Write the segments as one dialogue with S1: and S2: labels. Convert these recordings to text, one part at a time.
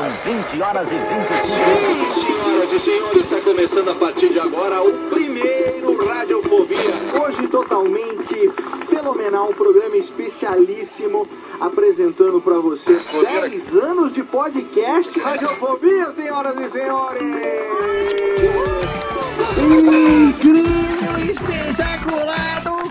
S1: São 20 horas e 25
S2: Sim, senhoras e senhores, está começando a partir de agora o primeiro Radiofobia. Hoje totalmente fenomenal, um programa especialíssimo apresentando para vocês 10 anos de podcast Radiofobia, senhoras e senhores.
S3: Incrível, espetacular,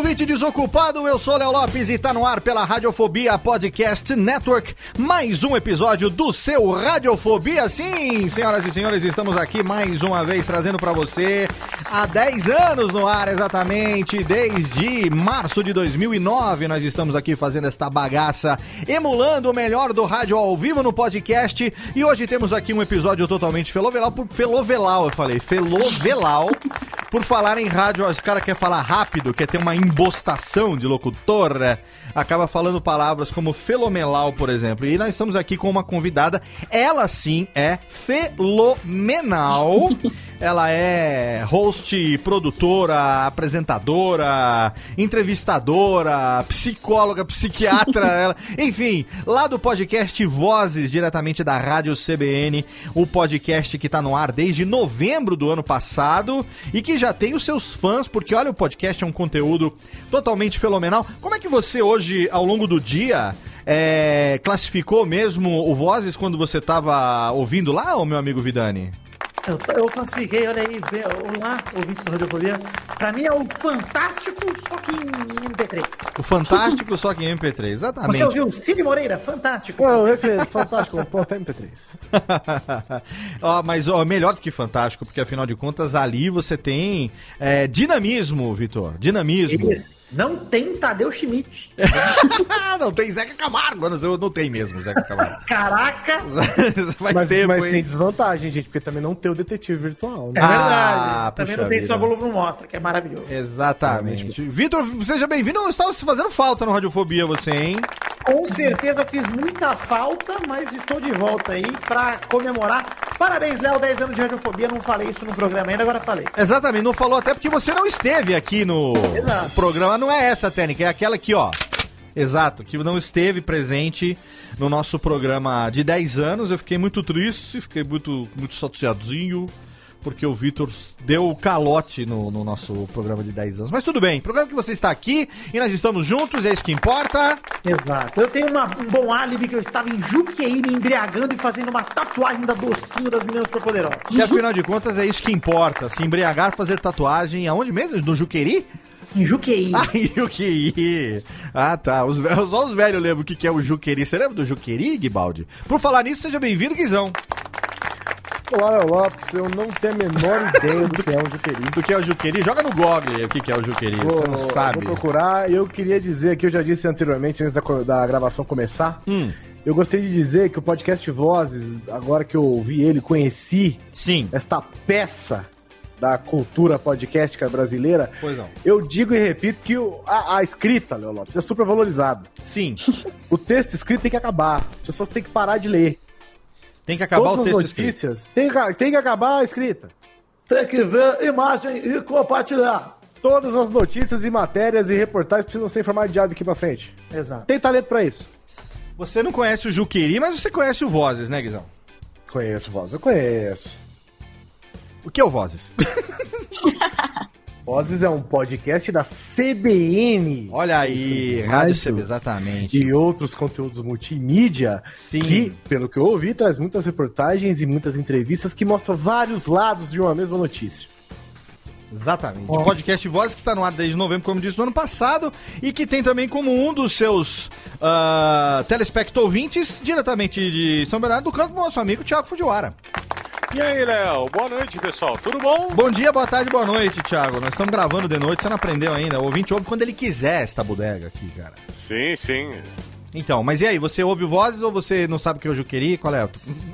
S4: Ouvinte desocupado. Eu sou Léo Lopes e tá no ar pela Radiofobia Podcast Network. Mais um episódio do seu Radiofobia. Sim, senhoras e senhores, estamos aqui mais uma vez trazendo para você há 10 anos no ar, exatamente. Desde março de 2009, nós estamos aqui fazendo esta bagaça, emulando o melhor do rádio ao vivo no podcast. E hoje temos aqui um episódio totalmente felovelau. Felovelau, eu falei, felovelau. Por falar em rádio, os cara quer falar rápido, quer ter uma embostação de locutor, né? acaba falando palavras como felomenal, por exemplo. E nós estamos aqui com uma convidada, ela sim é fenomenal. Ela é host, produtora, apresentadora, entrevistadora, psicóloga, psiquiatra, ela, enfim, lá do podcast Vozes, diretamente da Rádio CBN, o podcast que tá no ar desde novembro do ano passado e que já tem os seus fãs, porque olha, o podcast é um conteúdo totalmente fenomenal. Como é que você hoje, ao longo do dia, é, classificou mesmo o Vozes quando você estava ouvindo lá, meu amigo Vidani?
S5: Eu, eu classifiquei, olha aí, olá, ouvintes da Radiofobia. Pra mim é o Fantástico, só que em MP3.
S4: O Fantástico, só que em MP3, exatamente.
S5: Você ouviu Cine Moreira? Fantástico.
S6: Não, referência, fantástico, ponto MP3.
S4: ó, mas ó, melhor do que fantástico, porque afinal de contas ali você tem é, dinamismo, Vitor. Dinamismo.
S5: Isso. Não tem Tadeu Schmidt.
S4: não tem Zeca Camargo. Não, não tem mesmo Zeca Camargo.
S5: Caraca!
S4: Faz
S6: mas,
S4: tempo,
S6: mas
S4: hein?
S6: tem desvantagem, gente, porque também não tem o detetive virtual,
S5: É
S6: né?
S4: Ah,
S5: verdade. Também
S4: puxa
S5: não tem
S4: vida.
S5: só Globo não mostra, que é maravilhoso.
S4: Exatamente. Vitor, seja bem-vindo. Eu estava fazendo falta no Radiofobia, você, hein?
S5: Com certeza fiz muita falta, mas estou de volta aí pra comemorar. Parabéns, Léo, 10 anos de radiofobia. Não falei isso no programa ainda, agora falei.
S4: Exatamente, não falou até porque você não esteve aqui no
S5: Exato.
S4: programa. Não é essa a técnica, é aquela aqui, ó. Exato, que não esteve presente no nosso programa de 10 anos. Eu fiquei muito triste, fiquei muito, muito chateadinho, porque o Vitor deu calote no, no nosso programa de 10 anos. Mas tudo bem, programa que você está aqui e nós estamos juntos, é isso que importa.
S5: Exato. Eu tenho uma- um bom álibi que eu estava em Juqueí me embriagando e fazendo uma tatuagem da docinho das meninas superpoderosas.
S4: Que afinal de contas é isso que importa. Se embriagar, fazer tatuagem aonde mesmo? No Juqueri?
S5: Em Juqueí.
S4: Ah, Juqueri. Ah, tá. Os, velhos- só os velhos lembram o que que é o Juqueri. Você lembra do Juqueri, Guibaldi? Por falar nisso, seja bem-vindo, Guizão.
S6: Olá, Léo Lopes, eu não tenho a menor ideia do que é um juqueri.
S4: Do que é o Juqueri? Joga no Google o que que é o Juqueri. Você não sabe.
S6: Vou procurar. Eu queria dizer aqui, eu já disse anteriormente, antes da, da gravação começar,
S4: Hum,
S6: eu gostaria de dizer que o podcast Vozes, agora que eu ouvi ele, conheci
S4: sim.
S6: esta peça da cultura podcastica brasileira,
S4: Pois não.
S6: eu digo e repito que o- a, a escrita, Léo Lopes, é super valorizada.
S4: Sim.
S6: O texto escrito tem que acabar. As pessoas têm que parar de ler.
S4: Tem que acabar
S6: Todas
S4: o
S6: as
S4: texto escrito.
S6: notícias tem que, tem que acabar a escrita.
S5: Tem que ver imagem e compartilhar.
S6: Todas as notícias e matérias e reportagens precisam ser informadas daqui pra frente.
S5: Exato.
S6: Tem talento pra isso.
S4: Você não conhece o Juqueri, mas você conhece o Vozes, né, Guizão?
S6: Conheço, voz, eu conheço.
S4: O que é o Vozes?
S6: Vozes é um podcast da CBN.
S4: Olha aí, Rádio
S6: mais
S4: CB,
S6: do-
S4: exatamente.
S6: E outros conteúdos multimídia
S4: Sim.
S6: que, pelo que eu ouvi, traz muitas reportagens e muitas entrevistas que mostram vários lados de uma mesma notícia.
S4: Exatamente. O podcast Vozes que está no ar desde novembro, como disse, no ano passado, e que tem também como um dos seus uh, telespecto ouvintes, diretamente de São Bernardo do Campo, nosso amigo Thiago Fujiwara.
S7: E aí, Léo? Boa noite, pessoal. Tudo bom?
S4: Bom dia, boa tarde, boa noite, Thiago. Nós estamos gravando de noite, você não aprendeu ainda. O ouvinte ouve quando ele quiser esta bodega aqui, cara.
S7: Sim, sim.
S4: Então, mas e aí, você ouve Vozes ou você não sabe o que é o Juqueri? Qual é?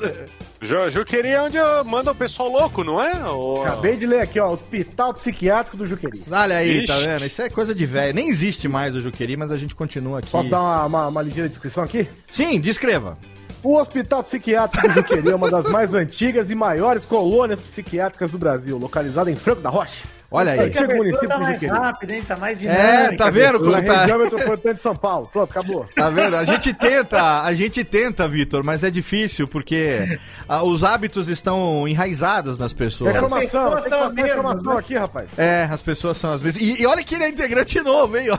S7: Ju, Juqueria é onde eu mando o pessoal louco, não é? Ou-
S6: Acabei de ler aqui, ó, Hospital Psiquiátrico do Juqueri.
S4: Olha aí,
S7: Ixi.
S4: tá vendo? Isso é coisa de velho. Nem existe mais o Juqueri, mas a gente continua aqui.
S6: Posso dar uma, uma, uma ligeira descrição aqui?
S4: Sim, descreva.
S6: O Hospital Psiquiátrico do Juqueri é uma das mais antigas e maiores colônias psiquiátricas do Brasil, localizada em Franco da Rocha.
S4: Olha aí.
S6: Antigo município
S5: tá mais rápido, hein? Tá mais
S4: É,
S5: dinâmico.
S4: tá vendo como tá?
S6: região metropolitana de São Paulo. Pronto, acabou.
S4: Tá vendo? A gente tenta, a gente tenta, Vitor, mas é difícil porque ah, os hábitos estão enraizados nas pessoas.
S6: Reclamação,
S5: pessoas
S6: tem que
S5: são as mesmas,
S6: reclamação
S5: né?
S6: aqui, rapaz.
S4: É, as pessoas são às vezes. E, e olha que ele é integrante novo, hein?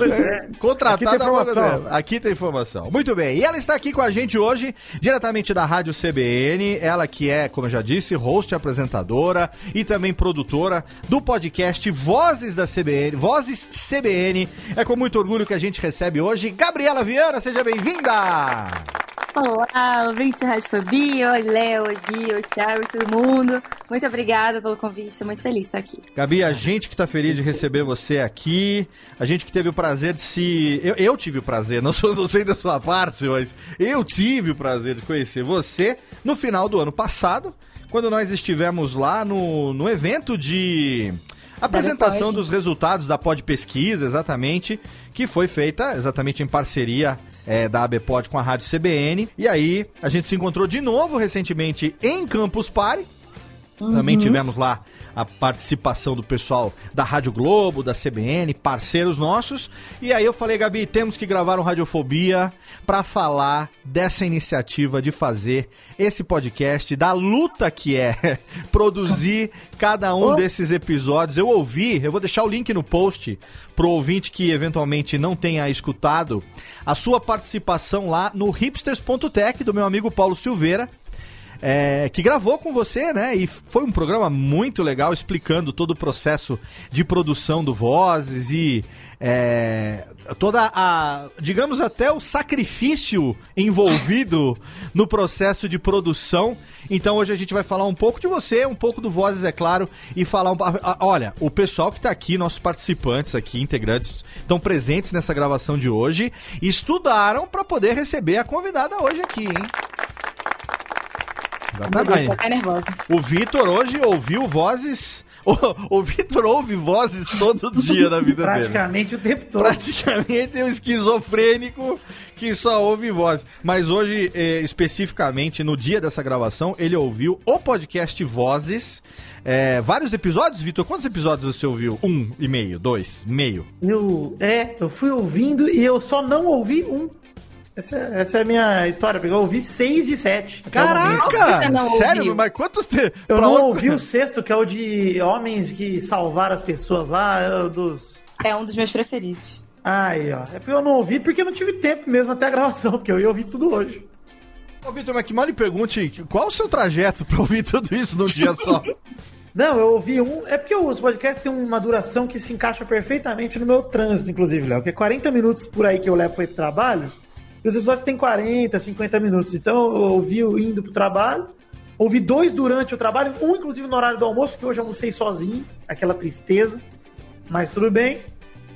S5: É.
S6: Aqui
S4: Contratado
S6: tem
S4: tempo.
S6: rapaz.
S4: Aqui tem informação. Muito bem. E ela está aqui com a gente hoje, diretamente da Rádio CBN. Ela que é, como eu já disse, host, apresentadora e também produtora do podcast Vozes da CBN, Vozes CBN. É com muito orgulho que a gente recebe hoje Gabriela Viana. Seja bem-vinda!
S8: Olá, ouvintes da Radiofobia, oi Léo, Gui, oi Thiago, todo mundo. Muito obrigada pelo convite, estou muito feliz de estar aqui.
S4: Gabi, a gente que tá feliz de receber você aqui, a gente que teve o prazer de se. Eu, eu tive o prazer, não, sou, não sei da sua parte, mas eu tive o prazer de conhecer você no final do ano passado, quando nós estivemos lá no, no evento de. Apresentação dos resultados da Pod Pesquisa, exatamente, que foi feita exatamente em parceria é, da ABPod com a Rádio CBN. E aí, a gente se encontrou de novo recentemente em Campus Party, também tivemos lá a participação do pessoal da Rádio Globo, da CBN, parceiros nossos. E aí eu falei, Gabi, temos que gravar um Radiofobia para falar dessa iniciativa de fazer esse podcast, da luta que é produzir cada um desses episódios. Eu ouvi, eu vou deixar o link no post pro ouvinte que eventualmente não tenha escutado a sua participação lá no hipsters.tech do meu amigo Paulo Silveira é, que gravou com você, né? E foi um programa muito legal explicando todo o processo de produção do Vozes e é, toda a, digamos até o sacrifício envolvido no processo de produção. Então hoje a gente vai falar um pouco de você, um pouco do Vozes, é claro, e falar um Olha, o pessoal que tá aqui, nossos participantes aqui, integrantes, estão presentes nessa gravação de hoje, estudaram para poder receber a convidada hoje aqui, hein?
S8: Deus, até nervosa.
S4: O Vitor hoje ouviu vozes. O, o Vitor ouve vozes todo dia na vida dele.
S5: Praticamente o tempo todo.
S4: Praticamente é um esquizofrênico que só ouve vozes. Mas hoje, eh, especificamente, no dia dessa gravação, ele ouviu o podcast Vozes. Eh, vários episódios, Vitor? Quantos episódios você ouviu? Um e meio, dois, meio.
S5: Eu, é, eu fui ouvindo e eu só não ouvi um. Essa, essa é a minha história, porque eu ouvi seis de sete.
S4: Caraca! Sério? Mas quantos... Te...
S5: Eu
S4: pra
S5: não
S4: onde-
S5: ouvi o sexto, que é o de homens que salvaram as pessoas lá, é dos.
S8: É um dos meus preferidos.
S5: Aí, ó. É porque eu não ouvi porque eu não tive tempo mesmo até a gravação, porque eu ia ouvir tudo hoje.
S4: Ô, Vitor, mas que mal lhe pergunte, qual o seu trajeto pra ouvir tudo isso num dia só?
S5: Não, eu ouvi um. É porque os podcasts têm uma duração que se encaixa perfeitamente no meu trânsito, inclusive, Léo. Que é 40 minutos por aí que eu levo pra ir pro trabalho. E os episódios têm 40, 50 minutos. Então eu ouvi o indo pro trabalho. Ouvi dois durante o trabalho, um inclusive no horário do almoço, porque hoje eu almocei sozinho, aquela tristeza. Mas tudo bem.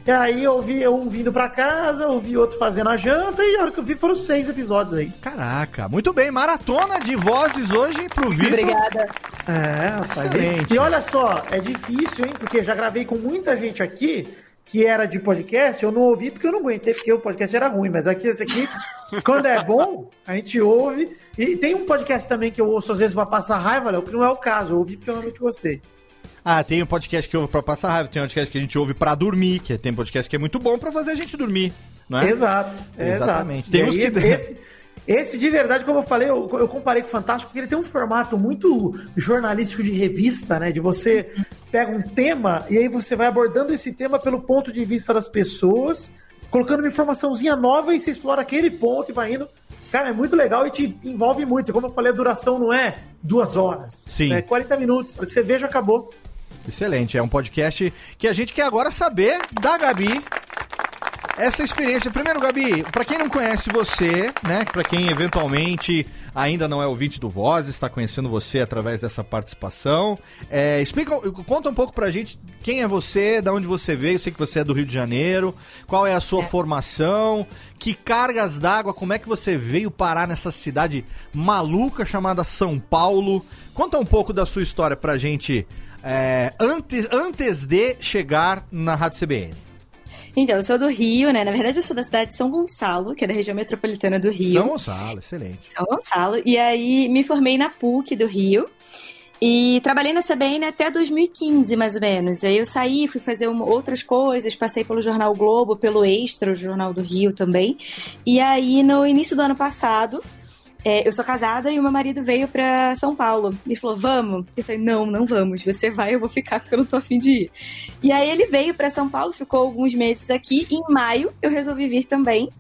S5: E aí eu ouvi um vindo pra casa, ouvi outro fazendo a janta, e a hora que eu vi foram seis episódios aí.
S4: Caraca, muito bem. Maratona de vozes hoje pro Vitor.
S8: Obrigada.
S5: É, rapaz.
S4: Excelente.
S5: E olha só, é difícil, hein? Porque já gravei com muita gente aqui que era de podcast, eu não ouvi porque eu não aguentei, porque o podcast era ruim. Mas aqui, esse aqui, quando é bom, a gente ouve. E tem um podcast também que eu ouço às vezes pra passar raiva, Léo, que não é o caso. Eu ouvi porque eu realmente gostei.
S4: Ah, tem um podcast que eu ouve pra passar raiva, tem um podcast que a gente ouve pra dormir, que tem podcast que é muito bom pra fazer a gente dormir, não é?
S5: Exato. é
S4: Exatamente. Tem uns que-
S5: esse, esse, de verdade, como eu falei, eu, eu comparei com o Fantástico, porque ele tem um formato muito jornalístico de revista, né? De você pega um tema e aí você vai abordando esse tema pelo ponto de vista das pessoas, colocando uma informaçãozinha nova e você explora aquele ponto e vai indo. Cara, é muito legal e te envolve muito. Como eu falei, a duração não é duas horas.
S4: Sim.
S5: É 40 minutos. Para que você veja, acabou.
S4: Excelente, é um podcast que a gente quer agora saber da Gabi essa experiência. Primeiro, Gabi, para quem não conhece você, né, para quem eventualmente ainda não é ouvinte do Voz, está conhecendo você através dessa participação, é, explica, conta um pouco pra gente quem é você, da onde você veio, eu sei que você é do Rio de Janeiro, qual é a sua é. formação, que cargas d'água, como é que você veio parar nessa cidade maluca chamada São Paulo? Conta um pouco da sua história pra gente é, antes, antes de chegar na Rádio CBN.
S8: Então, eu sou do Rio, né? Na verdade, eu sou da cidade de São Gonçalo, que é da região metropolitana do Rio.
S4: São Gonçalo, excelente.
S8: São Gonçalo. E aí, me formei na PUC do Rio. E trabalhei na CBN até 2015, mais ou menos. Aí eu saí, fui fazer uma, outras coisas, passei pelo Jornal Globo, pelo Extra, o Jornal do Rio também. E aí, no início do ano passado, é, eu sou casada e o meu marido veio pra São Paulo. E falou, vamos? Eu falei, não, não vamos. Você vai, eu vou ficar porque eu não tô afim de ir. E aí ele veio pra São Paulo, ficou alguns meses aqui. Em maio, eu resolvi vir também.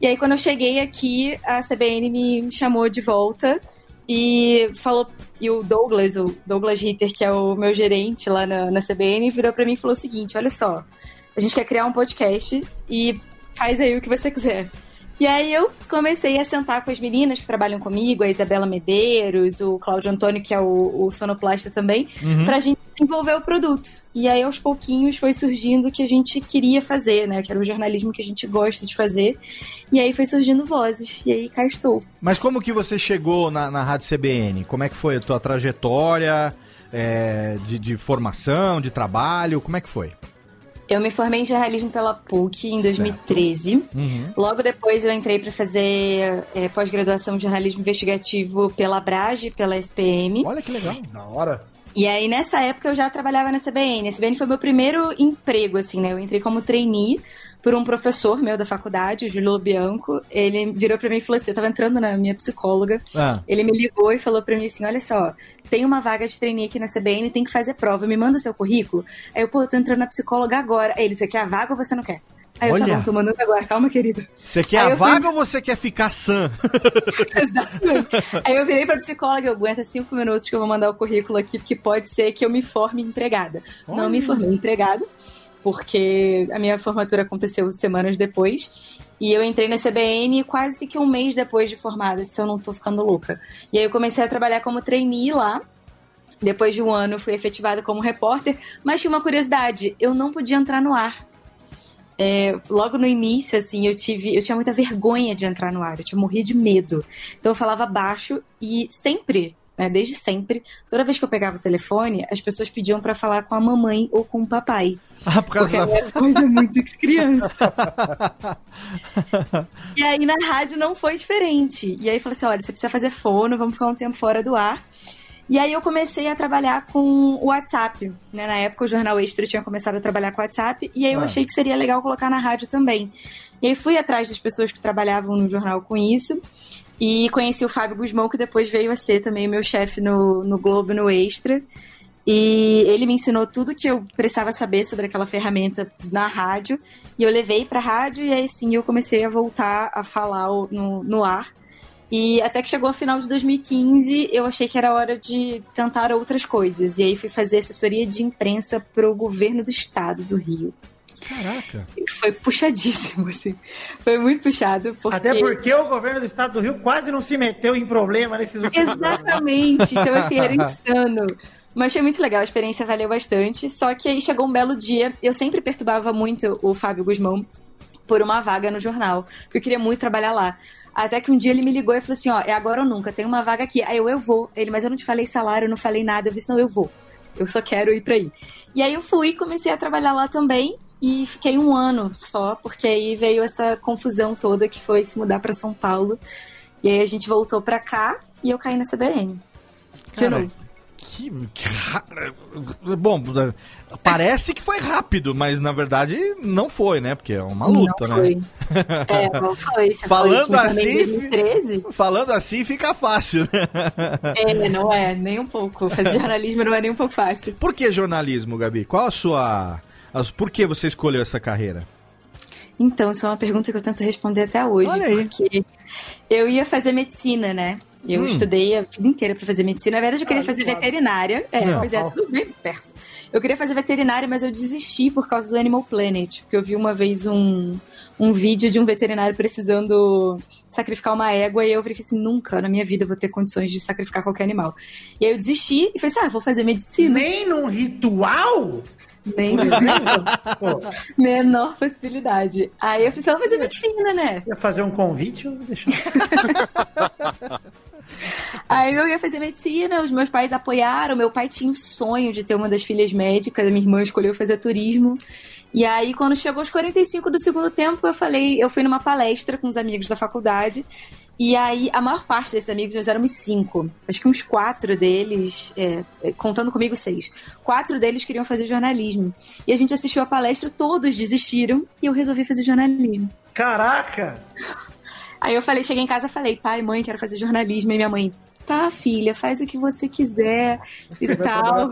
S8: E aí, quando eu cheguei aqui, a CBN me chamou de volta e falou. E o Douglas, o Douglas Ritter, que é o meu gerente lá na, na CBN, virou para mim e falou o seguinte: olha só, a gente quer criar um podcast e faz aí o que você quiser. E aí eu comecei a sentar com as meninas que trabalham comigo, a Isabela Medeiros, o Cláudio Antônio, que é o, o sonoplasta também, uhum. pra gente desenvolver o produto. E aí, aos pouquinhos, foi surgindo o que a gente queria fazer, né? Que era o jornalismo que a gente gosta de fazer. E aí foi surgindo vozes. E aí cá estou.
S4: Mas como que você chegou na, na Rádio CBN? Como é que foi a tua trajetória é, de, de formação, de trabalho? Como é que foi?
S8: Eu me formei em jornalismo pela PUC em 2013. Uhum. Logo depois eu entrei para fazer é, pós-graduação de jornalismo investigativo pela Brage, pela SPM.
S4: Olha que legal,
S6: na hora.
S8: E aí, nessa época, eu já trabalhava na CBN. A CBN foi meu primeiro emprego, assim, né? Eu entrei como trainee por um professor meu da faculdade, o Júlio Bianco. Ele virou para mim e falou assim: eu tava entrando na minha psicóloga. Ah. Ele me ligou e falou para mim assim: olha só, tem uma vaga de trainee aqui na CBN, tem que fazer prova, me manda seu currículo. Aí eu, pô, eu tô entrando na psicóloga agora. Aí ele, você quer a vaga ou você não quer? Aí Olha. eu, tá bom, tô mandando agora, calma, querido.
S4: Você quer Aí a vaga fui... ou você quer ficar sã?
S8: Exatamente. Aí eu virei pra psicóloga, eu aguento cinco minutos que eu vou mandar o currículo aqui, porque pode ser que eu me forme empregada. Olha. Não me formei empregada porque a minha formatura aconteceu semanas depois. E eu entrei na CBN quase que um mês depois de formada, se eu não tô ficando louca. E aí eu comecei a trabalhar como trainee lá. Depois de um ano, fui efetivada como repórter. Mas tinha uma curiosidade: eu não podia entrar no ar. É, logo no início, assim, eu tive. Eu tinha muita vergonha de entrar no ar, eu tinha morrido de medo. Então eu falava baixo e sempre né, desde sempre, toda vez que eu pegava o telefone, as pessoas pediam para falar com a mamãe ou com o papai.
S4: Ah, por causa
S8: da... é coisa muito de criança. e aí na rádio não foi diferente. E aí falei assim: olha, você precisa fazer fono, vamos ficar um tempo fora do ar. E aí eu comecei a trabalhar com o WhatsApp. Né? Na época o Jornal Extra tinha começado a trabalhar com o WhatsApp, e aí eu ah. achei que seria legal colocar na rádio também. E aí fui atrás das pessoas que trabalhavam no jornal com isso. E conheci o Fábio Guzmão, que depois veio a ser também meu chefe no, no Globo, no Extra. E ele me ensinou tudo que eu precisava saber sobre aquela ferramenta na rádio. E eu levei pra rádio e aí sim eu comecei a voltar a falar no, no ar. E até que chegou ao final de 2015, eu achei que era hora de tentar outras coisas. E aí fui fazer assessoria de imprensa pro governo do estado do Rio.
S4: Caraca.
S8: Foi puxadíssimo, assim. Foi muito puxado. Porque...
S5: Até porque o governo do estado do Rio quase não se meteu em problema nesses
S8: últimos Exatamente. Então, assim, era insano. Mas foi muito legal, a experiência valeu bastante. Só que aí chegou um belo dia. Eu sempre perturbava muito o Fábio Guzmão por uma vaga no jornal. Porque eu queria muito trabalhar lá. Até que um dia ele me ligou e falou assim: ó, é agora ou nunca, tem uma vaga aqui. Aí eu, eu vou. Ele, mas eu não te falei salário, eu não falei nada. Eu disse, não, eu vou. Eu só quero ir pra aí. E aí eu fui, comecei a trabalhar lá também e fiquei um ano só, porque aí veio essa confusão toda que foi se mudar para São Paulo. E aí a gente voltou para cá e eu caí na CBN. De novo.
S4: Que, Bom, parece que foi rápido, mas na verdade não foi, né? Porque é uma luta,
S8: não
S4: né?
S8: foi. É, não foi. Você
S4: Falando
S8: foi,
S4: assim,
S8: 2013?
S4: Falando assim fica fácil, né?
S8: É, não é, nem um pouco. Fazer jornalismo não é nem um pouco fácil.
S4: Por que jornalismo, Gabi? Qual a sua. Por que você escolheu essa carreira?
S8: Então, isso é uma pergunta que eu tento responder até hoje.
S4: Olha aí.
S8: Porque eu ia fazer medicina, né? Eu
S4: Hum.
S8: estudei a vida inteira pra fazer medicina. Na verdade, eu queria fazer veterinária. É,
S4: Não.
S8: pois é, tudo bem perto. Eu queria fazer veterinária, mas eu desisti por causa do Animal Planet. Porque eu vi uma vez um, um vídeo de um veterinário precisando sacrificar uma égua e eu falei assim, nunca na minha vida eu vou ter condições de sacrificar qualquer animal. E aí eu desisti e falei assim, ah, vou fazer medicina.
S5: Nem num ritual?
S8: Nem menor possibilidade. Aí eu falei assim, vou fazer medicina, né?
S5: ia fazer um convite, vou deixar.
S8: Aí eu ia fazer medicina, os meus pais apoiaram. Meu pai tinha o sonho de ter uma das filhas médicas, a minha irmã escolheu fazer turismo. E aí, quando chegou aos 45 do segundo tempo, eu falei, eu fui numa palestra com os amigos da faculdade. E aí, a maior parte desses amigos, nós éramos cinco. Acho que uns quatro deles, é, é, contando comigo, seis. Quatro deles queriam fazer jornalismo. E a gente assistiu a palestra, todos desistiram, e eu resolvi fazer jornalismo.
S5: Caraca!
S8: Aí eu falei, cheguei em casa e falei, pai, mãe, quero fazer jornalismo. E minha mãe, tá, filha, faz o que você quiser e tal.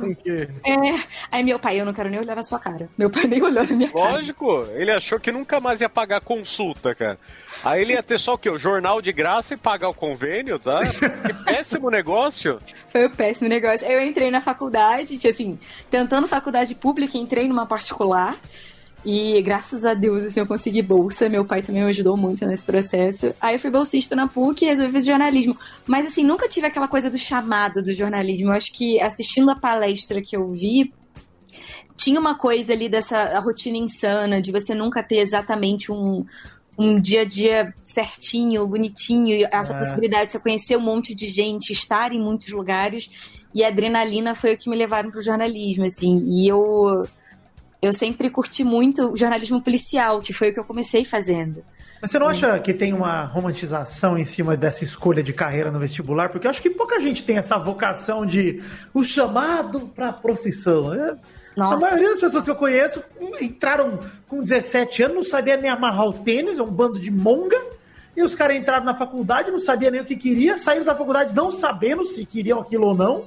S8: É. Aí meu pai, eu não quero nem olhar na sua cara. Meu pai nem olhou na minha cara.
S7: Lógico, ele achou que nunca mais ia pagar consulta, cara. Aí ele ia ter só o quê? O jornal de graça e pagar o convênio, tá? Que péssimo negócio.
S8: Foi um péssimo negócio. Aí eu entrei na faculdade, assim, tentando faculdade pública, entrei numa particular. E graças a Deus, assim, eu consegui bolsa. Meu pai também me ajudou muito nesse processo. Aí eu fui bolsista na PUC e resolvi fazer jornalismo. Mas, assim, nunca tive aquela coisa do chamado do jornalismo. Eu acho que assistindo a palestra que eu vi, tinha uma coisa ali dessa rotina insana, de você nunca ter exatamente um, um dia a dia certinho, bonitinho, e essa
S5: É.
S8: possibilidade de você conhecer um monte de gente, estar em muitos lugares. E a adrenalina foi o que me levaram pro jornalismo, assim. E eu, eu sempre curti muito o jornalismo policial, que foi o que eu comecei fazendo.
S5: Mas você não acha que tem uma romantização em cima dessa escolha de carreira no vestibular? Porque eu acho que pouca gente tem essa vocação de o chamado profissão. É,
S8: Nossa.
S5: A maioria das pessoas que eu conheço entraram com 17 anos, não sabia nem amarrar o tênis, é um bando de monga. E os caras entraram na faculdade, não sabia nem o que queria, saíram da faculdade não sabendo se queriam aquilo ou não.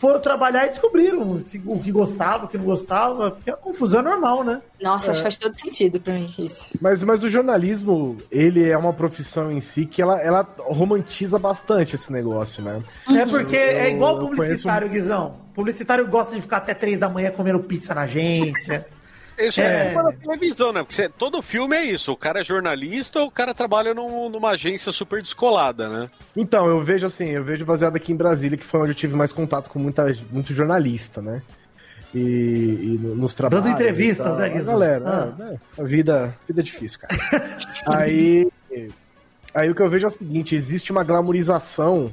S5: Foram trabalhar e descobriram se- o que gostava, o que não gostava. Porque a confusão é normal, né?
S8: Nossa, acho que faz todo sentido pra mim isso.
S6: Mas, mas o jornalismo, ele é uma profissão em si que ela, ela romantiza bastante esse negócio, né?
S5: É porque é igual
S6: eu
S5: publicitário, Guizão. Publicitário gosta de ficar até três da manhã comendo pizza na agência.
S7: Isso
S5: É.
S7: é, é na televisão, né? Porque você- todo filme é isso. O cara é jornalista, o cara trabalha num- numa agência super descolada, né?
S6: Então, eu vejo assim, eu vejo baseado aqui em Brasília, que foi onde eu tive mais contato com muita, muito jornalista, né? E, e no- nos trabalhos.
S5: Dando entrevistas, né,
S6: A
S5: Guizão?
S6: Galera,
S5: Ah.
S6: é, né? a vida, a vida é difícil, cara. aí, aí o que eu vejo é o seguinte, existe uma glamorização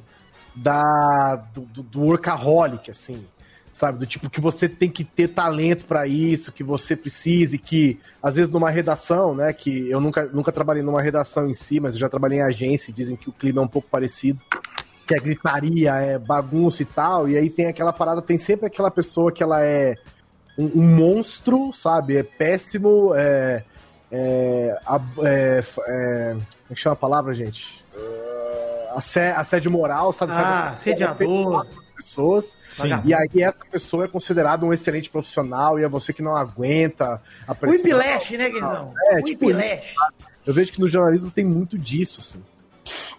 S6: da, do, do, do workaholic, assim, sabe? Do tipo que você tem que ter talento pra isso, que você precise, que às vezes numa redação, né? Que eu nunca, nunca trabalhei numa redação em si, mas eu já trabalhei em agência e dizem que o clima é um pouco parecido. Que é gritaria, é bagunça e tal, e aí tem aquela parada, tem sempre aquela pessoa que ela é um, um monstro, sabe? É péssimo, é. É, é, é, como é que chama a palavra, gente? É, assé- assédio moral, sabe?
S5: Ah, assediador.
S6: Pessoas.
S5: Sim.
S6: E aí essa pessoa é considerada um excelente profissional e é você que não aguenta a
S5: O
S6: pressão.
S5: Ipileche, né, Guizão?
S6: É,
S5: o
S6: tipo. Eu vejo que no jornalismo tem muito disso, assim.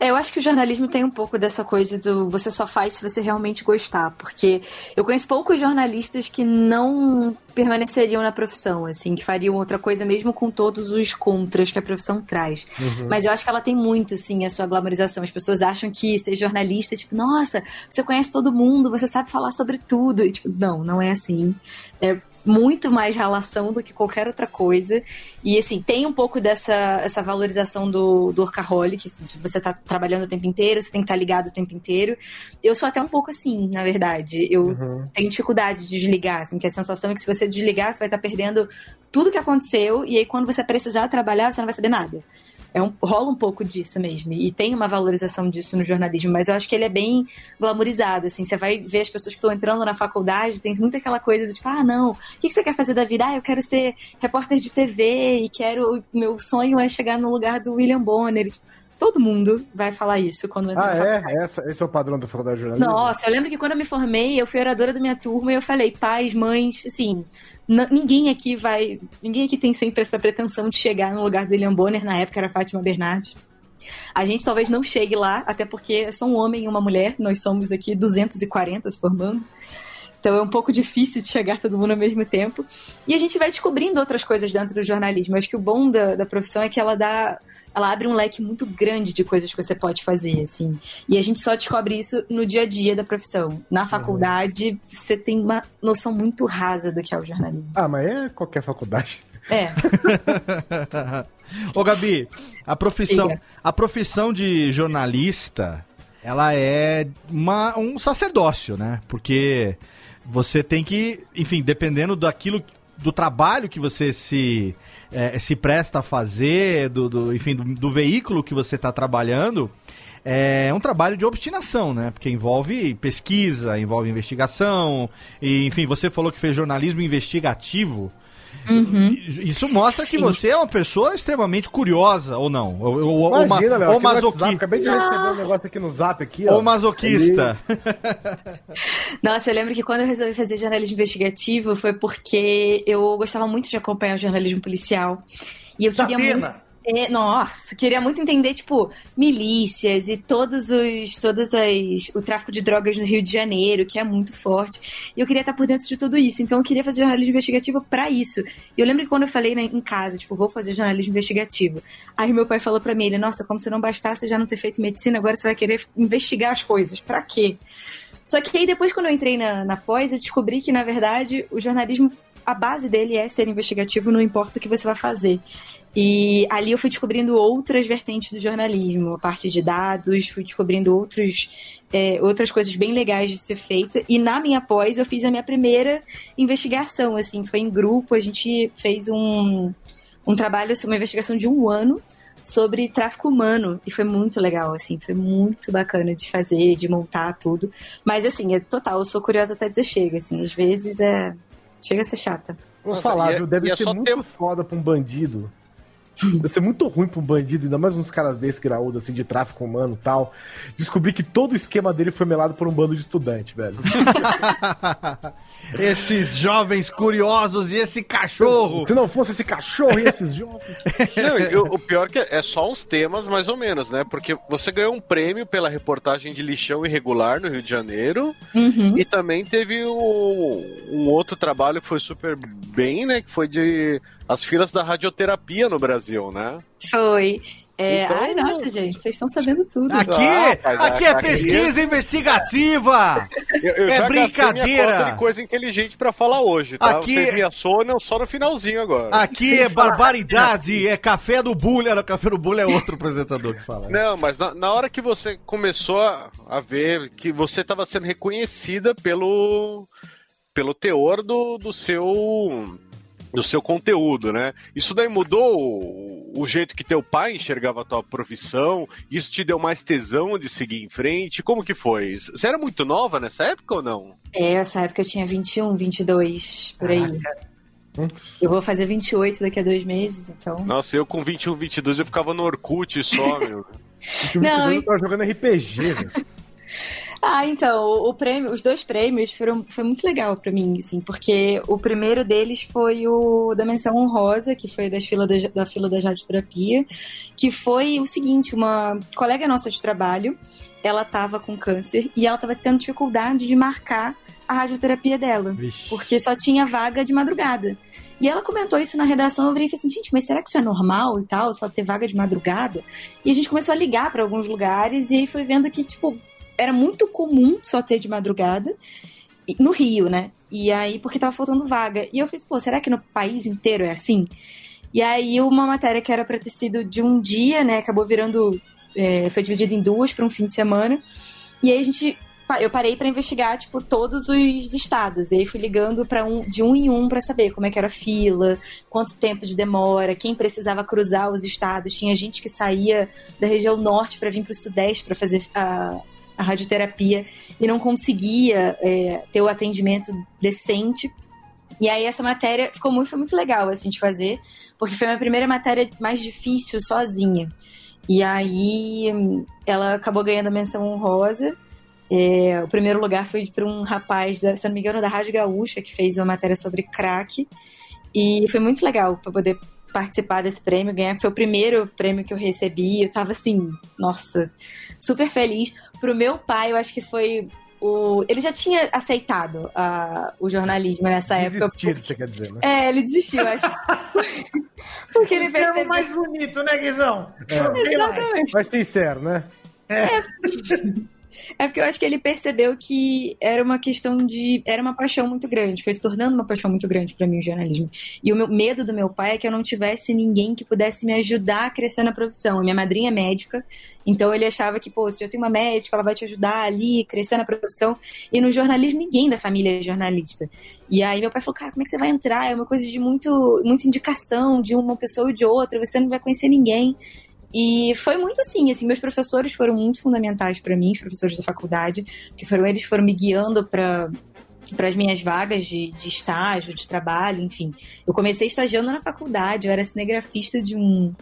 S8: É, eu acho que o jornalismo tem um pouco dessa coisa do você só faz se você realmente gostar, porque eu conheço poucos jornalistas que não permaneceriam na profissão, assim, que fariam outra coisa mesmo com todos os contras que a profissão traz. Mas eu acho que ela tem muito, sim, a sua glamorização. As pessoas acham que ser jornalista, tipo, nossa, você conhece todo mundo, você sabe falar sobre tudo. E, tipo, não, não é assim. É muito mais relação do que qualquer outra coisa. E assim, tem um pouco dessa essa valorização do, do workaholic, assim, de você tá trabalhando o tempo inteiro, você tem que estar ligado o tempo inteiro. Eu sou até um pouco assim, na verdade. Eu tenho dificuldade de desligar, assim, que a sensação é que se você desligar, você vai estar perdendo tudo que aconteceu, e aí quando você precisar trabalhar, você não vai saber nada. É um, rola um pouco disso mesmo. E tem uma valorização disso no jornalismo, mas eu acho que ele é bem glamourizado, assim. Você vai ver as pessoas que estão entrando na faculdade, tem muito aquela coisa de tipo, ah, não, o que você quer fazer da vida? Ah, eu quero ser repórter de TV e quero. Meu sonho é chegar no lugar do William Bonner. Todo mundo vai falar isso quando entra
S6: Ah,
S8: na
S6: é?
S8: faculdade.
S6: Essa, esse é o padrão da faculdade de jornalismo?
S8: Nossa, eu lembro que quando eu me formei, eu fui oradora da minha turma e eu falei, pais, mães, assim, ninguém aqui vai. Ninguém aqui tem sempre essa pretensão de chegar no lugar do William Bonner, na época era Fátima Bernardes. A gente talvez não chegue lá, até porque é só um homem e uma mulher, nós somos aqui 240 se formando. Então é um pouco difícil de chegar todo mundo ao mesmo tempo. E a gente vai descobrindo outras coisas dentro do jornalismo. Acho que o bom da, da profissão é que ela dá. Ela abre um leque muito grande de coisas que você pode fazer, assim. E a gente só descobre isso no dia a dia da profissão. Na faculdade, você tem uma noção muito rasa do que é o jornalismo.
S6: Ah, mas é qualquer faculdade.
S8: É.
S4: Ô, Gabi, a profissão, a profissão de jornalista, ela é uma, um sacerdócio, né? Porque você tem que, enfim, dependendo daquilo, do trabalho que você se, eh, se presta a fazer, do, do- enfim, do, do veículo que você está trabalhando, é um trabalho de obstinação, né? Porque envolve pesquisa, envolve investigação, e, enfim, você falou que fez jornalismo investigativo.
S8: Uhum.
S4: Isso mostra que você é uma pessoa extremamente curiosa, ou não? Ou, ou, ou,
S6: Imagina,
S4: ma-
S6: Léo,
S4: ou
S6: aqui no WhatsApp,
S4: masoqui-
S6: Acabei de receber um negócio aqui no zap aqui, ó.
S4: ou masoquista.
S8: Nossa, eu lembro que quando eu resolvi fazer jornalismo investigativo foi porque eu gostava muito de acompanhar o jornalismo policial. E eu queria
S5: Datena.
S8: muito. É, nossa, queria muito entender, tipo, milícias e todos os. todas as. o tráfico de drogas no Rio de Janeiro, que é muito forte. E eu queria estar por dentro de tudo isso. Então eu queria fazer jornalismo investigativo pra isso. E eu lembro que quando eu falei né, em casa, tipo, vou fazer jornalismo investigativo. Aí meu pai falou pra mim, ele, nossa, como se não bastasse já não ter feito medicina, agora você vai querer investigar as coisas. Pra quê? Só que aí depois, quando eu entrei na, na pós, eu descobri que, na verdade, o jornalismo, a base dele é ser investigativo, não importa o que você vai fazer. E ali eu fui descobrindo outras vertentes do jornalismo, a parte de dados, fui descobrindo outros, é, outras coisas bem legais de ser feita. E na minha pós eu fiz a minha primeira investigação, assim, foi em grupo, a gente fez um, um trabalho, uma investigação de um ano sobre tráfico humano e foi muito legal, assim, foi muito bacana de fazer, de montar tudo. Mas assim, é total, eu sou curiosa até dizer chega, assim, às vezes é chega a ser chata.
S6: Vou
S7: Nossa,
S6: falar,
S7: e é-
S6: viu? Deve
S7: é
S6: ser muito
S7: ter-
S6: foda pra um bandido. Deve ser muito ruim pra um bandido, ainda mais uns caras desses graúdos, assim, de tráfico humano e tal. Descobrir que todo o esquema dele foi melado por um bando de estudante, velho.
S4: Esses jovens curiosos e esse cachorro.
S6: Se não fosse esse cachorro e esses jovens.
S7: Não, e o, pior que é só uns temas, mais ou menos, né? Porque você ganhou um prêmio pela reportagem de lixão irregular no Rio de Janeiro.
S8: Uhum.
S7: E também teve o- um outro trabalho que foi super bem, né? Que foi de as filas da radioterapia no Brasil, né?
S8: Foi. É,
S7: Então,
S8: ai, nossa, gente, vocês estão sabendo tudo.
S4: Aqui,
S7: Ah,
S4: aqui é pesquisa investigativa.
S7: Eu, eu
S4: É brincadeira.
S7: minha cota de coisa inteligente pra falar hoje, tá?
S4: Aqui-
S7: Vocês me assonam só no finalzinho agora.
S4: Aqui é barbaridade, é café do. Era café do bullying é outro apresentador que fala.
S7: Não, mas na, na hora que você começou a, a ver que você estava sendo reconhecida pelo, pelo teor do, do seu do seu conteúdo, né? Isso daí mudou o, o jeito que teu pai enxergava a tua profissão? Isso te deu mais tesão de seguir em frente? Como que foi? Você era muito nova nessa época ou não?
S8: É, essa época eu tinha 21, 22, por aí. Eu vou fazer 28 daqui a dois meses, então.
S7: Nossa, eu com 21, 22 eu ficava no Orkut só, meu.
S8: Não,
S6: eu tava jogando RPG, velho.
S8: Ah, então, o, o prêmio, os dois prêmios foram foi muito legal pra mim, assim, porque o primeiro deles foi o da menção honrosa, que foi das fila da, da fila da radioterapia, que foi o seguinte, uma colega nossa de trabalho, ela tava com câncer e ela tava tendo dificuldade de marcar a radioterapia dela,
S4: Vixe.
S8: porque só tinha vaga de madrugada. E ela comentou isso na redação, eu virei e falei assim, gente, mas será que isso é normal e tal, só ter vaga de madrugada? E a gente começou a ligar pra alguns lugares e aí foi vendo que, tipo, era muito comum só ter de madrugada no Rio, né? E aí, porque tava faltando vaga. E eu falei, pô, será que no país inteiro é assim? E aí, uma matéria que era pra ter sido de um dia, né? Acabou virando. é, foi dividida em duas para um fim de semana. E aí a gente eu parei pra investigar, tipo, todos os estados. E aí fui ligando para um, de um em um pra saber como é que era a fila, quanto tempo de demora, quem precisava cruzar os estados. Tinha gente que saía da região norte pra vir pro sudeste pra fazer a, a radioterapia e não conseguia é, ter o atendimento decente. E aí essa matéria ficou muito, foi muito legal assim de fazer, porque foi a minha primeira matéria mais difícil sozinha. E aí hum, ela acabou ganhando a menção honrosa. É, o primeiro lugar foi para um rapaz, da- se não me engano, da Rádio Gaúcha, que fez uma matéria sobre crack. E foi muito legal para poder participar desse prêmio, ganhar. Foi o primeiro prêmio que eu recebi. Eu tava assim, nossa, super feliz. Pro meu pai, eu acho que foi o. Ele já tinha aceitado ah, o jornalismo nessa época.
S6: Desistir, você quer dizer, né?
S8: É, ele desistiu, eu acho. Porque ele
S5: termo
S8: percebeu.
S5: mais bonito, né, Guizão?
S6: É.
S5: Tem mais.
S8: Exatamente.
S6: Mas sincero, né?
S8: É porque eu acho que ele percebeu que era uma questão de. Era uma paixão muito grande, foi se tornando uma paixão muito grande pra mim o jornalismo. E o meu medo do meu pai é que eu não tivesse ninguém que pudesse me ajudar a crescer na profissão. Minha madrinha é médica, então ele achava que, pô, você já tem uma médica, ela vai te ajudar ali, crescer na profissão. E no jornalismo, ninguém da família é jornalista. E aí meu pai falou, cara, como é que você vai entrar? É uma coisa de muito, muita indicação de uma pessoa ou de outra, você não vai conhecer ninguém. E foi muito assim, assim, meus professores foram muito fundamentais para mim, os professores da faculdade, que foram eles foram me guiando para para as minhas vagas de, de estágio, de trabalho, enfim. Eu comecei estagiando na faculdade, eu era cinegrafista de um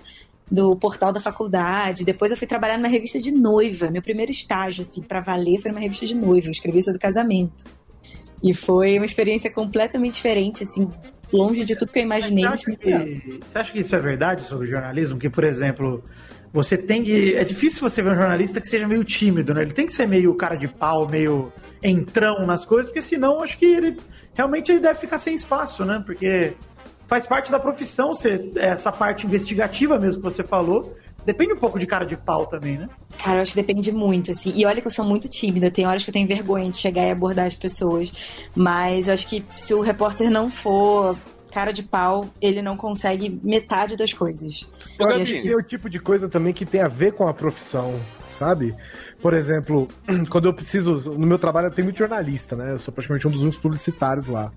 S8: do portal da faculdade. Depois eu fui trabalhar numa revista de noiva. Meu primeiro estágio, assim, para valer, foi numa revista de noiva. Eu escrevi sobre casamento. E foi uma experiência completamente diferente, assim, longe de tudo que eu imaginei.
S5: Você acha, que, você acha que isso é verdade sobre jornalismo? Que, por exemplo, você tem que. É difícil você ver um jornalista que seja meio tímido, né? Ele tem que ser meio cara de pau, meio entrão nas coisas, porque senão acho que ele realmente ele deve ficar sem espaço, né? Porque faz parte da profissão ser essa parte investigativa mesmo que você falou. Depende um pouco de cara de pau também, né?
S8: Cara, eu acho que depende muito, assim. E olha que eu sou muito tímida, tem horas que eu tenho vergonha de chegar e abordar as pessoas. Mas eu acho que se o repórter não for cara de pau, ele não consegue metade das coisas.
S6: Eu acho que tem o tipo de coisa também que tem a ver com a profissão, sabe? Por exemplo, quando eu preciso. No meu trabalho tem muito jornalista, né? Eu sou praticamente um dos únicos publicitários lá.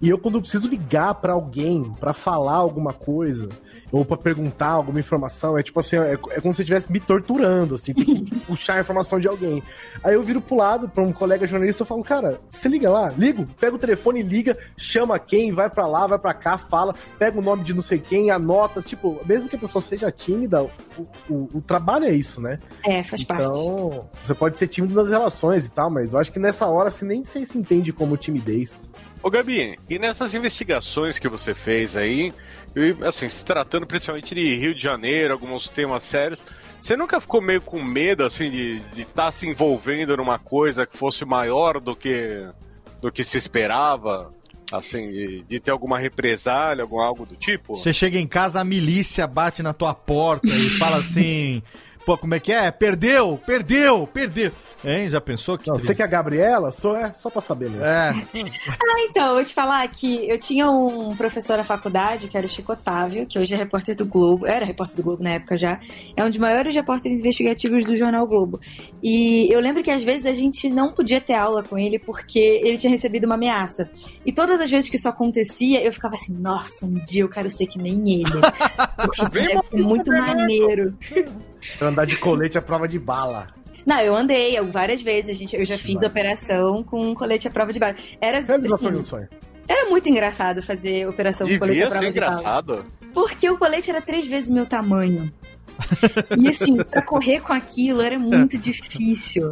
S6: E eu, quando eu preciso ligar pra alguém pra falar alguma coisa, ou pra perguntar alguma informação, é tipo assim, é, é como se você estivesse me torturando, assim, tem que puxar a informação de alguém. Aí eu viro pro lado pra um colega jornalista e falo, cara, você liga lá, ligo, pega o telefone e liga, chama quem, vai pra lá, vai pra cá, fala, pega o nome de não sei quem, anota, tipo, mesmo que a pessoa seja tímida, o, o, o trabalho é isso, né?
S8: É, faz parte.
S6: Então, você pode ser tímido nas relações e tal, mas eu acho que nessa hora, assim, nem sei se entende como timidez.
S7: Ô Gabi, e nessas investigações que você fez aí, e, assim, se tratando principalmente de Rio de Janeiro, alguns temas sérios, você nunca ficou meio com medo, assim, de estar se envolvendo numa coisa que fosse maior do que, do que se esperava? Assim, de, de ter alguma represália, algum algo do tipo?
S4: Você chega em casa, a milícia bate na tua porta e fala assim: pô, como é que é? Perdeu, perdeu, perdeu. Hein? Já pensou que.
S6: Não, você que é a Gabriela, sou, é só pra saber mesmo.
S4: É.
S8: Ah, então, eu vou te falar que eu tinha um professor na faculdade, que era o Chico Otávio, que hoje é repórter do Globo, era repórter do Globo na época já, é um dos maiores repórteres investigativos do jornal Globo. E eu lembro que às vezes a gente não podia ter aula com ele porque ele tinha recebido uma ameaça. E todas as vezes que isso acontecia, eu ficava assim, nossa, um dia eu quero ser que nem ele. Porque isso ser muito maneiro.
S6: Pra andar de colete à prova de bala.
S8: Não, eu andei eu- várias vezes, a gente, eu já fiz operação com colete à prova de bala. Era,
S6: Realização de um
S8: assim,
S6: sonho.
S8: era muito engraçado fazer operação com colete à
S7: Devia
S8: prova
S7: ser
S8: de bala.
S7: engraçado.
S8: Porque o colete era três vezes meu tamanho. E assim, pra correr com aquilo era muito difícil.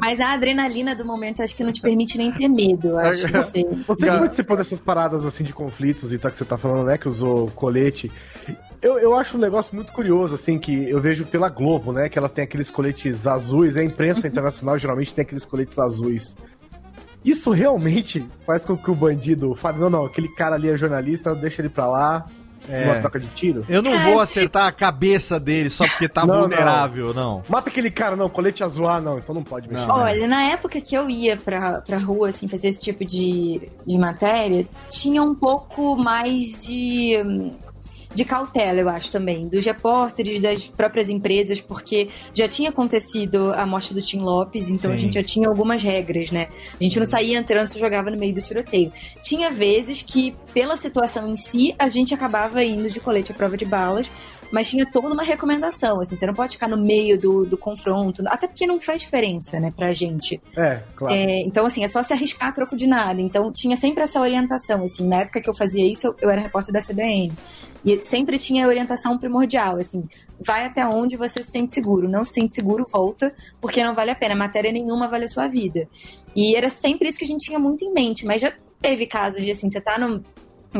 S8: Mas a adrenalina do momento acho que não te permite nem ter medo, acho. Não sei.
S6: Você que participou dessas paradas assim de conflitos e tal que você tá falando, né? Que usou colete. Eu, eu acho um negócio muito curioso, assim, que eu vejo pela Globo, né? Que ela tem aqueles coletes azuis, a imprensa internacional geralmente tem aqueles coletes azuis. Isso realmente faz com que o bandido fale, não, não, aquele cara ali é jornalista, deixa ele pra lá,
S4: É.
S6: numa troca de tiro.
S4: Eu não vou acertar a cabeça dele só porque tá
S6: Não,
S4: vulnerável, não.
S6: Mata aquele cara, não, colete azul, ah, não, então não pode mexer.
S8: Olha, na época que eu ia pra, pra rua, assim, fazer esse tipo de, de matéria, tinha um pouco mais de, de cautela, eu acho também, dos repórteres, das próprias empresas, porque já tinha acontecido a morte do Tim Lopes, então a
S4: Sim.
S8: gente já tinha algumas regras, né? A gente não saía entrando, só jogava no meio do tiroteio. Tinha vezes que, pela situação em si, a gente acabava indo de colete à prova de balas, mas tinha toda uma recomendação, assim, você não pode ficar no meio do, do confronto, até porque não faz diferença, né, pra gente.
S6: É, claro.
S8: É, então, assim, é só se arriscar a troco de nada. Então, tinha sempre essa orientação, assim, na época que eu fazia isso, eu, eu era repórter da CBN. E sempre tinha orientação primordial, assim, vai até onde você se sente seguro. Não se sente seguro, volta, porque não vale a pena. Matéria nenhuma vale a sua vida. E era sempre isso que a gente tinha muito em mente, mas já teve casos de, assim, você tá no,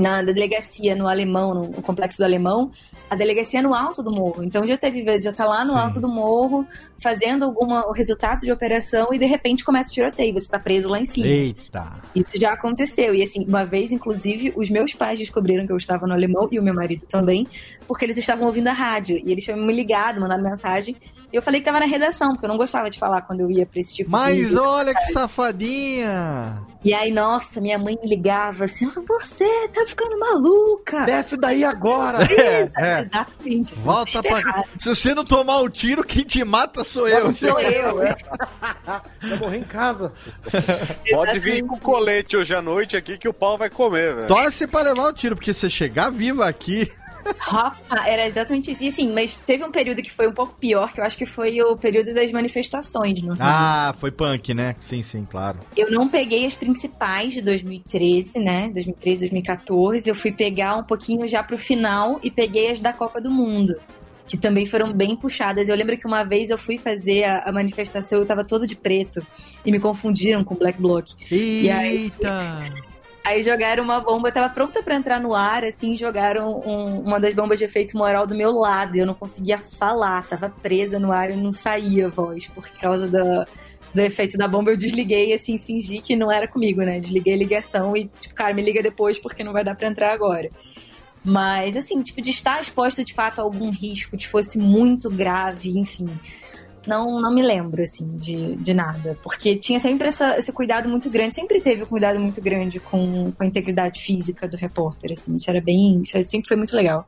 S8: na delegacia no Alemão, no, complexo do Alemão, a delegacia é no alto do morro. Então já teve vezes, já tá lá no
S4: Sim.
S8: alto do morro, fazendo alguma, o resultado de operação e de repente começa o tiroteio, você tá preso lá em cima.
S4: Eita.
S8: Isso já aconteceu. E assim, uma vez, inclusive, os meus pais descobriram que eu estava no alemão e o meu marido também, porque eles estavam ouvindo a rádio. E eles tinham me ligado, mandado mensagem. E eu falei que tava na redação, porque eu não gostava de falar quando eu ia pra esse tipo
S4: Mas
S8: de.
S4: olha que safadinha!
S8: E aí, nossa, minha mãe me ligava assim: ah, você tá ficando maluca!
S6: Desce daí agora!
S4: É, é.
S8: Exatamente. assim,
S4: Volta pra. Se você não tomar o tiro, quem te mata sou eu.
S8: Sou eu.
S6: Vai morrer em casa.
S7: Pode vir com colete hoje à noite aqui que o pau vai comer, velho.
S4: Torce pra levar o tiro, porque se você chegar viva aqui.
S8: Rapaz, era exatamente isso. E assim, mas teve um período que foi um pouco pior, que eu acho que foi o período das manifestações no Rio.
S4: Ah, foi punk, né? Sim, sim, claro.
S8: Eu não peguei as principais de 2013, né? 2013, 2014. Eu fui pegar um pouquinho já pro final e peguei as da Copa do Mundo. Que também foram bem puxadas. Eu lembro que uma vez eu fui fazer a, a manifestação, eu tava toda de preto. E me confundiram com Black Bloc. E aí-
S4: Eita!
S8: Aí jogaram uma bomba, eu tava pronta pra entrar no ar, assim, jogaram um- uma das bombas de efeito moral do meu lado. E eu não conseguia falar, tava presa no ar e não saía a voz por causa da, do efeito da bomba. Eu desliguei, assim, fingi que não era comigo, né? Desliguei a ligação e, tipo, cara, me liga depois porque não vai dar pra entrar agora. Mas, assim, tipo, de estar exposto de fato a algum risco que fosse muito grave, enfim. Não, não me lembro, assim, de, de nada. Porque tinha sempre essa- esse cuidado muito grande, sempre teve um cuidado muito grande com, com a integridade física do repórter, assim. Isso era bem. Isso sempre foi muito legal.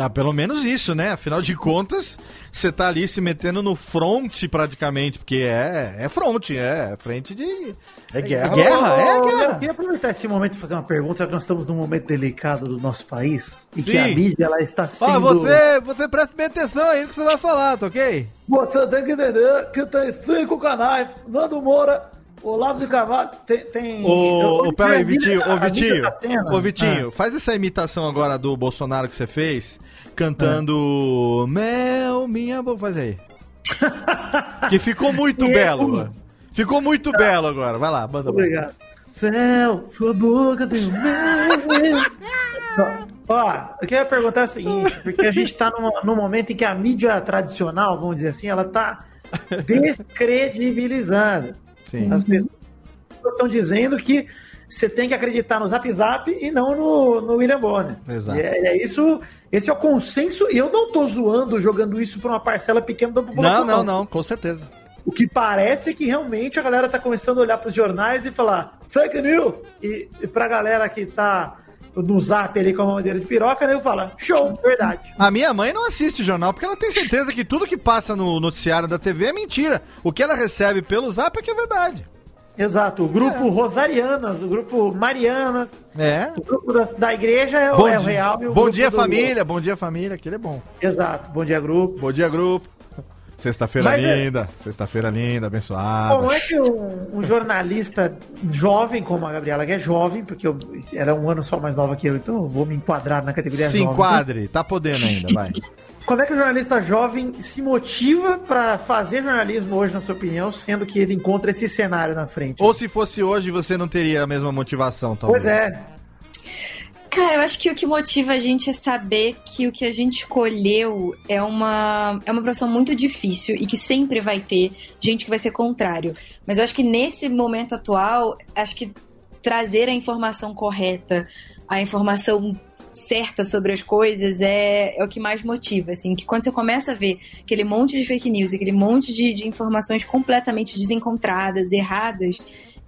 S4: Dá pelo menos isso, né? Afinal de contas, você tá ali se metendo no front praticamente, porque é, é front, é frente de.
S6: É guerra.
S4: É guerra, é guerra.
S5: Eu queria aproveitar esse momento e fazer uma pergunta, já que nós estamos num momento delicado do nosso país e
S4: Sim.
S5: que a mídia ela está sendo.
S4: Ó, você, você presta bem atenção aí no que você vai falar, tá ok?
S5: Você tem que entender que tem cinco canais. Nando Moura, Olavo de Carvalho, tem. tem...
S4: Ô, ô, peraí, Vitinho, ô, Vitinho, ô, Vitinho, faz essa imitação agora do Bolsonaro que você fez, cantando Mel, minha boca, faz aí. que ficou muito belo. Ficou muito belo agora, vai lá, manda.
S5: Obrigado. Fel, sua boca tem o meu. Ó, eu queria perguntar o seguinte, porque a gente tá num, num momento em que a mídia tradicional, vamos dizer assim, ela tá descredibilizada.
S4: Sim.
S5: As pessoas estão dizendo que você tem que acreditar no Zap Zap e não no, no William Bonner.
S4: Exato.
S5: E é, é isso, esse é o consenso, e eu não tô zoando jogando isso pra uma parcela pequena da população.
S4: Não, não, não, com certeza.
S5: O que parece é que realmente a galera tá começando a olhar pros jornais e falar fake news. E, e pra galera que tá no zap ali com a madeira de piroca, né, eu falo, show, verdade.
S4: A minha mãe não assiste jornal porque ela tem certeza que tudo que passa no noticiário da TV é mentira. O que ela recebe pelo zap é que é verdade.
S5: Exato, o grupo Rosarianas, o grupo Marianas,
S4: É.
S5: o grupo da, da igreja é, o-
S4: Bom
S5: é o real. e o
S4: bom dia família, bom dia família, aquele é bom.
S5: Exato, bom dia grupo.
S4: Bom dia grupo. Sexta-feira
S5: é-
S4: linda, sexta-feira linda, abençoada.
S5: Como é que um, um jornalista jovem como a Gabriela, que é jovem, porque eu era um ano só mais nova que eu, então eu vou me enquadrar na categoria
S4: Se
S5: jovem.
S4: enquadre, tá podendo ainda, vai.
S5: Como é que o jornalista jovem se motiva pra fazer jornalismo hoje, na sua opinião, sendo que ele encontra esse cenário na frente?
S4: Ou se fosse hoje, você não teria a mesma motivação, talvez.
S5: Pois é.
S8: Cara, eu acho que o que motiva a gente é saber que o que a gente escolheu é uma, é uma profissão muito difícil e que sempre vai ter gente que vai ser contrário. Mas eu acho que nesse momento atual, acho que trazer a informação correta, a informação certa sobre as coisas é, é o que mais motiva, assim, que quando você começa a ver aquele monte de fake news, aquele monte de, de informações completamente desencontradas, erradas,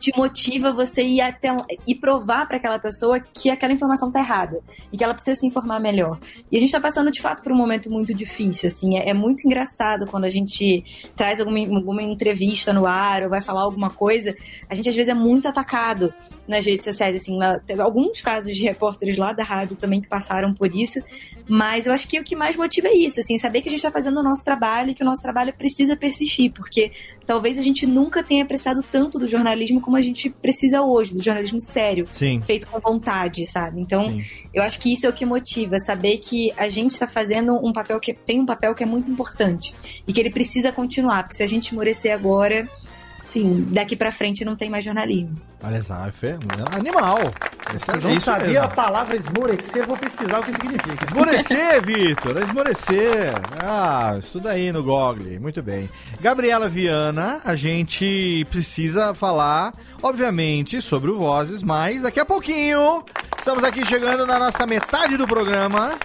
S8: te motiva você ir até e provar para aquela pessoa que aquela informação tá errada e que ela precisa se informar melhor. E a gente tá passando de fato por um momento muito difícil, assim, é, é muito engraçado quando a gente traz alguma, alguma entrevista no ar ou vai falar alguma coisa, a gente às vezes é muito atacado nas redes sociais, assim, lá, teve alguns casos de repórteres lá da rádio também que passaram por isso, mas eu acho que o que mais motiva é isso, assim, saber que a gente está fazendo o nosso trabalho e que o nosso trabalho precisa persistir, porque talvez a gente nunca tenha prestado tanto do jornalismo como a gente precisa hoje, do jornalismo sério,
S4: Sim.
S8: feito com vontade, sabe? Então,
S4: Sim.
S8: eu acho que isso é o que motiva, saber que a gente está fazendo um papel que tem um papel que é muito importante e que ele precisa continuar, porque se a gente esmorecer agora, sim, daqui para frente não tem mais jornalismo.
S4: Olha só, é animal. Esse é
S5: Eu não
S4: isso
S5: sabia
S4: mesmo.
S5: a palavra esmorecer, vou pesquisar o que significa.
S4: Esmorecer, Vitor, esmorecer. Ah, estuda aí no Google. Muito bem. Gabriela Viana, a gente precisa falar, obviamente, sobre o Vozes, mas daqui a pouquinho. Estamos aqui chegando na nossa metade do programa.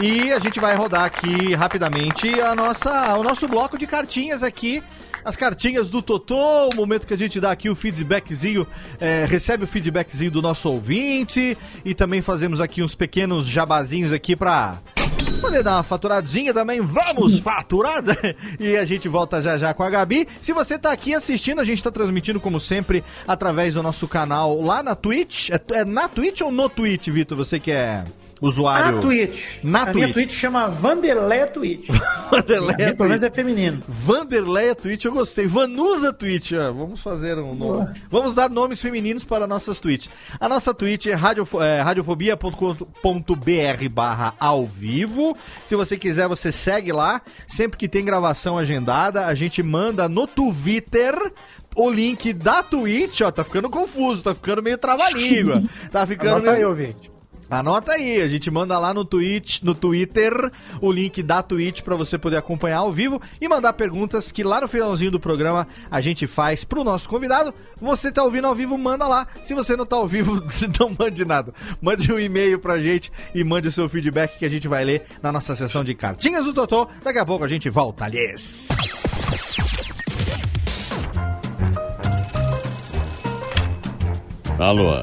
S4: E a gente vai rodar aqui rapidamente a nossa, o nosso bloco de cartinhas aqui. As cartinhas do Totô, o momento que a gente dá aqui o feedbackzinho, é, recebe o feedbackzinho do nosso ouvinte e também fazemos aqui uns pequenos jabazinhos aqui pra poder dar uma faturadinha também. Vamos faturada! E a gente volta já já com a Gabi. Se você tá aqui assistindo, a gente tá transmitindo como sempre através do nosso canal lá na Twitch. É, é na Twitch ou no Twitch, Vitor? Você que é usuário.
S5: Na Twitch.
S4: Na
S5: a
S4: Twitch.
S5: minha Twitch chama Vanderlé Twitch.
S4: Vanderlei
S5: Minha, Pelo menos é feminino.
S4: Vanderleia Twitch, eu gostei. Vanusa Twitch, ó. vamos fazer um nome. Vamos dar nomes femininos para nossas tweets. A nossa tweet é, radiofo é radiofobia.com.br barra ao vivo. Se você quiser, você segue lá. Sempre que tem gravação agendada, a gente manda no Twitter o link da Twitch, ó, tá ficando confuso, tá ficando meio trava-língua. Tá ficando
S6: Anota aí,
S4: meio...
S6: ouvinte.
S4: Anota aí, a gente manda lá no Twitch, no Twitter, o link da Twitch pra você poder acompanhar ao vivo e mandar perguntas que lá no finalzinho do programa a gente faz pro nosso convidado. Você tá ouvindo ao vivo, manda lá. Se você não tá ao vivo, não mande nada. Mande um e-mail pra gente e mande o seu feedback que a gente vai ler na nossa sessão de cartinhas do Totô. Daqui a pouco a gente volta, aliás.
S9: Alô,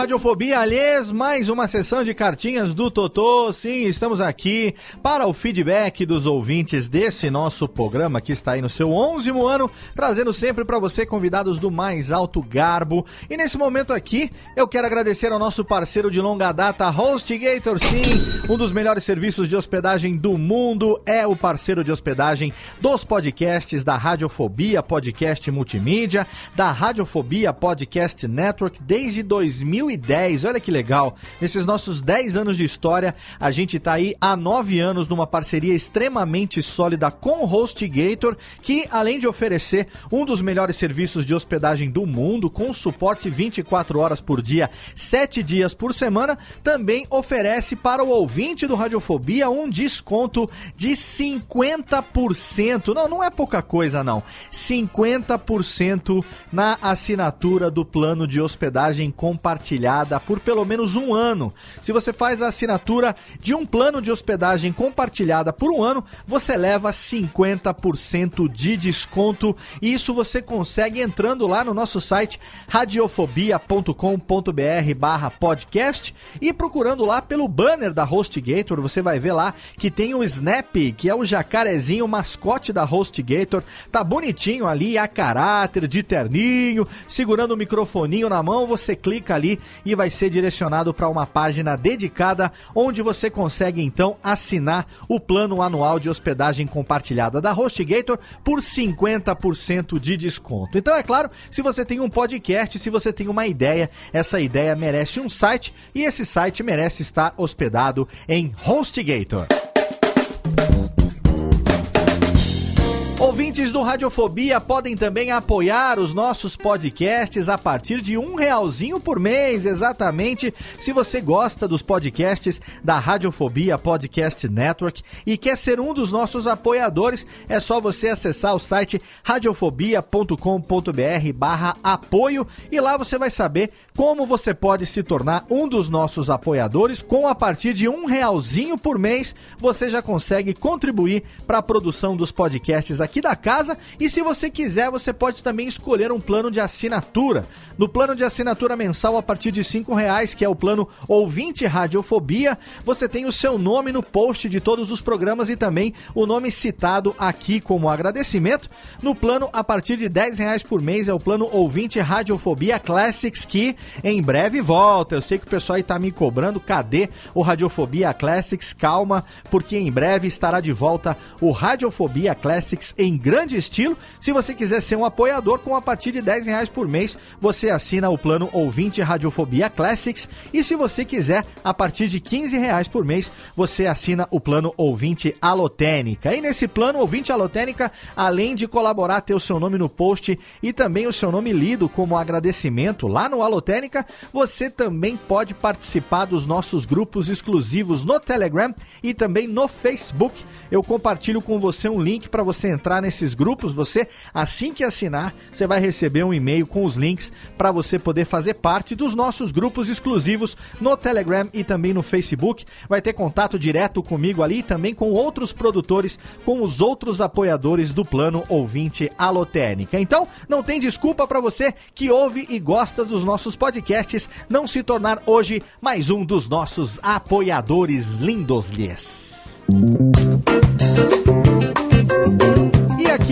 S4: Radiofobia, aliás, mais uma sessão de cartinhas do Totô. Sim, estamos aqui para o feedback dos ouvintes desse nosso programa que está aí no seu 11 ano, trazendo sempre para você convidados do mais alto garbo. E nesse momento aqui, eu quero agradecer ao nosso parceiro de longa data, HostGator. Sim, um dos melhores serviços de hospedagem do mundo, é o parceiro de hospedagem dos podcasts da Radiofobia Podcast Multimídia, da Radiofobia Podcast Network desde 2010. Olha que legal. Nesses nossos 10 anos de história, a gente tá aí há 9 anos numa parceria extremamente sólida com o HostGator, que além de oferecer um dos melhores serviços de hospedagem do mundo, com suporte 24 horas por dia, 7 dias por semana, também oferece para o ouvinte do Radiofobia um desconto de 50%. Não, não é pouca coisa não. 50% na assinatura do plano de hospedagem compartilhada por pelo menos um ano. Se você faz a assinatura de um plano de hospedagem compartilhada por um ano, você leva 50% de desconto. E isso você consegue entrando lá no nosso site radiofobia.com.br barra podcast e procurando lá pelo banner da HostGator, você vai ver lá que tem o Snap, que é o jacarezinho mascote da HostGator. Tá bonitinho ali, a caráter, de terninho, segurando o microfoninho na mão, você clica ali e vai ser direcionado para uma página dedicada onde você consegue então assinar o plano anual de hospedagem compartilhada da HostGator por 50% de desconto. Então é claro, se você tem um podcast, se você tem uma ideia, essa ideia merece um site e esse site merece estar hospedado em HostGator. Ouvintes do Radiofobia podem também apoiar os nossos podcasts a partir de um realzinho por mês, exatamente. Se você gosta dos podcasts da Radiofobia Podcast Network e quer ser um dos nossos apoiadores, é só você acessar o site radiofobia.com.br barra apoio e lá você vai saber como você pode se tornar um dos nossos apoiadores. Com a partir de um realzinho por mês, você já consegue contribuir para a produção dos podcasts aqui aqui da casa. E se você quiser, você pode também escolher um plano de assinatura. No plano de assinatura mensal a partir de cinco reais, que é o plano ouvinte radiofobia, você tem o seu nome no post de todos os programas e também o nome citado aqui como agradecimento. No plano a partir de dez reais por mês é o plano ouvinte radiofobia Classics que em breve volta. Eu sei que o pessoal aí tá me cobrando, cadê o Radiofobia Classics? Calma, porque em breve estará de volta o Radiofobia Classics em grande estilo. Se você quiser ser um apoiador, com a partir de 10 reais por mês, você assina o plano Ouvinte Radiofobia Classics. E se você quiser, a partir de 15 reais por mês, você assina o plano Ouvinte Alotênica. E nesse plano Ouvinte Alotênica, além de colaborar, ter o seu nome no post e também o seu nome lido como agradecimento lá no Alotênica, você também pode participar dos nossos grupos exclusivos no Telegram e também no Facebook. Eu compartilho com você um link para você entrar entrar nesses grupos, você, assim que assinar, você vai receber um e-mail com os links para você poder fazer parte dos nossos grupos exclusivos no Telegram e também no Facebook. Vai ter contato direto comigo ali e também com outros produtores, com os outros apoiadores do plano ouvinte Alotênica. Então, não tem desculpa para você que ouve e gosta dos nossos podcasts não se tornar hoje mais um dos nossos apoiadores lindos-lhes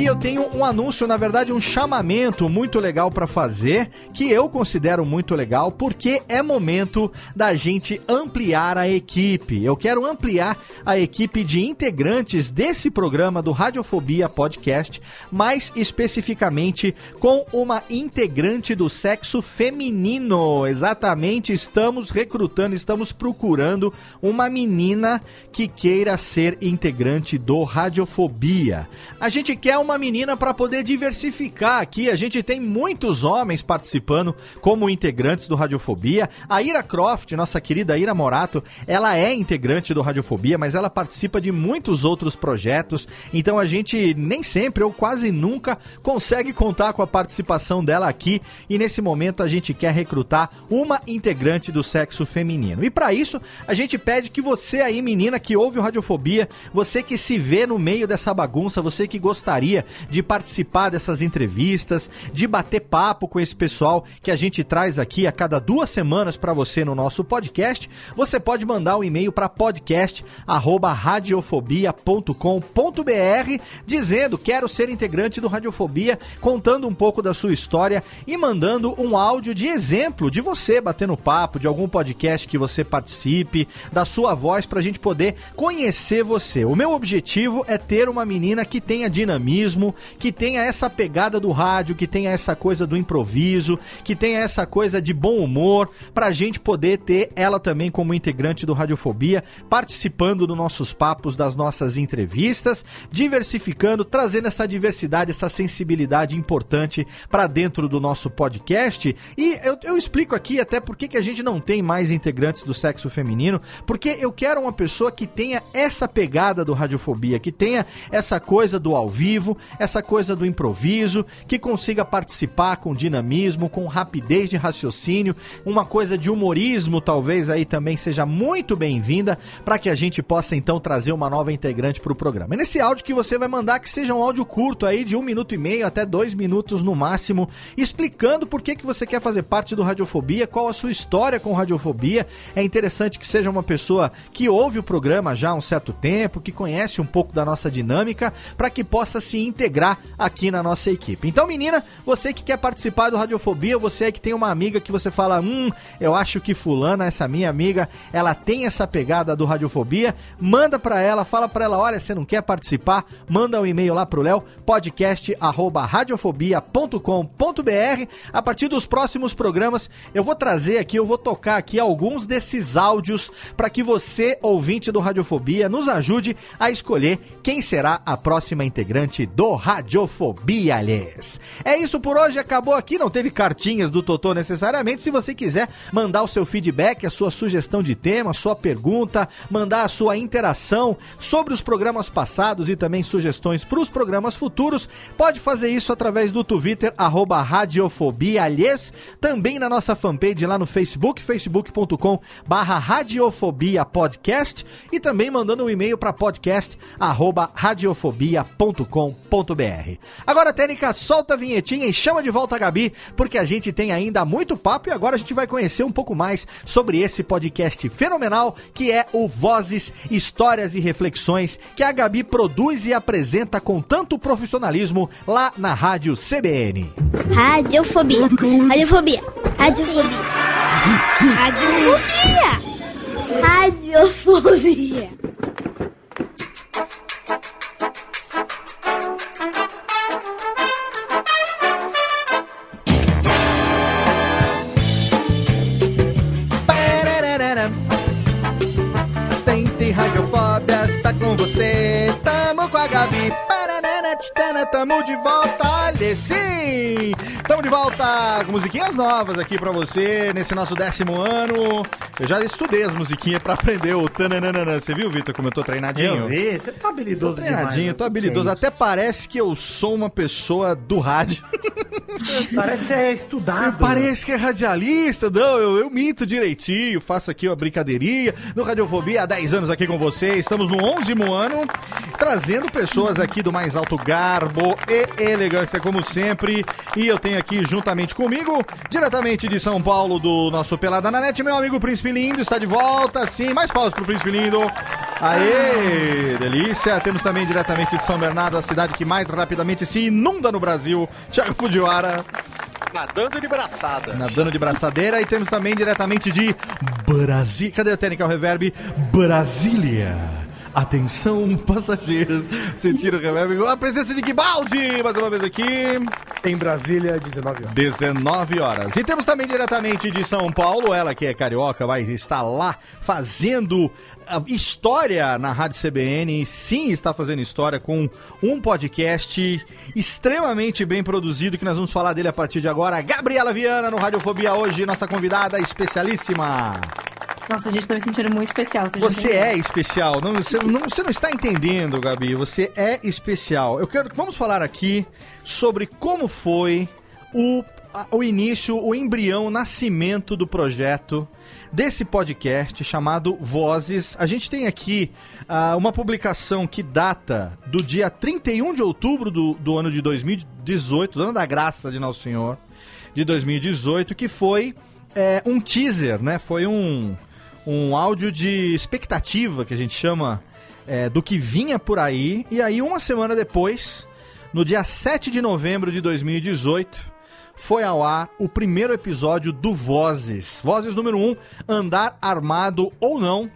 S4: eu tenho um anúncio, na verdade, um chamamento muito legal para fazer, que eu considero muito legal, porque é momento da gente ampliar a equipe. Eu quero ampliar a equipe de integrantes desse programa do Radiofobia Podcast, mais especificamente com uma integrante do sexo feminino. Exatamente, estamos recrutando, estamos procurando uma menina que queira ser integrante do Radiofobia. A gente quer uma menina para poder diversificar aqui. A gente tem muitos homens participando como integrantes do Radiofobia. A Ira Croft, nossa querida Ira Morato, ela é integrante do Radiofobia, mas ela participa de muitos outros projetos. Então a gente nem sempre ou quase nunca consegue contar com a participação dela aqui. E nesse momento a gente quer recrutar uma integrante do sexo feminino. E para isso a gente pede que você aí, menina que ouve o Radiofobia, você que se vê no meio dessa bagunça, você que gostaria gostaria de participar dessas entrevistas, de bater papo com esse pessoal que a gente traz aqui a cada duas semanas para você no nosso podcast, você pode mandar um e-mail para podcast@radiofobia.com.br dizendo quero ser integrante do Radiofobia, contando um pouco da sua história e mandando um áudio de exemplo de você batendo papo, de algum podcast que você participe, da sua voz para a gente poder conhecer você. O meu objetivo é ter uma menina que tenha dinamismo que tenha essa pegada do rádio, que tenha essa coisa do improviso, que tenha essa coisa de bom humor, pra gente poder ter ela também como integrante do Radiofobia, participando dos nossos papos, das nossas entrevistas, diversificando, trazendo essa diversidade, essa sensibilidade importante para dentro do nosso podcast. E eu, eu explico aqui até por que a gente não tem mais integrantes do sexo feminino, porque eu quero uma pessoa que tenha essa pegada do Radiofobia, que tenha essa coisa do ao vivo essa coisa do improviso, que consiga participar com dinamismo, com rapidez de raciocínio, uma coisa de humorismo talvez aí também seja muito bem-vinda para que a gente possa então trazer uma nova integrante para o programa. E nesse áudio que você vai mandar que seja um áudio curto aí de um minuto e meio até dois minutos no máximo, explicando por que, que você quer fazer parte do Radiofobia, qual a sua história com Radiofobia. É interessante que seja uma pessoa que ouve o programa já há um certo tempo, que conhece um pouco da nossa dinâmica, para que possa se integrar aqui na nossa equipe. Então, menina, você que quer participar do Radiofobia, você que tem uma amiga que você fala, hum, eu acho que fulana, essa minha amiga, ela tem essa pegada do Radiofobia, manda pra ela, fala pra ela, olha, você não quer participar? Manda um e-mail lá pro Léo, podcast@radiofobia.com.br. A partir dos próximos programas, eu vou trazer aqui, eu vou tocar aqui alguns desses áudios para que você, ouvinte do Radiofobia, nos ajude a escolher quem será a próxima integrante do Radiofobia, aliás. É isso por hoje, acabou aqui, não teve cartinhas do Totô necessariamente. Se você quiser mandar o seu feedback, a sua sugestão de tema, a sua pergunta, mandar a sua interação sobre os programas passados e também sugestões para os programas futuros, pode fazer isso através do Twitter, arroba Radiofobia, aliás, também na nossa fanpage lá no Facebook, facebook.com barra Radiofobia Podcast e também mandando um e-mail para podcast arroba. Agora, Técnica, solta a vinhetinha e chama de volta a Gabi, porque a gente tem ainda muito papo e agora a gente vai conhecer um pouco mais sobre esse podcast fenomenal que é o Vozes, Histórias e Reflexões, que a Gabi produz e apresenta com tanto profissionalismo lá na Rádio CBN.
S10: Radiofobia. Radiofobia. Radiofobia. Radiofobia. Radiofobia.
S4: Tente Radiofobia, está com você. Tamo com a Gabi. Titana, tamo de volta. Olha, sim! Tamo de volta com musiquinhas novas aqui pra você nesse nosso décimo ano. Eu já estudei as musiquinhas pra aprender o tananana. Você viu, Vitor, como eu tô treinadinho?
S5: Eu vi, você tá habilidoso
S4: Tô
S5: demais.
S4: treinadinho, tô habilidoso. Até parece que eu sou uma pessoa do rádio.
S5: Parece ser é estudado.
S4: Parece que é radialista, não, eu, eu minto direitinho, faço aqui uma brincadeirinha. No Radiofobia, há 10 anos aqui com vocês, estamos no 11 ano, trazendo pessoas aqui do mais alto garbo e elegância, como sempre. E eu tenho aqui juntamente comigo, diretamente de São Paulo, do nosso Pelada na Net, meu amigo Príncipe Lindo, está de volta, sim, mais pausas pro Príncipe Lindo. Aê, delícia. Temos também diretamente de São Bernardo, a cidade que mais rapidamente se inunda no Brasil, Thiago Fujiwara.
S7: Nadando de braçada.
S4: Nadando de braçadeira. E temos também diretamente de Brasília. Cadê a técnica o reverb? Brasília. Atenção, passageiros. Sentiram o reverb? A presença de Guibaldi, mais uma vez aqui.
S6: Em Brasília, 19 horas.
S4: 19 horas. E temos também diretamente de São Paulo, ela que é carioca, mas está lá fazendo história na Rádio CBN. Sim, está fazendo história com um podcast extremamente bem produzido, que nós vamos falar dele a partir de agora. Gabriela Viana no Radiofobia hoje, nossa convidada especialíssima.
S8: Nossa, a gente tá me sentindo muito especial.
S4: Você
S8: bem-vindo.
S4: é especial. Não, você, não, você não está entendendo, Gabi. Você é especial. Eu quero. Vamos falar aqui sobre como foi o, o início, o embrião, o nascimento do projeto desse podcast chamado Vozes. A gente tem aqui ah, uma publicação que data do dia 31 de outubro do, do ano de 2018, do ano da graça de Nosso Senhor, de 2018, que foi é, um teaser, né? Foi um, um áudio de expectativa, que a gente chama, é, do que vinha por aí. E aí, uma semana depois, no dia 7 de novembro de 2018, foi ao ar o primeiro episódio do Vozes. Vozes número 1, Andar Armado ou Não.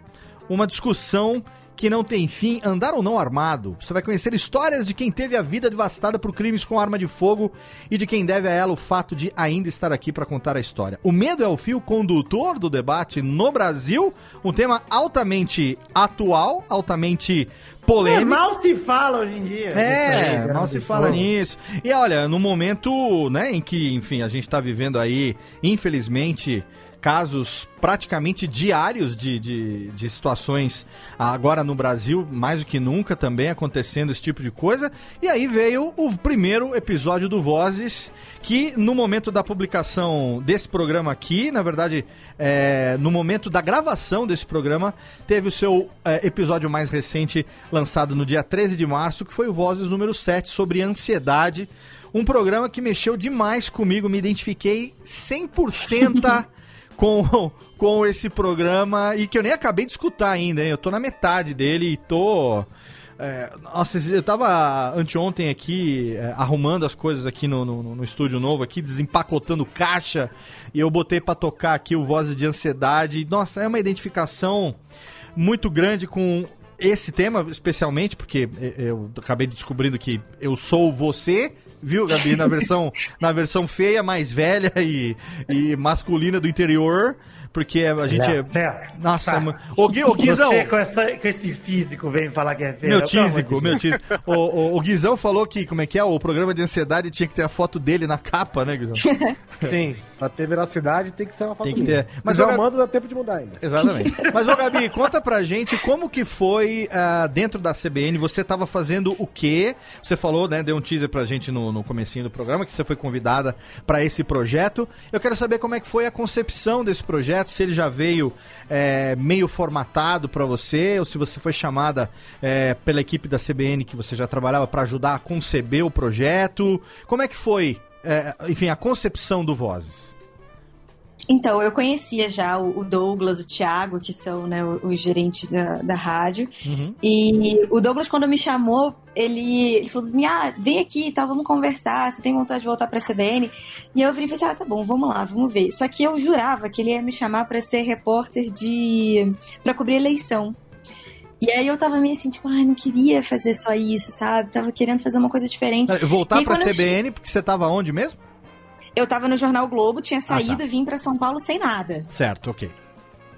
S4: Uma discussão que não tem fim, andar ou não armado. Você vai conhecer histórias de quem teve a vida devastada por crimes com arma de fogo e de quem deve a ela o fato de ainda estar aqui para contar a história. O medo é o fio condutor do debate no Brasil, um tema altamente atual, altamente
S5: É,
S4: polêmico.
S5: mal se fala hoje em dia.
S4: É,
S5: aí,
S4: mal se fala nisso. E olha, no momento, né, em que, enfim, a gente tá vivendo aí, infelizmente, casos praticamente diários de, de, de situações agora no Brasil, mais do que nunca também acontecendo esse tipo de coisa. E aí veio o primeiro episódio do Vozes, que no momento da publicação desse programa aqui, na verdade, é, no momento da gravação desse programa, teve o seu é, episódio mais recente lançado no dia 13 de março, que foi o Vozes número 7 sobre ansiedade. Um programa que mexeu demais comigo, me identifiquei 100% com, com esse programa e que eu nem acabei de escutar ainda, hein? Eu tô na metade dele e tô. É, nossa, eu tava anteontem aqui é, arrumando as coisas aqui no, no, no estúdio novo aqui, desempacotando caixa, e eu botei pra tocar aqui o Vozes de Ansiedade. Nossa, é uma identificação muito grande com esse tema, especialmente, porque é, eu acabei descobrindo que eu sou você, viu, Gabi? Na versão, na versão feia, mais velha e, e masculina do interior. Porque a gente é.
S5: é.
S4: Nossa,
S5: Tá.
S4: mano. Ô, Gui, ô Guizão.
S5: Você com, essa- com esse físico vem falar que é feio.
S4: Meu tísico, meu tísico. O, o, o Guizão falou que, como é que é? O programa de ansiedade tinha que ter a foto dele na capa, né, Guizão?
S6: Sim, pra ter veracidade tem que ser uma foto
S4: Tem que
S6: minha.
S4: ter.
S6: Mas eu- é mando dá tempo de mudar ainda.
S4: Exatamente. Mas, ô Gabi, conta pra gente como que foi ah, dentro da CBN, você tava fazendo o quê? Você falou, né, deu um teaser pra gente no, no comecinho do programa, que você foi convidada pra esse projeto. Eu quero saber como é que foi a concepção desse projeto, se ele já veio é, meio formatado pra você, ou se você foi chamada é, pela equipe da CBN que você já trabalhava pra ajudar a conceber o projeto. Como é que foi, é, enfim, a concepção do Vozes?
S8: Então, eu conhecia já o Douglas, o Thiago, que são né, os gerentes da, da rádio. E o Douglas, quando me chamou, ele, ele falou: ah, vem aqui e tal, vamos conversar. Você tem vontade de voltar pra CBN? E eu e falei: assim, ah, tá bom, vamos lá, vamos ver. Só que eu jurava que ele ia me chamar pra ser repórter de. pra cobrir eleição. E aí eu tava meio assim, tipo, ai, não queria fazer só isso, sabe? Tava querendo fazer uma coisa diferente.
S4: Voltar
S8: E
S4: pra
S8: quando eu
S4: CBN, porque você tava onde mesmo?
S8: Eu tava no Jornal Globo, tinha saído
S4: tá.
S8: e vim pra São Paulo sem nada.
S4: Certo, ok.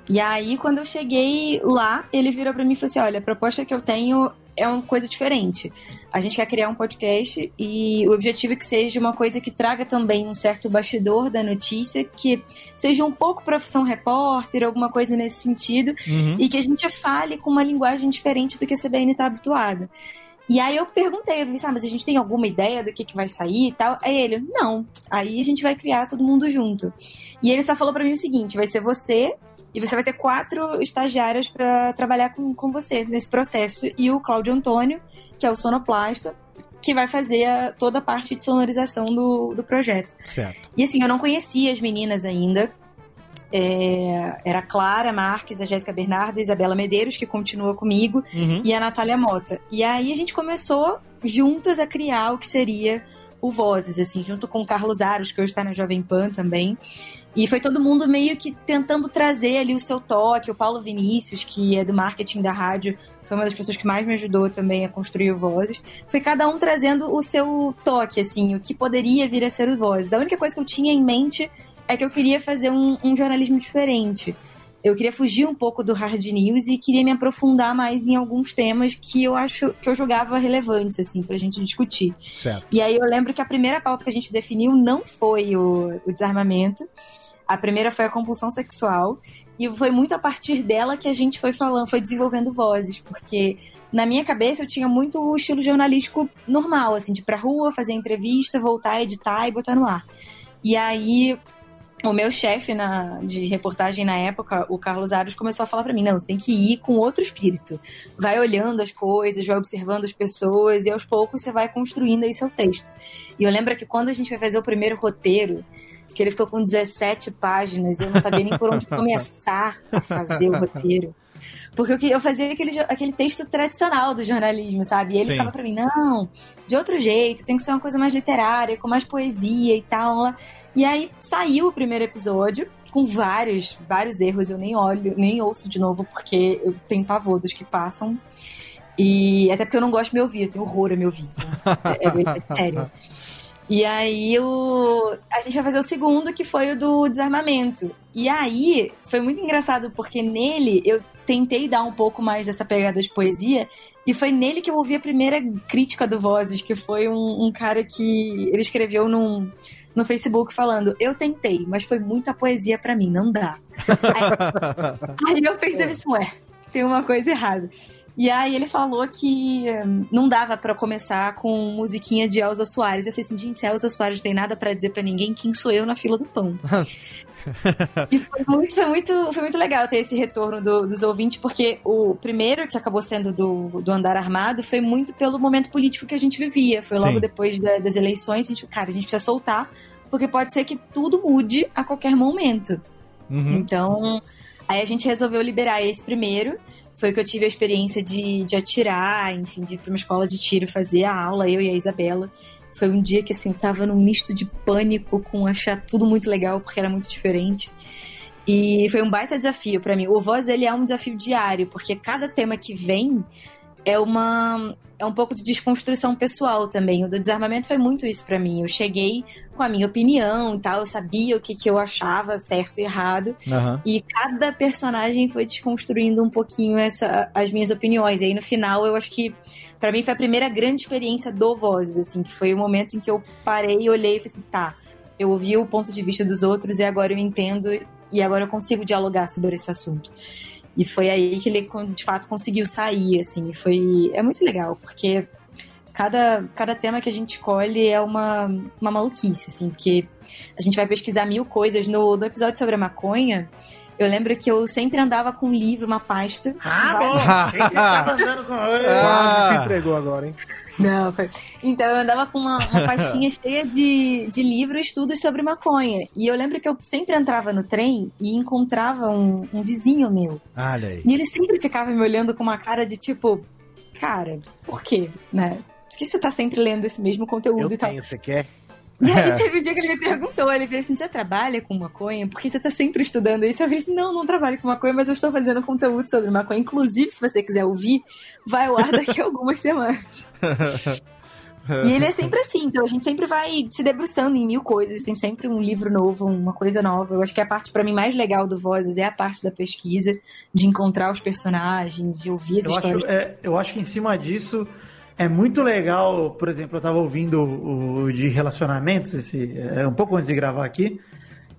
S8: E aí, quando eu cheguei lá, ele virou pra mim e falou assim: Olha, a proposta que eu tenho é uma coisa diferente. A gente quer criar um podcast e o objetivo é que seja uma coisa que traga também um certo bastidor da notícia, que seja um pouco profissão repórter, alguma coisa nesse sentido,
S11: Uhum.
S8: e que a gente fale com uma linguagem diferente do que a CBN está habituada. E aí eu perguntei, eu falei, ah, mas a gente tem alguma ideia do que, que vai sair e tal? Aí ele, não. Aí a gente vai criar todo mundo junto. E ele só falou pra mim o seguinte: vai ser você e você vai ter quatro estagiárias pra trabalhar com, com você nesse processo. E o Cláudio Antônio, que é o sonoplasta, que vai fazer a- toda a parte de sonorização do, do projeto.
S4: Certo.
S8: E assim, eu não conhecia as meninas ainda. É, era a Clara Marques, a Jéssica Bernardo, a Isabela Medeiros, que continua comigo,
S4: Uhum.
S8: e a Natália Mota. E aí a gente começou juntas a criar o que seria o Vozes, assim, junto com o Carlos Aros, que hoje está na Jovem Pan também. E foi todo mundo meio que tentando trazer ali o seu toque. O Paulo Vinícius, que é do marketing da rádio, foi uma das pessoas que mais me ajudou também a construir o Vozes. Foi cada um trazendo o seu toque, assim, o que poderia vir a ser o Vozes. A única coisa que eu tinha em mente é que eu queria fazer um, um jornalismo diferente. Eu queria fugir um pouco do hard news e queria me aprofundar mais em alguns temas que eu acho que eu julgava relevantes, assim, pra gente discutir.
S4: Certo.
S8: E aí eu lembro que a primeira pauta que a gente definiu não foi o, o desarmamento. A primeira foi a compulsão sexual. E foi muito a partir dela que a gente foi falando, foi desenvolvendo vozes, porque na minha cabeça eu tinha muito o estilo jornalístico normal, assim, de ir pra rua, fazer entrevista, voltar, editar e botar no ar. E aí o meu chefe na, de reportagem na época, o Carlos Aros, começou a falar pra mim: não, você tem que ir com outro espírito. Vai olhando as coisas, vai observando as pessoas e aos poucos você vai construindo aí seu texto. E eu lembro que quando a gente foi fazer o primeiro roteiro, que ele ficou com 17 páginas, eu não sabia nem por onde começar a fazer o roteiro. Porque eu, que- eu fazia aquele, aquele texto tradicional do jornalismo, sabe? E ele
S11: Sim.
S8: ficava pra mim, não, de outro jeito, tem que ser uma coisa mais literária, com mais poesia e tal. E aí saiu o primeiro episódio, com vários, vários erros, eu nem olho, nem ouço de novo, porque eu tenho pavor dos que passam. E até porque eu não gosto de me ouvir, eu tenho horror a me ouvir. É, é- é sério. E aí o... a gente vai fazer o segundo, que foi o do desarmamento. E aí foi muito engraçado, porque nele eu tentei dar um pouco mais dessa pegada de poesia, e foi nele que eu ouvi a primeira crítica do Vozes, que foi um, um cara que ele escreveu num, no Facebook falando: Eu tentei, mas foi muita poesia pra mim, não dá. Aí eu pensei assim, ué, tem uma coisa errada. E aí ele falou que hum, não dava pra começar com musiquinha de Elza Soares. Eu falei assim, gente, se Elza Soares não tem nada pra dizer pra ninguém, quem sou eu na fila do pão? e foi muito, foi muito, foi muito legal ter esse retorno do- dos ouvintes, porque o primeiro que acabou sendo do, do Andar Armado foi muito pelo momento político que a gente vivia. Foi logo
S11: Sim.
S8: depois da- das eleições, a gente, cara, a gente precisa soltar, porque pode ser que tudo mude a qualquer momento.
S4: Uhum.
S8: Então, Aí a gente resolveu liberar esse primeiro. Foi que eu tive a experiência de, de atirar, enfim, de ir pra uma escola de tiro fazer a aula, eu e a Isabela. Foi um dia que, assim, tava num misto de pânico com achar tudo muito legal, porque era muito diferente. E foi um baita desafio para mim. O Voz, ele é um desafio diário, porque cada tema que vem é uma é um pouco de desconstrução pessoal também. O do desarmamento foi muito isso para mim. Eu cheguei com a minha opinião e tal, eu sabia o que, que eu achava certo e errado.
S4: Aham.
S8: E cada personagem foi desconstruindo um pouquinho essa, as minhas opiniões. E aí no final eu acho que para mim foi a primeira grande experiência do Vozes, assim, que foi o momento em que eu parei e olhei e falei assim, tá, eu ouvi o ponto de vista dos outros e agora eu entendo e agora eu consigo dialogar sobre esse assunto. E foi aí que ele de fato conseguiu sair, assim, e foi é muito legal, porque cada, cada tema que a gente escolhe é uma, uma maluquice, assim, porque a gente vai pesquisar mil coisas. No, no episódio sobre a maconha, eu lembro que eu sempre andava com um livro, uma pasta.
S5: Ah, bom! Quem você tava andando com.
S6: Quase te entregou agora, hein?
S8: Não, foi. Então eu andava com uma, uma pastinha cheia de, de livros e estudos sobre maconha. E eu lembro que eu sempre entrava no trem e encontrava um, um vizinho meu.
S4: Olha aí.
S8: E ele sempre ficava me olhando com uma cara de tipo, cara, por quê? Né? Por que você tá sempre lendo esse mesmo conteúdo
S6: Eu
S8: e tal?
S6: tenho, você quer?
S8: E aí teve um dia que ele me perguntou, ele falou assim, você trabalha com maconha? Por que você tá sempre estudando isso? Eu falei assim, não, não trabalho com maconha, mas eu estou fazendo conteúdo sobre maconha. Inclusive, se você quiser ouvir, vai ao ar daqui a algumas semanas. E ele é sempre assim, então a gente sempre vai se debruçando em mil coisas, tem sempre um livro novo, uma coisa nova. Eu acho que a parte, pra mim, mais legal do Vozes é a parte da pesquisa, de encontrar os personagens, de ouvir as
S5: Eu acho,
S8: histórias.
S5: é, eu acho que em cima disso é muito legal. Por exemplo, eu tava ouvindo o de relacionamentos, esse, é, um pouco antes de gravar aqui.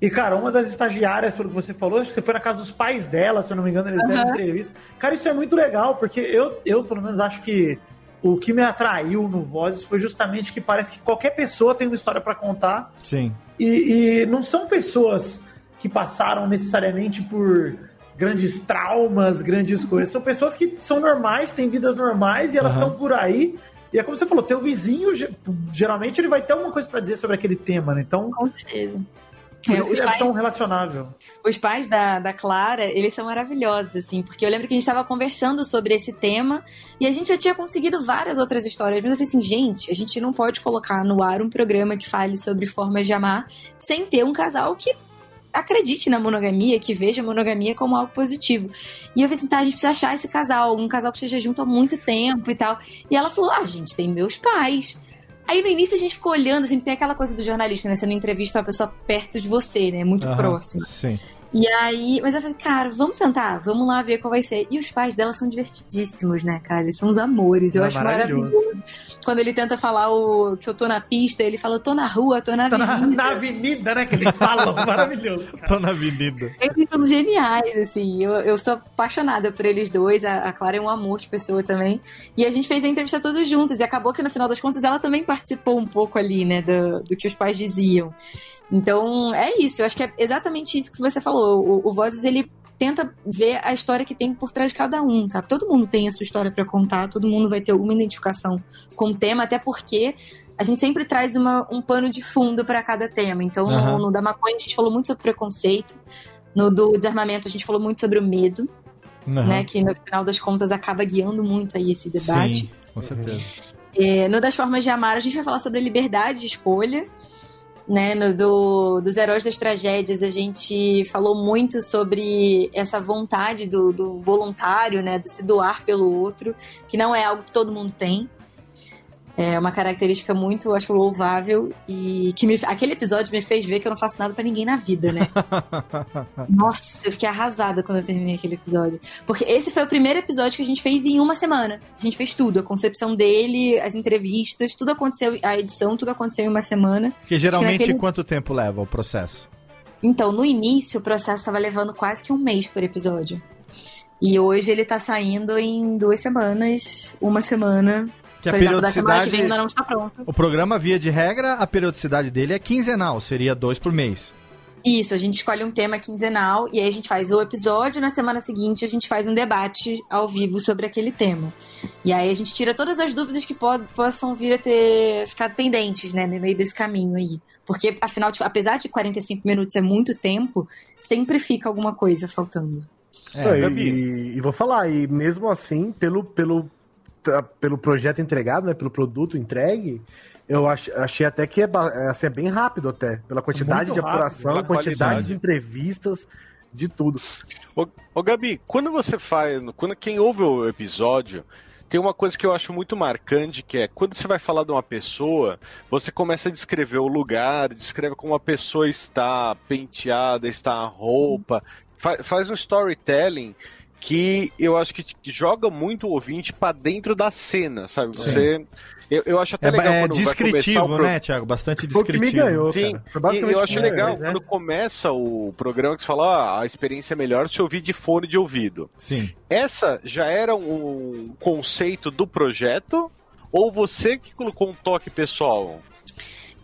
S5: E, cara, uma das estagiárias, pelo que você falou, acho que você foi na casa dos pais dela, se eu não me engano, eles deram
S8: Aham.
S5: entrevista. Cara, isso é muito legal, porque eu, eu, pelo menos, acho que o que me atraiu no Vozes foi justamente que parece que qualquer pessoa tem uma história pra contar.
S4: Sim.
S5: E, e não são pessoas que passaram necessariamente por grandes traumas, grandes coisas. São pessoas que são normais, têm vidas normais e elas estão por aí. E é como você falou, teu vizinho, ge- geralmente ele vai ter alguma coisa pra dizer sobre aquele tema, né? Então,
S8: Com certeza. É, os
S5: é
S8: pais-
S5: tão relacionável.
S8: Os pais da, da Clara, eles são maravilhosos, assim, porque eu lembro que a gente estava conversando sobre esse tema e a gente já tinha conseguido várias outras histórias. Mas eu falei assim, gente, a gente não pode colocar no ar um programa que fale sobre formas de amar sem ter um casal que acredite na monogamia, que veja a monogamia como algo positivo. E eu falei assim, tá, a gente precisa achar esse casal, um casal que esteja junto há muito tempo e tal. E ela falou, ah, gente, tem meus pais. Aí no início a gente ficou olhando, assim, tem aquela coisa do jornalista, né? Você não entrevista uma pessoa perto de você, né? Muito
S4: Aham,
S8: próxima.
S4: Sim.
S8: E aí, mas eu falei, cara, vamos tentar, vamos lá ver qual vai ser. E os pais dela são divertidíssimos, né, cara? Eles são os amores, eu
S5: É
S8: acho
S5: maravilhoso.
S8: maravilhoso. Quando ele tenta falar o que eu tô na pista, ele fala, eu tô na rua, tô na
S5: na,
S8: avenida.
S5: na avenida, né? Que eles falam. Maravilhoso. cara.
S4: Tô na avenida.
S8: Eles são geniais, assim. Eu, eu sou apaixonada por eles dois. A, a Clara é um amor de pessoa também. E a gente fez a entrevista todos juntos. E acabou que no final das contas ela também participou um pouco ali, né? Do, do que os pais diziam. Então, é isso. Eu acho que é exatamente isso que você falou. O, o Vozes, ele tenta ver a história que tem por trás de cada um, sabe? Todo mundo tem a sua história pra contar, todo mundo vai ter alguma identificação com o tema, até porque a gente sempre traz uma, um pano de fundo pra cada tema. Então,
S4: Aham.
S8: no, no da maconha, a gente falou muito sobre preconceito. No do desarmamento, a gente falou muito sobre o medo,
S4: Aham.
S8: né? Que no final das contas acaba guiando muito aí esse debate.
S4: Sim, com certeza.
S8: É, no das formas de amar, a gente vai falar sobre a liberdade de escolha. Né, no do, dos heróis das tragédias, a gente falou muito sobre essa vontade do, do voluntário, né, de se doar pelo outro, que não é algo que todo mundo tem. É uma característica muito, acho, louvável e que me, aquele episódio me fez ver que eu não faço nada pra ninguém na vida, né? Nossa, eu fiquei arrasada quando eu terminei aquele episódio. Porque esse foi o primeiro episódio que a gente fez em uma semana. A gente fez tudo, a concepção dele, as entrevistas, tudo aconteceu, a edição, tudo aconteceu em uma semana.
S4: Que geralmente
S8: naquele-
S4: quanto tempo leva o processo?
S8: Então, no início, o processo estava levando quase que um mês por episódio. E hoje ele tá saindo em duas semanas, uma semana.
S4: Que a
S8: exemplo, semana que
S4: periodicidade-
S8: vem ainda não está pronto.
S4: O programa, via de regra, a periodicidade dele é quinzenal, seria dois por mês.
S8: Isso, a gente escolhe um tema quinzenal e aí a gente faz o episódio, na semana seguinte a gente faz um debate ao vivo sobre aquele tema. E aí a gente tira todas as dúvidas que po- possam vir a ter ficado pendentes, né, no meio desse caminho aí. Porque, afinal, tipo, apesar de 45 minutos é muito tempo, sempre fica alguma coisa faltando.
S6: É, e, e vou falar, e mesmo assim, pelo, pelo, pelo projeto entregado, né, pelo produto entregue, eu ach, achei até que é, assim, é bem rápido até, pela quantidade
S5: Muito
S6: de
S5: rápido,
S6: apuração, quantidade
S7: qualidade.
S6: de entrevistas, de tudo.
S7: Ô, ô, Gabi, quando você faz. Quando quem ouve o episódio, tem uma coisa que eu acho muito marcante, que é quando você vai falar de uma pessoa, você começa a descrever o lugar, descreve como a pessoa está penteada, está a roupa, fa- faz um storytelling que eu acho que joga muito o ouvinte pra dentro da cena, sabe? Você. Eu, eu acho até
S4: É,
S7: legal
S4: é
S7: quando vai começar o
S4: descritivo,
S7: pro-
S4: né, Thiago? Bastante
S6: Foi o que me
S4: descritivo.
S6: ganhou,
S7: Sim,
S6: cara. Foi
S7: e eu acho legal
S5: é, né?
S7: quando começa o programa que você fala, ah, a experiência é melhor se ouvir de fone de ouvido.
S4: Sim.
S7: Essa já era um conceito do projeto? Ou você que colocou um toque pessoal?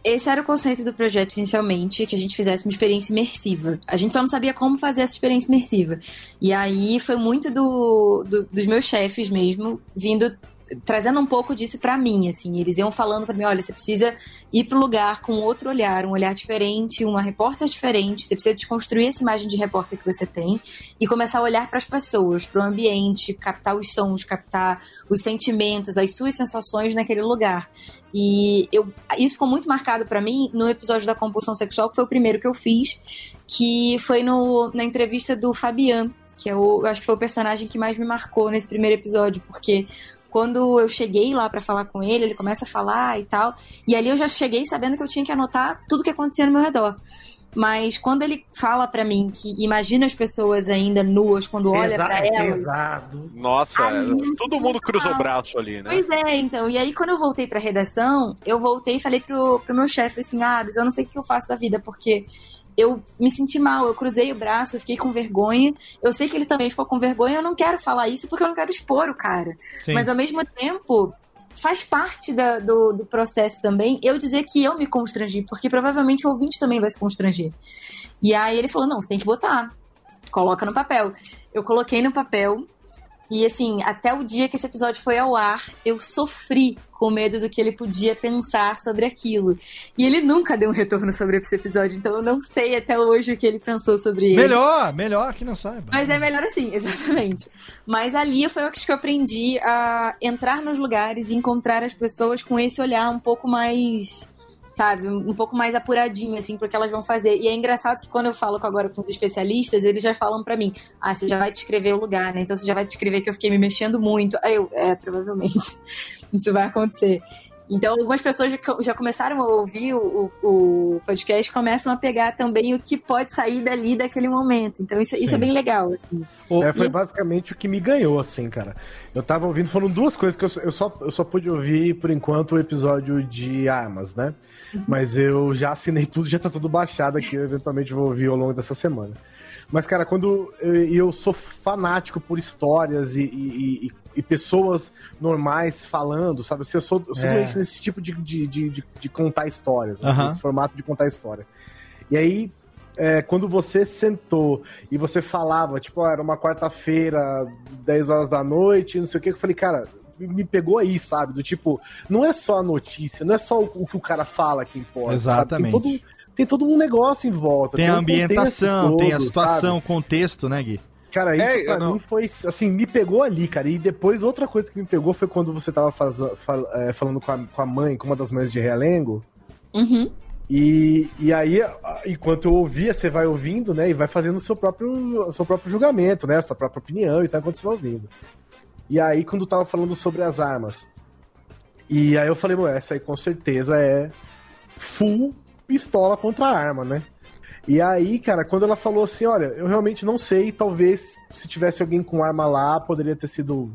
S8: Esse era o conceito do projeto inicialmente, que a gente fizesse uma experiência imersiva. A gente só não sabia como fazer essa experiência imersiva. E aí foi muito do, do- dos meus chefes mesmo, vindo trazendo um pouco disso pra mim, assim. Eles iam falando pra mim, olha, você precisa ir pro lugar com outro olhar, um olhar diferente, uma repórter diferente. Você precisa desconstruir essa imagem de repórter que você tem e começar a olhar para as pessoas, para o ambiente, captar os sons, captar os sentimentos, as suas sensações naquele lugar. E eu, isso ficou muito marcado pra mim no episódio da compulsão sexual, que foi o primeiro que eu fiz, que foi no, na entrevista do Fabian, que é o, eu acho que foi o personagem que mais me marcou nesse primeiro episódio, porque quando eu cheguei lá pra falar com ele, ele começa a falar e tal, e ali eu já cheguei sabendo que eu tinha que anotar tudo que acontecia no meu redor. Mas quando ele fala pra mim que imagina as pessoas ainda nuas quando olha
S5: Pesa-
S8: pra
S5: é
S8: elas,
S5: pesado.
S7: Nossa,
S8: gente,
S7: todo mundo cruzou o braço ali, né?
S8: Pois é, então. E aí, quando eu voltei pra redação, eu voltei e falei pro, pro meu chefe assim: ah, eu não sei o que eu faço da vida, porque eu me senti mal, eu cruzei o braço, eu fiquei com vergonha. Eu sei que ele também ficou com vergonha, eu não quero falar isso porque eu não quero expor o cara.
S4: Sim.
S8: Mas ao mesmo tempo. Faz parte da- do, do processo também eu dizer que eu me constrangi, porque provavelmente o ouvinte também vai se constranger. E aí ele falou: não, você tem que botar. Coloca no papel. Eu coloquei no papel. E assim, até o dia que esse episódio foi ao ar, eu sofri com medo do que ele podia pensar sobre aquilo. E ele nunca deu um retorno sobre esse episódio, então eu não sei até hoje o que ele pensou sobre ele.
S4: Melhor, melhor que não saiba.
S8: Mas é melhor assim, exatamente. Mas ali foi o que eu aprendi a entrar nos lugares e encontrar as pessoas com esse olhar um pouco mais, sabe, um pouco mais apuradinho, assim, porque elas vão fazer. E é engraçado que quando eu falo agora com os especialistas, eles já falam pra mim, ah, você já vai descrever o lugar, né? Então você já vai descrever que eu fiquei me mexendo muito. Aí eu, é, provavelmente isso vai acontecer. Então, algumas pessoas já co- já começaram a ouvir o, o- o podcast e começam a pegar também o que pode sair dali daquele momento. Então, isso, isso é bem legal, assim.
S6: É, foi
S8: E-
S6: basicamente o que me ganhou, assim, cara. Eu tava ouvindo, foram duas coisas que eu, só- eu só, eu só pude ouvir, por enquanto, o episódio de armas, né? Mas eu já assinei tudo, já tá tudo baixado aqui, eu eventualmente vou ouvir ao longo dessa semana. Mas, cara, quando eu, eu sou fanático por histórias e, e- e- e pessoas normais falando, sabe? Assim, eu sou, eu sou
S4: É.
S6: doente nesse tipo de, de, de, de- contar histórias, assim,
S4: Aham.
S6: nesse formato de contar história. E aí, é, quando você sentou e você falava, tipo, ah, era uma quarta-feira, 10 horas da noite, não sei o que, eu falei, cara, me pegou aí, sabe? Do tipo, não é só a notícia, não é só o, o que o cara fala que importa.
S4: Exatamente.
S6: Sabe? Tem, todo, tem todo um negócio em volta.
S4: Tem a
S6: um
S4: ambientação,
S6: contexto
S4: tem a
S6: todo,
S4: situação, o contexto, né, Gui?
S6: Cara, isso
S7: É,
S6: pra
S7: não-
S6: mim foi, assim, me pegou ali, cara. E depois outra coisa que me pegou foi quando você tava faza- fal- é, falando com a, com a mãe, com uma das mães de Realengo.
S8: Uhum.
S6: E, e aí, enquanto eu ouvia, você vai ouvindo, né? E vai fazendo o seu próprio, o seu próprio julgamento, né? A sua própria opinião e tal, enquanto você vai ouvindo. E aí, quando tava falando sobre as armas. E aí eu falei, ué, essa aí com certeza é full pistola contra arma, né? E aí, cara, quando ela falou assim, olha, eu realmente não sei, talvez se tivesse alguém com arma lá, poderia ter sido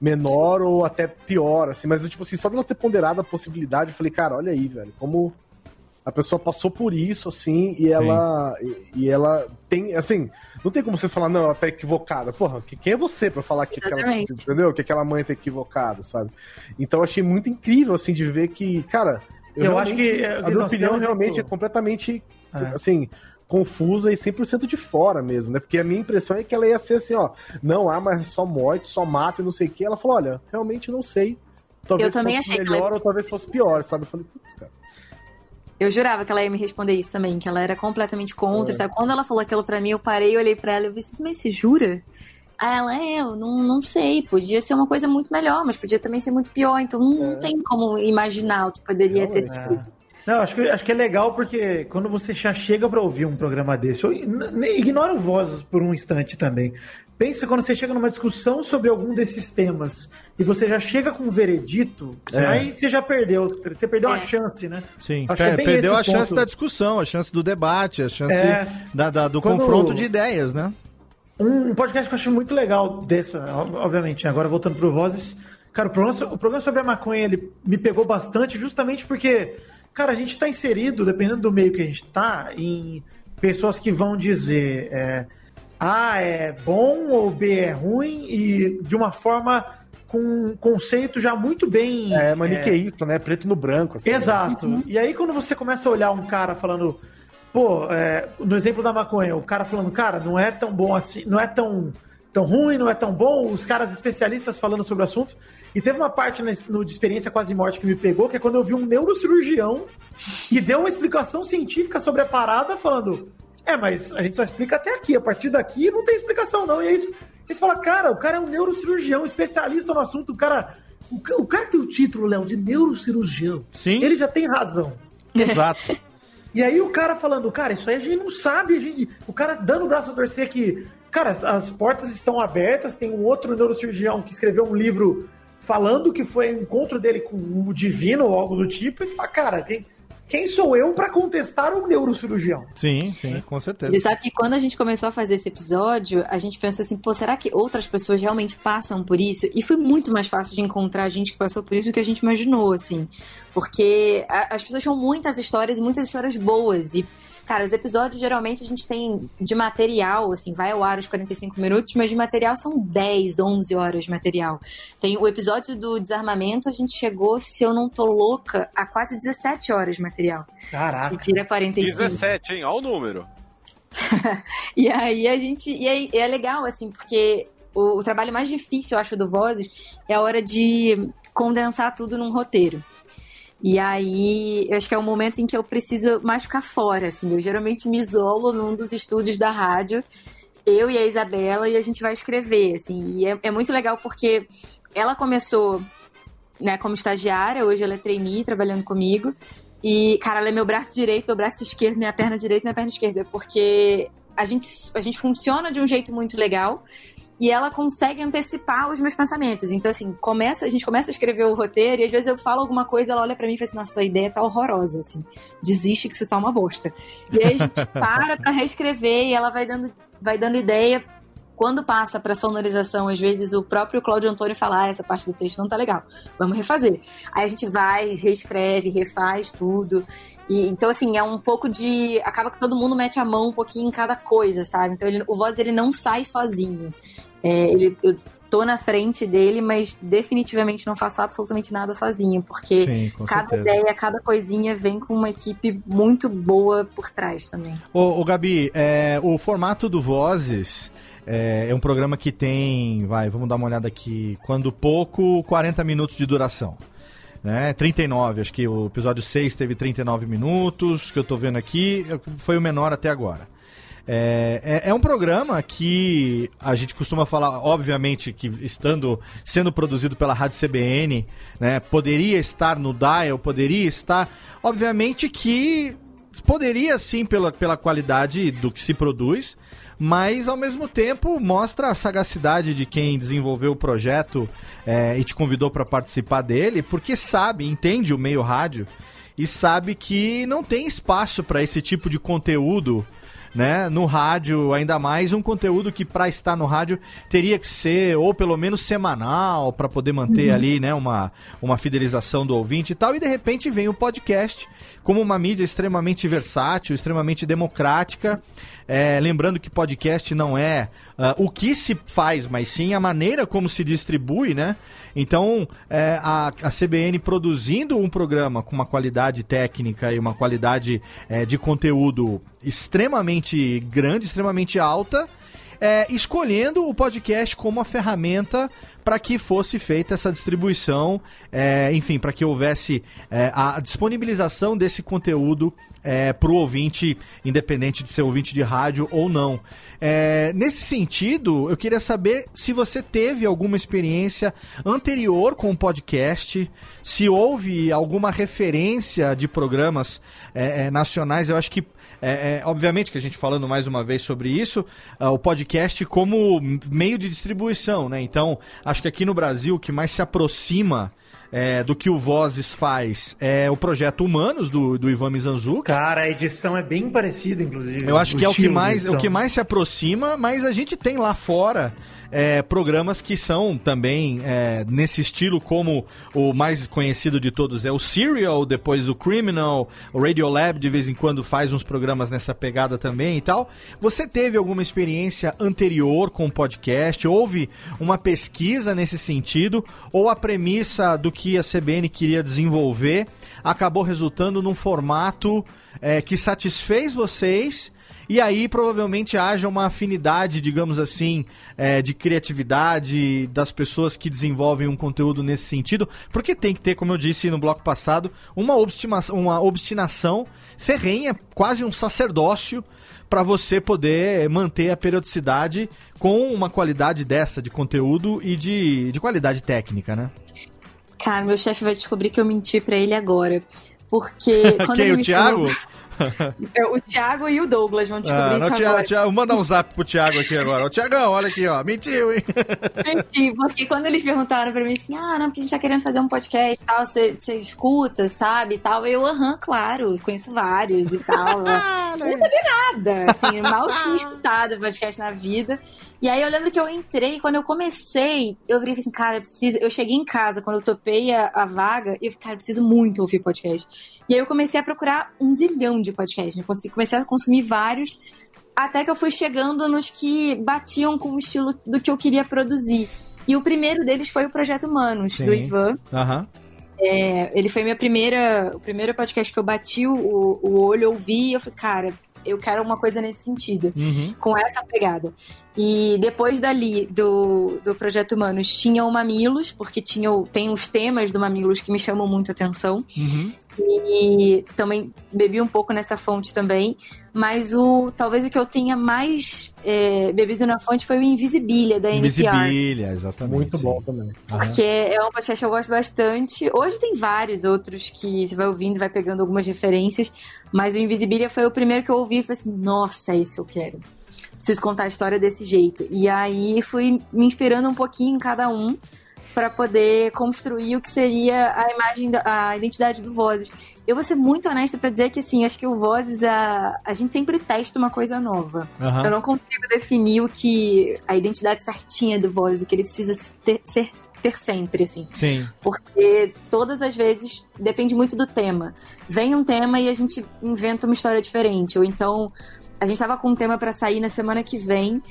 S6: menor ou até pior, assim, mas tipo assim, só dela ter ponderado a possibilidade, eu falei, cara, olha aí, velho, como a pessoa passou por isso, assim, e ela. E, e ela tem, assim, não tem como você falar, não, ela tá equivocada. Porra, que- quem é você pra falar que aquela. Entendeu? Que aquela mãe tá equivocada, sabe? Então eu achei muito incrível, assim, de ver que, cara.
S5: Eu acho
S6: realmente-
S5: que, é,
S6: A
S5: Guizão,
S6: minha opinião
S5: um
S6: realmente é completamente,
S5: É.
S6: assim, confusa e 100% de fora mesmo, né? Porque a minha impressão é que ela ia ser assim, ó, não, ah, mas só morte, só mata e não sei o que. Ela falou, olha, realmente não sei. Talvez
S8: Eu também
S6: fosse
S8: achei que
S6: melhor
S8: ela-
S6: ou talvez fosse pior, sabe? Eu falei, putz, cara.
S8: Eu jurava que ela ia me responder isso também, que ela era completamente contra,
S6: É.
S8: sabe? Quando ela falou aquilo pra mim, eu parei, olhei pra ela e disse, mas você jura? Aí ela, é, eu não, não sei, podia ser uma coisa muito melhor, mas podia também ser muito pior, então não,
S6: É.
S8: não tem como imaginar o que poderia ter sido.
S5: Não, acho que, acho que é legal porque quando você já chega pra ouvir um programa desse, ignora o Vozes por um instante também. Pensa quando você chega numa discussão sobre algum desses temas e você já chega com um veredito,
S4: É.
S5: aí você já perdeu. Você perdeu uma
S8: É.
S5: chance, né?
S4: Sim,
S5: Acho que é bem
S4: perdeu a
S5: o
S4: chance
S5: ponto.
S4: da discussão, a chance do debate, a chance
S5: É.
S4: da, da- do
S5: Quando-
S4: confronto de ideias, né?
S5: Um, podcast que eu acho muito legal dessa, ob- obviamente, agora voltando pro Vozes. Cara, o programa, o programa sobre a maconha, ele me pegou bastante justamente porque, cara, a gente tá inserido, dependendo do meio que a gente tá, em pessoas que vão dizer é, A é bom ou B é ruim e de uma forma com um conceito já muito bem...
S6: É maniqueísta, né? Preto no branco. Assim,
S5: Exato. E aí, quando você começa a olhar um cara falando, pô, é, no exemplo da maconha, o cara falando, cara, não é tão bom assim, não é tão, tão ruim, não é tão bom, os caras especialistas falando sobre o assunto. E teve uma parte no de experiência quase morte que me pegou, que é quando eu vi um neurocirurgião que deu uma explicação científica sobre a parada, falando, é, mas a gente só explica até aqui, a partir daqui não tem explicação, não. E é isso. E você fala, cara, o cara é um neurocirurgião, especialista no assunto, o cara. O, o cara que tem o título, Léo, de neurocirurgião.
S4: Sim.
S5: Ele já tem razão.
S4: Exato.
S5: E aí o cara falando, cara, isso aí a gente não sabe, a gente... o cara dando o braço a torcer que, cara, as, as portas estão abertas, tem um outro neurocirurgião que escreveu um livro falando que foi o encontro dele com o divino ou algo do tipo, e você fala, cara, quem, quem sou eu pra contestar um neurocirurgião?
S4: Sim, sim, com certeza.
S8: Você sabe que quando a gente começou a fazer esse episódio, a gente pensou assim, pô, será que outras pessoas realmente passam por isso? E foi muito mais fácil de encontrar gente que passou por isso do que a gente imaginou, assim. Porque a- as pessoas tinham muitas histórias e muitas histórias boas. E, cara, os episódios geralmente a gente tem de material, assim, vai ao ar os 45 minutos, mas de material são 10, 11 horas de material. Tem o episódio do desarmamento, a gente chegou, se eu não tô louca, a quase 17 horas de material.
S5: Caraca.
S8: Que vira 45.
S7: 17, hein? Olha o número.
S8: E aí a gente. E aí, é legal, assim, porque o, o trabalho mais difícil, eu acho, do Vozes é a hora de condensar tudo num roteiro. E aí, eu acho que é o momento em que eu preciso mais ficar fora, assim. Eu geralmente me isolo num dos estúdios da rádio, eu e a Isabela, e a gente vai escrever, assim. E é, é muito legal porque ela começou né, como estagiária, hoje ela é trainee trabalhando comigo. E, cara, ela é meu braço direito, meu braço esquerdo, minha perna direita minha perna esquerda, porque a gente, a gente funciona de um jeito muito legal e ela consegue antecipar os meus pensamentos. Então, assim, começa, a gente começa a escrever o roteiro e às vezes eu falo alguma coisa, ela olha pra mim e fala assim, nossa, a ideia tá horrorosa, assim. Desiste que isso tá uma bosta. E aí a gente para pra reescrever e ela vai dando, vai dando ideia. Quando passa pra sonorização, às vezes o próprio Cláudio Antônio fala, ah, essa parte do texto não tá legal, vamos refazer. Aí a gente vai, reescreve, refaz tudo. E, então, assim, é um pouco de. Acaba que todo mundo mete a mão um pouquinho em cada coisa, sabe? Então, ele- o voz ele não sai sozinho. É, ele, eu tô na frente dele, mas definitivamente não faço absolutamente nada sozinho, porque
S4: Sim,
S8: cada
S4: certeza.
S8: ideia, cada coisinha vem com uma equipe muito boa por trás também.
S4: Ô, ô, Gabi, é, o formato do Vozes é, é um programa que tem, vai, vamos dar uma olhada aqui, quando pouco, 40 minutos de duração. Né? 39, acho que o episódio 6 teve 39 minutos, que eu tô vendo aqui, foi o menor até agora. É, é, é um programa que a gente costuma falar, obviamente, que estando sendo produzido pela Rádio CBN, né, poderia estar no Dial, poderia estar. Obviamente que poderia sim pela, pela qualidade do que se produz, mas ao mesmo tempo mostra a sagacidade de quem desenvolveu o projeto é, e te convidou para participar dele, porque sabe, entende o meio rádio e sabe que não tem espaço para esse tipo de conteúdo. Né, no rádio, ainda mais um conteúdo que para estar no rádio teria que ser ou pelo menos semanal para poder manter
S11: Uhum.
S4: ali, né, uma, uma fidelização do ouvinte e tal. E de repente vem o podcast como uma mídia extremamente versátil, extremamente democrática. É, lembrando que podcast não é ah, o que se faz, mas sim a maneira como se distribui, né? Então, é, a, a CBN produzindo um programa com uma qualidade técnica e uma qualidade é, de conteúdo extremamente grande, extremamente alta, é, escolhendo o podcast como a ferramenta para que fosse feita essa distribuição, é, enfim, para que houvesse é, a disponibilização desse conteúdo é, para o ouvinte, independente de ser ouvinte de rádio ou não. É, nesse sentido, eu queria saber se você teve alguma experiência anterior com o podcast, se houve alguma referência de programas é, é, nacionais. Eu acho que é, é, obviamente que a gente falando mais uma vez sobre isso, uh, o podcast como meio de distribuição, né? Então, acho que aqui no Brasil o que mais se aproxima é, do que o Vozes faz é o projeto Humanos, do, do Ivan Mizanzuki.
S5: Cara, a edição é bem parecida, inclusive.
S4: Eu acho que é o que, mais,
S5: edição.
S4: o que mais se aproxima, mas a gente tem lá fora é, programas que são também é, nesse estilo, como o mais conhecido de todos é o Serial, depois o Criminal, o Radiolab de vez em quando faz uns programas nessa pegada também e tal. Você teve alguma experiência anterior com o podcast? Houve uma pesquisa nesse sentido? Ou a premissa do que a CBN queria desenvolver acabou resultando num formato é, que satisfez vocês? E aí provavelmente haja uma afinidade, digamos assim, é, de criatividade das pessoas que desenvolvem um conteúdo nesse sentido, porque tem que ter, como eu disse no bloco passado, uma, obstima- uma obstinação ferrenha, quase um sacerdócio, para você poder manter a periodicidade com uma qualidade dessa de conteúdo e de, de qualidade técnica, né?
S8: Cara, meu chefe vai descobrir que eu menti pra ele agora. Porque quando
S4: Quem,
S8: ele
S4: o Thiago?
S8: chamou- o Thiago e o Douglas vão descobrir
S4: Ah,
S8: isso
S4: Thiago,
S8: agora.
S4: Thiago, vou mandar um zap pro Thiago aqui agora. Ô, Thiagão, olha aqui, ó. Mentiu, hein?
S8: Menti, porque quando eles perguntaram pra mim assim, ah, não, porque a gente tá querendo fazer um podcast e tal, você você escuta, sabe, e tal, eu, aham, claro, conheço vários e tal. Eu não sabia nada, assim, mal tinha escutado podcast na vida. E aí eu lembro que eu entrei, quando eu comecei, eu virei falei assim, cara, eu preciso. Eu cheguei em casa quando eu topei a, a vaga e eu falei, cara, eu preciso muito ouvir podcast. E aí eu comecei a procurar um zilhão de podcasts, né? Comecei a consumir vários, até que eu fui chegando nos que batiam com o estilo do que eu queria produzir. E o primeiro deles foi o Projeto Humanos, do
S4: Sim.
S8: Ivan.
S4: Aham.
S8: É, ele foi minha primeira, o primeiro podcast que eu bati o, o olho, ouvi e eu falei, cara, eu quero uma coisa nesse sentido,
S4: Uhum.
S8: com essa pegada. E depois dali, do, do Projeto Humanos, tinha o Mamilos, porque tinha, tem os temas do Mamilos que me chamam muito a atenção.
S4: Uhum.
S8: E também bebi um pouco nessa fonte também. Mas o talvez o que eu tenha mais é, bebido na fonte foi o Invisibilia, da NPR.
S4: Invisibilia, exatamente.
S6: Muito bom também.
S8: Porque é um podcast que eu gosto bastante. Hoje tem vários outros que você vai ouvindo, vai pegando algumas referências. Mas o Invisibilia foi o primeiro que eu ouvi e falei assim: nossa, é isso que eu quero. Preciso contar a história desse jeito. E aí fui me inspirando um pouquinho em cada um para poder construir o que seria a imagem, da, a identidade do Vozes. Eu vou ser muito honesta para dizer que, assim, acho que o Vozes, a, a gente sempre testa uma coisa nova.
S4: Aham.
S8: Eu não consigo definir o que a identidade certinha do Vozes, o que ele precisa ter, ser, ter sempre, assim.
S4: Sim.
S8: Porque todas as vezes depende muito do tema. Vem um tema e a gente inventa uma história diferente. Ou então, a gente tava com um tema para sair na semana que vem.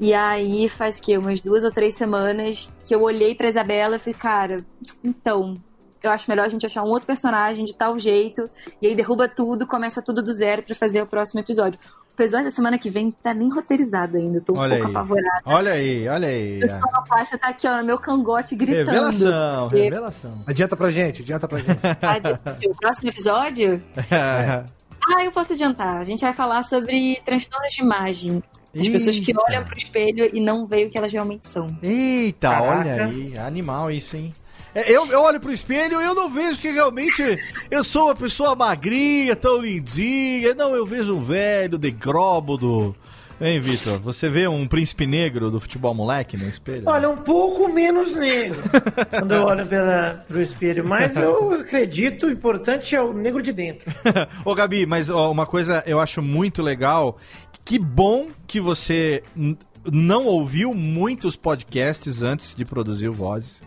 S8: E aí faz que umas duas ou três semanas que eu olhei pra Isabela e falei, cara, então, eu acho melhor a gente achar um outro personagem de tal jeito. E aí derruba tudo, começa tudo do zero pra fazer o próximo episódio. O episódio da semana que vem tá nem roteirizado ainda, tô um
S4: Olha
S8: pouco
S4: aí.
S8: apavorada.
S4: Olha aí, olha aí.
S8: O sonoplastia tá aqui, ó, no meu cangote gritando.
S4: Revelação,
S8: Porque-
S4: revelação.
S6: Adianta pra gente, adianta pra gente.
S8: Adi- O próximo episódio? Ah, eu posso adiantar. A gente vai falar sobre transtornos de imagem. As pessoas que
S4: Eita.
S8: olham pro espelho e não veem o que elas realmente são.
S4: Eita,
S8: Caraca.
S4: olha aí, animal isso, hein? É, Eu, eu olho pro espelho e eu não vejo que realmente eu sou uma pessoa magrinha, tão lindinha. Não, eu vejo um velho degróbodo. Hein, Vitor? Você vê um príncipe negro do futebol moleque no espelho?
S5: Olha, um pouco menos negro quando eu olho pela, pro espelho, mas eu acredito, o importante é o negro de dentro.
S4: Ô, Gabi, mas ó, uma coisa eu acho muito legal. Que bom que você não ouviu muitos podcasts antes de produzir o Vozes.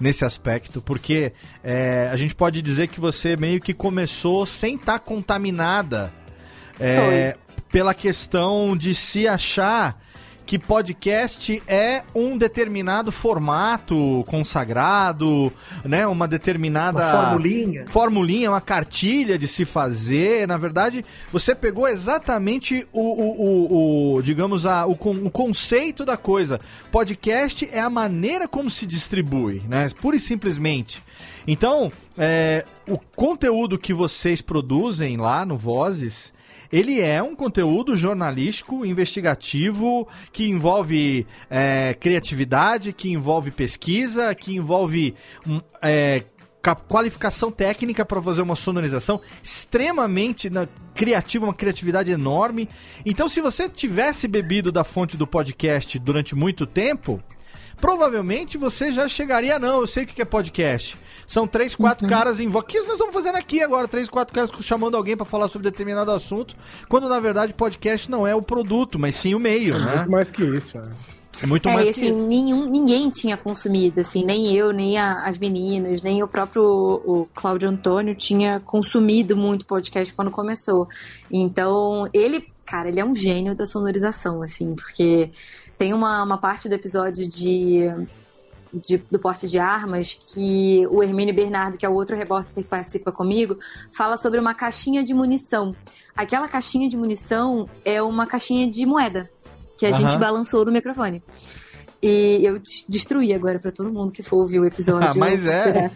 S4: Nesse aspecto, porque é, a gente pode dizer que você meio que começou sem estar contaminada é, pela questão de se achar que podcast é um determinado formato consagrado, né? Uma determinada
S5: Uma formulinha.
S4: formulinha, uma cartilha de se fazer. Na verdade, você pegou exatamente o, o, o- o, digamos, a, o, o conceito da coisa. Podcast é a maneira como se distribui, né? Pura e simplesmente. Então, é, o conteúdo que vocês produzem lá no Vozes. Ele é um conteúdo jornalístico, investigativo, que envolve é, criatividade, que envolve pesquisa, que envolve hum, é, ca- qualificação técnica para fazer uma sonorização extremamente na- criativa, uma criatividade enorme. Então, se você tivesse bebido da fonte do podcast durante muito tempo, provavelmente você já chegaria, não, eu sei o que é podcast. São três, quatro caras em voz. O que nós estamos fazendo aqui agora? Três, quatro caras chamando alguém para falar sobre determinado assunto, quando na verdade podcast não é o produto, mas sim o meio, né?
S6: Muito mais que isso, né?
S4: É muito
S8: é,
S4: mais
S8: e,
S4: que
S8: assim,
S4: isso.
S8: nenhum, ninguém tinha consumido, assim, nem eu, nem a- as meninas, nem o próprio o Cláudio Antônio tinha consumido muito podcast quando começou. Então, ele, cara, ele é um gênio da sonorização, assim, porque tem uma, uma parte do episódio de, de- do porte de armas que o Hermínio Bernardo, que é o outro repórter que participa comigo, fala sobre uma caixinha de munição. Aquela caixinha de munição é uma caixinha de moeda que a
S4: Aham.
S8: gente balançou no microfone. E eu des- destruí agora pra todo mundo que for ouvir o episódio.
S4: Ah, mas é.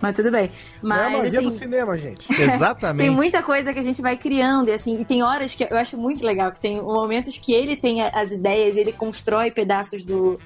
S8: Mas tudo bem.
S6: Não é a
S8: Mas
S6: magia do
S8: assim,
S6: cinema, gente.
S4: Exatamente.
S8: tem muita coisa que a gente vai criando, e assim, e tem horas que eu acho muito legal, que tem momentos que ele tem as ideias, ele constrói pedaços do.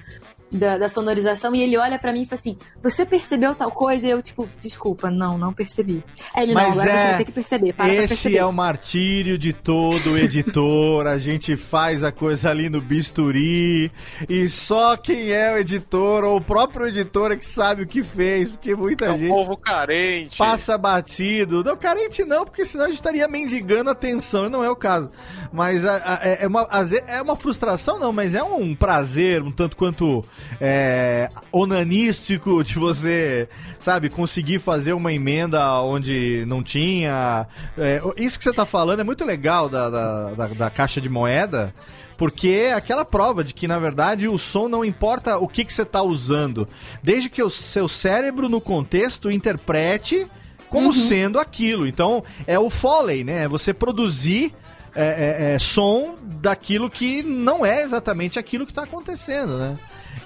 S8: Da, da sonorização e ele olha pra mim e fala assim: Você percebeu tal coisa? E eu, tipo, desculpa, não, não percebi. Aí ele, não,
S4: Mas
S8: agora você
S4: é,
S8: vai ter que perceber. Para
S4: Esse
S8: perceber.
S4: é o martírio de todo editor. a gente faz a coisa ali no bisturi e só quem é o editor ou o próprio editor é que sabe o que fez, porque muita
S7: É um
S4: gente
S7: povo carente.
S4: passa batido. Não, carente não, porque senão a gente estaria mendigando atenção, e não é o caso. Mas a- a- é, é uma, vezes é uma frustração, não, mas é um prazer, um tanto quanto é, onanístico de você, sabe, conseguir fazer uma emenda onde não tinha. É, isso que você tá falando é muito legal da, da, da- da caixa de moeda. Porque é aquela prova de que, na verdade, o som não importa o que, que você está usando. Desde que o seu cérebro, no contexto, interprete como sendo aquilo. Então, é o Foley, né? É você produzir é, é, é, som daquilo que não é exatamente aquilo que está acontecendo, né?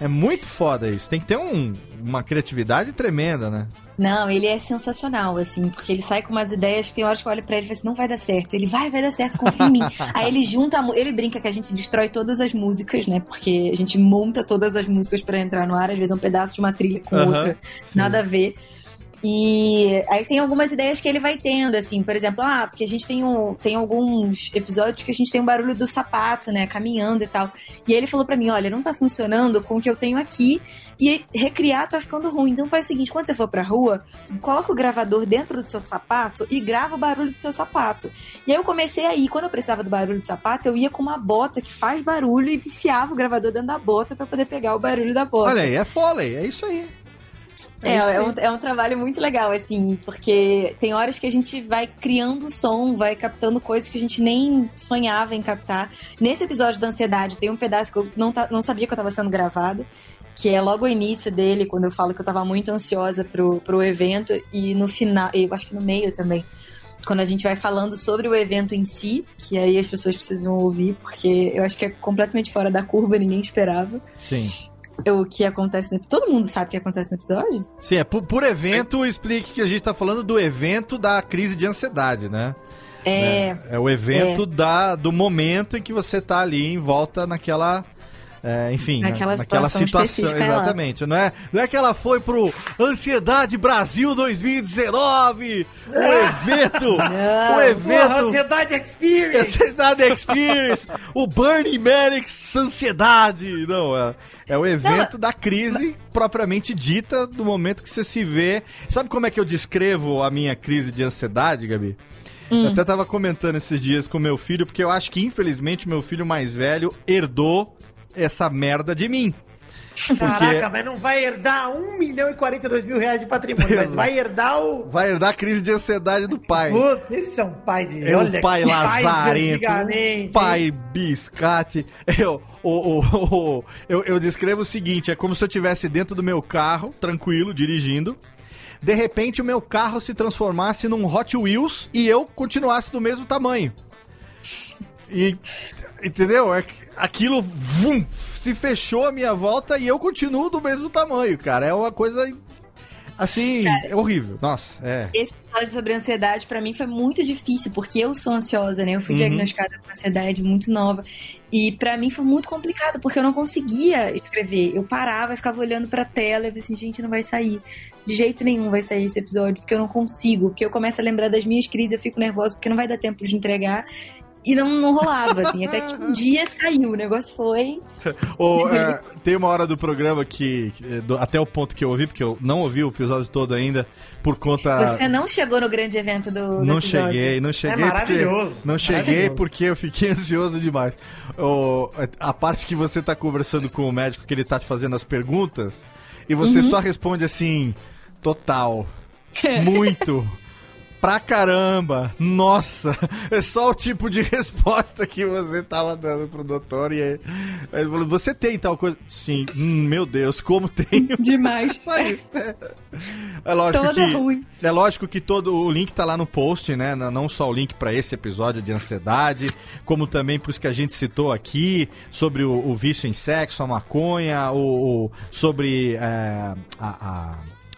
S4: É muito foda isso. Tem que ter um- uma criatividade tremenda, né?
S8: Não, ele é sensacional, assim, porque ele sai com umas ideias, tem horas que eu olho pra ele e falo assim, não vai dar certo. Ele vai, vai dar certo, confia em mim. Aí ele junta, ele brinca que a gente destrói todas as músicas, né? Porque a gente monta todas as músicas pra entrar no ar, às vezes é um pedaço de uma trilha com
S4: Aham,
S8: outra,
S4: sim.
S8: nada a ver. E aí tem algumas ideias que ele vai tendo, assim, por exemplo, ah, porque a gente tem, um, tem alguns episódios que a gente tem um barulho do sapato, né, caminhando e tal. E ele falou pra mim, olha, não tá funcionando com o que eu tenho aqui e recriar tá ficando ruim. Então faz o seguinte, quando você for pra rua, coloca o gravador dentro do seu sapato e grava o barulho do seu sapato. E aí eu comecei aí, quando eu precisava do barulho do sapato, eu ia com uma bota que faz barulho e enfiava o gravador dentro da bota pra poder pegar o barulho da bota.
S4: Olha aí, é Foley, é isso aí.
S8: É, é, um, é um trabalho muito legal, assim, porque tem horas que a gente vai criando som, vai captando coisas que a gente nem sonhava em captar. Nesse episódio da ansiedade, tem um pedaço que eu não, não sabia que eu estava sendo gravado, que é logo o início dele, quando eu falo que eu estava muito ansiosa pro, pro evento, e no final, eu acho que no meio também. Quando a gente vai falando sobre o evento em si, que aí as pessoas precisam ouvir, porque eu acho que é completamente fora da curva, ninguém esperava
S4: Sim.
S8: O que acontece no Todo mundo sabe o que acontece no episódio?
S4: Sim, é por, por evento, explique que a gente tá falando do evento da crise de ansiedade, né?
S8: É.
S4: Né? É o evento Da, do momento em que você tá ali em volta naquela. É, enfim, né?
S8: Naquela
S4: naquela
S8: situação lá.
S4: exatamente. Não é, não é que ela foi pro Ansiedade Brasil 2019, o evento, o
S5: Porra,
S4: evento,
S5: Ansiedade Experience!
S4: Ansiedade Experience, o Bernie Manic's Ansiedade. Não, é, é o evento da crise propriamente dita do momento que você se vê. Sabe como é que eu descrevo a minha crise de ansiedade, Gabi? Eu até tava comentando esses dias com meu filho, porque eu acho que infelizmente meu filho mais velho herdou essa merda de mim.
S5: Caraca, mas não vai herdar 1 milhão e 42 mil reais de patrimônio, mas vai herdar o.
S4: Vai herdar a crise de ansiedade do pai.
S5: Puta, esse é um pai de.
S4: É um
S5: olha
S4: pai
S5: que
S4: lazarento, um pai biscate. Eu, o- eu, eu descrevo o seguinte: é como se eu estivesse dentro do meu carro, tranquilo, dirigindo. De repente, o meu carro se transformasse num Hot Wheels e eu continuasse do mesmo tamanho. E. Entendeu? É aquilo vum, se fechou a minha volta e eu continuo do mesmo tamanho, cara. É uma coisa. Assim, é horrível. Nossa, é.
S8: Esse episódio sobre ansiedade, pra mim, foi muito difícil, porque eu sou ansiosa, né? Eu fui
S4: Uhum.
S8: diagnosticada com ansiedade muito nova. E pra mim foi muito complicado, porque eu não conseguia escrever. Eu parava e ficava olhando pra tela e falei assim, gente, não vai sair. De jeito nenhum vai sair esse episódio, porque eu não consigo. Porque eu começo a lembrar das minhas crises, eu fico nervosa, porque não vai dar tempo de entregar. E não, não rolava, assim. Até que um dia saiu, o negócio foi.
S4: Ô, é, tem uma hora do programa que, que- do- até o ponto que eu ouvi, porque eu não ouvi o episódio todo ainda, por conta.
S8: Você não chegou no grande evento do, do
S4: Não
S8: episódio.
S4: cheguei, não cheguei.
S5: É
S4: porque-
S5: maravilhoso,
S4: não cheguei
S5: maravilhoso.
S4: porque eu fiquei ansioso demais. A parte que você tá conversando com o médico, que ele tá te fazendo as perguntas, e você
S8: Uhum.
S4: só responde assim: total. Muito. Pra caramba! Nossa! É só o tipo de resposta que você tava dando pro doutor. E aí, ele falou: Você tem tal coisa? Sim, Hum, meu Deus, como tenho.
S8: Demais.
S4: Só isso. É lógico
S8: Toda
S4: que
S8: ruim.
S4: é lógico que todo o link tá lá no post, né? Não só o link para esse episódio de ansiedade, como também para os que a gente citou aqui sobre o, o vício em sexo, a maconha, o, o- sobre é, a- a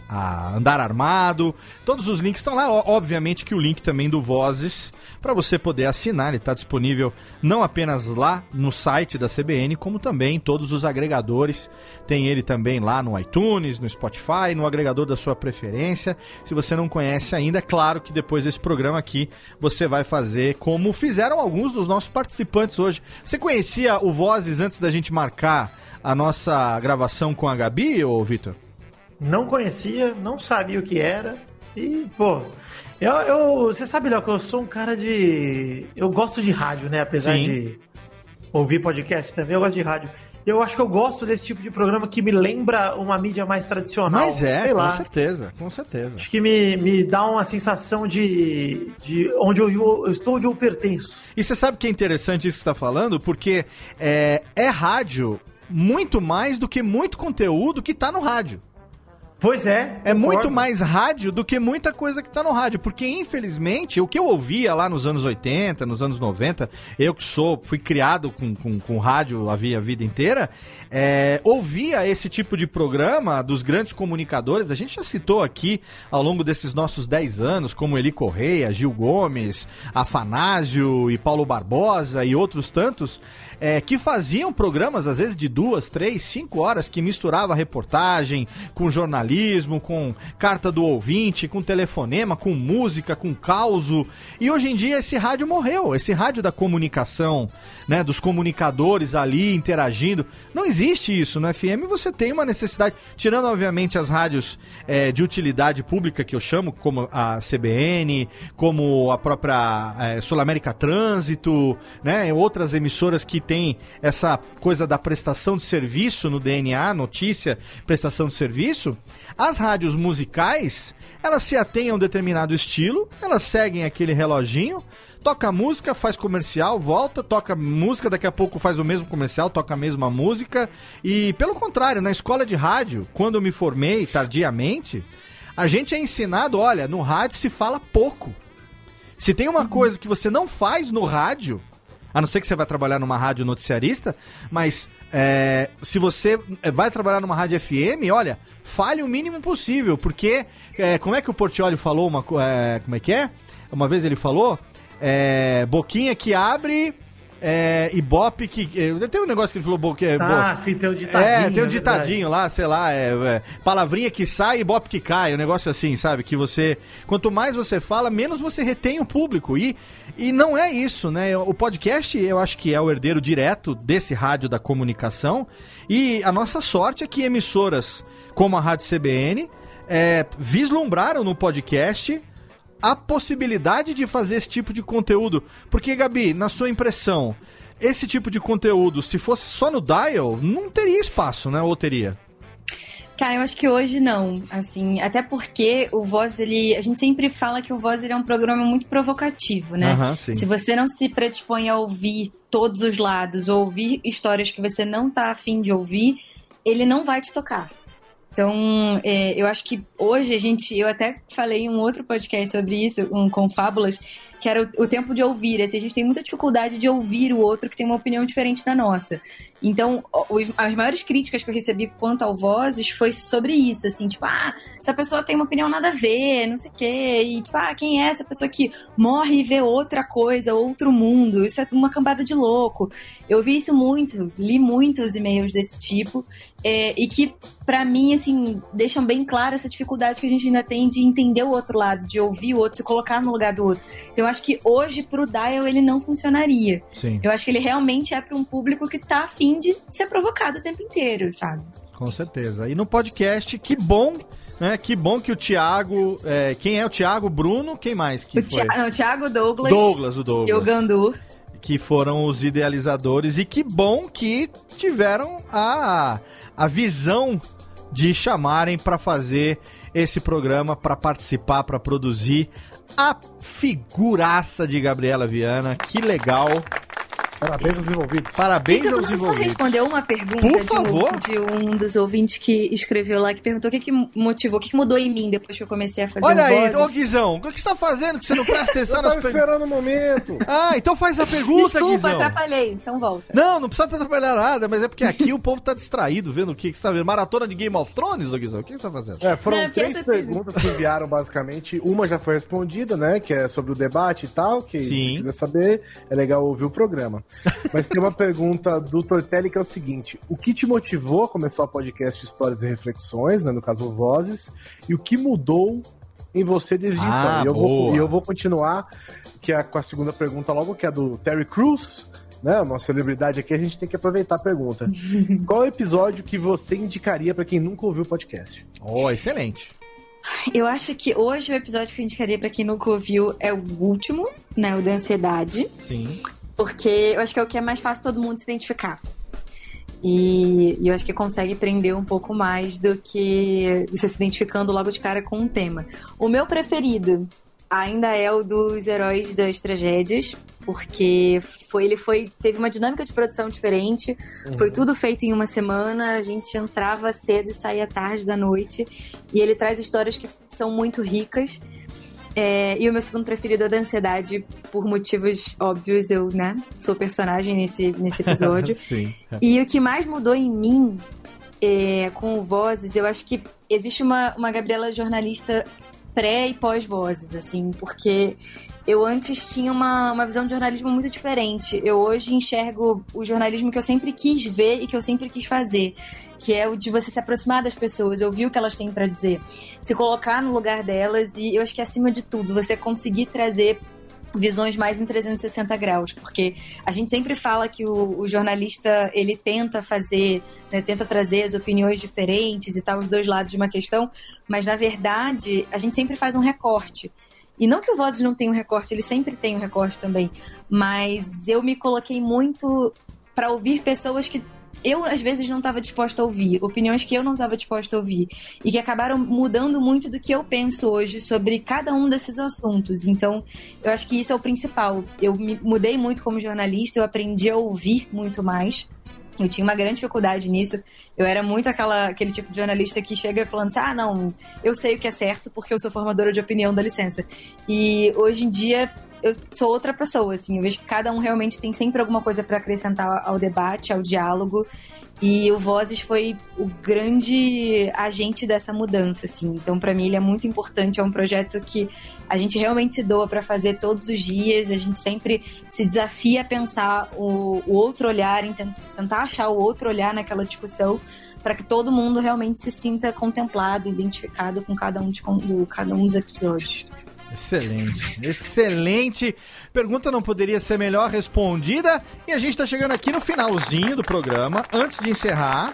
S4: a andar armado. Todos os links estão lá. Obviamente que o link também do Vozes, para você poder assinar, ele está disponível não apenas lá no site da CBN, como também em todos os agregadores. Tem ele também lá no iTunes, no Spotify, no agregador da sua preferência. Se você não conhece ainda, é claro que depois desse programa aqui você vai fazer como fizeram alguns dos nossos participantes hoje. Você conhecia o Vozes antes da gente marcar a nossa gravação com a Gabi, ô Vitor?
S5: Não conhecia, não sabia o que era. E, pô, eu, eu- você sabe, Léo, que eu sou um cara de. Eu gosto de rádio, né? Apesar
S4: Sim.
S5: de ouvir podcast também, eu gosto de rádio. Eu acho que eu gosto desse tipo de programa que me lembra uma mídia mais tradicional.
S4: Mas é,
S5: sei
S4: com
S5: lá.
S4: certeza, com certeza.
S5: Acho que me, me dá uma sensação de, de onde eu, eu estou, onde eu pertenço.
S4: E você sabe que é interessante isso que você está falando? Porque é, é rádio muito mais do que muito conteúdo que tá no rádio.
S5: Pois é.
S4: É
S5: concordo.
S4: muito mais rádio do que muita coisa que tá no rádio. Porque, infelizmente, o que eu ouvia lá nos anos 80, nos anos 90, eu que sou, fui criado com, com, com rádio a vida inteira, é, ouvia esse tipo de programa dos grandes comunicadores. A gente já citou aqui ao longo desses nossos 10 anos, como Eli Correia, Gil Gomes, Afanásio e Paulo Barbosa e outros tantos. É, que faziam programas, às vezes, de duas, três, cinco horas, que misturava reportagem com jornalismo, com carta do ouvinte, com telefonema, com música, com causo. E hoje em dia esse rádio morreu, esse rádio da comunicação, né, dos comunicadores ali interagindo. Não existe isso no FM, você tem uma necessidade, tirando obviamente as rádios é, de utilidade pública que eu chamo, como a CBN, como a própria é, Sul América Trânsito, né, outras emissoras que têm essa coisa da prestação de serviço no DNA, notícia, prestação de serviço. As rádios musicais, elas se atêm a um determinado estilo, elas seguem aquele reloginho, toca música, faz comercial, volta, toca música, daqui a pouco faz o mesmo comercial, toca a mesma música. E pelo contrário, na escola de rádio, quando eu me formei tardiamente, a gente é ensinado, olha, no rádio se fala pouco. Se tem uma coisa que você não faz no rádio, a não ser que você vai trabalhar numa rádio noticiarista, mas é, se você vai trabalhar numa rádio FM, olha, fale o mínimo possível, porque é, como é que o Portioli falou uma é, como é que é? Uma vez ele falou, é, boquinha que abre é, e bope que é, tem um negócio que ele falou boquinha,
S5: Ah,
S4: bo-
S5: sim, tem o ditadinho.
S4: é, tem um
S5: é
S4: ditadinho lá, sei lá, é, é, palavrinha que sai e bope que cai, um negócio assim, sabe? Que você, quanto mais você fala, menos você retém o público. E, e não é isso, né? O podcast, eu acho que é o herdeiro direto desse rádio da comunicação. E a nossa sorte é que emissoras como a Rádio CBN é, vislumbraram no podcast a possibilidade de fazer esse tipo de conteúdo. Porque, Gabi, na sua impressão, esse tipo de conteúdo, se fosse só no Dial, não teria espaço, né? Ou teria?
S8: Cara, eu acho que hoje não, assim, até porque o Voz, ele, a gente sempre fala que o Voz ele é um programa muito provocativo, né?
S4: Sim.
S8: Se você não se predispõe a ouvir todos os lados, ou ouvir histórias que você não tá afim de ouvir, ele não vai te tocar. Então, é, eu acho que hoje a gente, eu até falei em um outro podcast sobre isso, um com fábulas, que era o, o tempo de ouvir. Assim, a gente tem muita dificuldade de ouvir o outro que tem uma opinião diferente da nossa. Então, os- as maiores críticas que eu recebi quanto ao Vozes foi sobre isso, assim, tipo, ah, essa pessoa tem uma opinião nada a ver, não sei o quê, e tipo, ah, quem é essa pessoa que morre e vê outra coisa, outro mundo? Isso é uma cambada de louco. Eu vi isso muito, li muitos e-mails desse tipo, é, e que, pra mim, assim, deixam bem clara essa dificuldade que a gente ainda tem de entender o outro lado, de ouvir o outro, se colocar no lugar do outro. Então, acho que hoje, pro Dial, ele não funcionaria.
S4: Sim.
S8: Eu acho que ele realmente é para um público que tá afim de ser provocado o tempo inteiro, sabe?
S4: Com certeza. E no podcast, que bom, né? Que bom que o Thiago. é, quem é o Thiago? Bruno? Quem mais que
S8: O,
S4: foi?
S8: Thi- não, o Thiago Douglas,
S4: Douglas, o Douglas.
S8: e o Gandu.
S4: que foram os idealizadores e que bom que tiveram a, a visão de chamarem para fazer esse programa, para participar, para produzir a figuraça de Gabriela Viana. Que legal.
S6: Parabéns aos envolvidos.
S4: Parabéns
S8: Gente, eu
S4: aos
S8: posso só
S4: envolvidos.
S8: responder uma pergunta
S4: Por
S8: de um-
S4: favor.
S8: De, um dos ouvintes que escreveu lá, que perguntou o que, que motivou, o que, que mudou em mim depois que eu comecei a fazer
S4: Olha
S8: o
S4: aí, ô Guizão, o que você tá fazendo que você não presta atenção
S6: Eu
S4: nas perguntas?
S6: esperando o momento.
S4: Ah, então faz a pergunta,
S8: Desculpa,
S4: Guizão.
S8: atrapalhei, então volta.
S4: Não, não precisa atrapalhar nada, mas é porque aqui o povo tá distraído vendo o que, que você tá vendo. Maratona de Game of Thrones, ô Guizão? O que você tá fazendo?
S6: É, foram
S8: Não,
S6: três
S8: essa
S6: perguntas que enviaram, basicamente. Uma já foi respondida, né? Que é sobre o debate e tal. Que
S4: Sim.
S6: se quiser saber, é legal ouvir o programa. Mas tem uma pergunta do Tortelli que é o seguinte: O que te motivou a começar o podcast Histórias e Reflexões, né? No caso, Vozes, e o que mudou em você desde
S4: Ah,
S6: então? E eu, vou, e eu vou continuar que é com a segunda pergunta logo, que é do Terry Crews. Né, uma celebridade aqui, a gente tem que aproveitar a pergunta. Qual o episódio que você indicaria pra quem nunca ouviu o podcast?
S4: Ó, excelente.
S8: Eu acho que hoje o episódio que eu indicaria pra quem nunca ouviu é o último, né? O da ansiedade.
S4: Sim.
S8: Porque eu acho que é o que é mais fácil todo mundo se identificar. E, e eu acho que consegue prender um pouco mais do que você se identificando logo de cara com um tema. O meu preferido ainda é o dos heróis das tragédias, porque foi, ele foi teve uma dinâmica de produção diferente. Foi tudo feito em uma semana, a gente entrava cedo e saía tarde da noite. E ele traz histórias que são muito ricas. É, e o meu segundo preferido é da ansiedade, por motivos óbvios, eu, né, sou personagem nesse, nesse episódio.
S4: Sim.
S8: e o que mais mudou em mim é, com o Vozes, eu acho que existe uma, uma Gabriela jornalista pré e pós-Vozes, assim, porque eu antes tinha uma, uma visão de jornalismo muito diferente. Eu hoje enxergo o jornalismo que eu sempre quis ver e que eu sempre quis fazer, que é o de você se aproximar das pessoas, ouvir o que elas têm para dizer, se colocar no lugar delas e eu acho que acima de tudo, você conseguir trazer visões mais em 360 graus, porque a gente sempre fala que o, o jornalista ele tenta fazer, né, tenta trazer as opiniões diferentes e tal, os dois lados de uma questão, mas na verdade a gente sempre faz um recorte. E não que o Vozes não tenha um recorte, ele sempre tem um recorte também, mas eu me coloquei muito para ouvir pessoas que eu às vezes não estava disposta a ouvir, opiniões que eu não estava disposta a ouvir e que acabaram mudando muito do que eu penso hoje sobre cada um desses assuntos. Então, eu acho que isso é o principal. Eu me mudei muito como jornalista, eu aprendi a ouvir muito mais. Eu tinha uma grande dificuldade nisso. Eu era muito aquela, aquele tipo de jornalista que chega falando assim: ah, não, eu sei o que é certo porque eu sou formadora de opinião, dá licença. E hoje em dia eu sou outra pessoa, assim. Eu vejo que cada um realmente tem sempre alguma coisa para acrescentar ao debate, ao diálogo. E o Vozes foi o grande agente dessa mudança, assim. Então, para mim, ele é muito importante. É um projeto que a gente realmente se doa para fazer todos os dias. A gente sempre se desafia a pensar o, o outro olhar, tentar achar o outro olhar naquela discussão, para que todo mundo realmente se sinta contemplado, identificado com cada um, de, com cada um dos episódios.
S4: Excelente, excelente. Pergunta não poderia ser melhor respondida. E a gente está chegando aqui no finalzinho do programa. Antes de encerrar,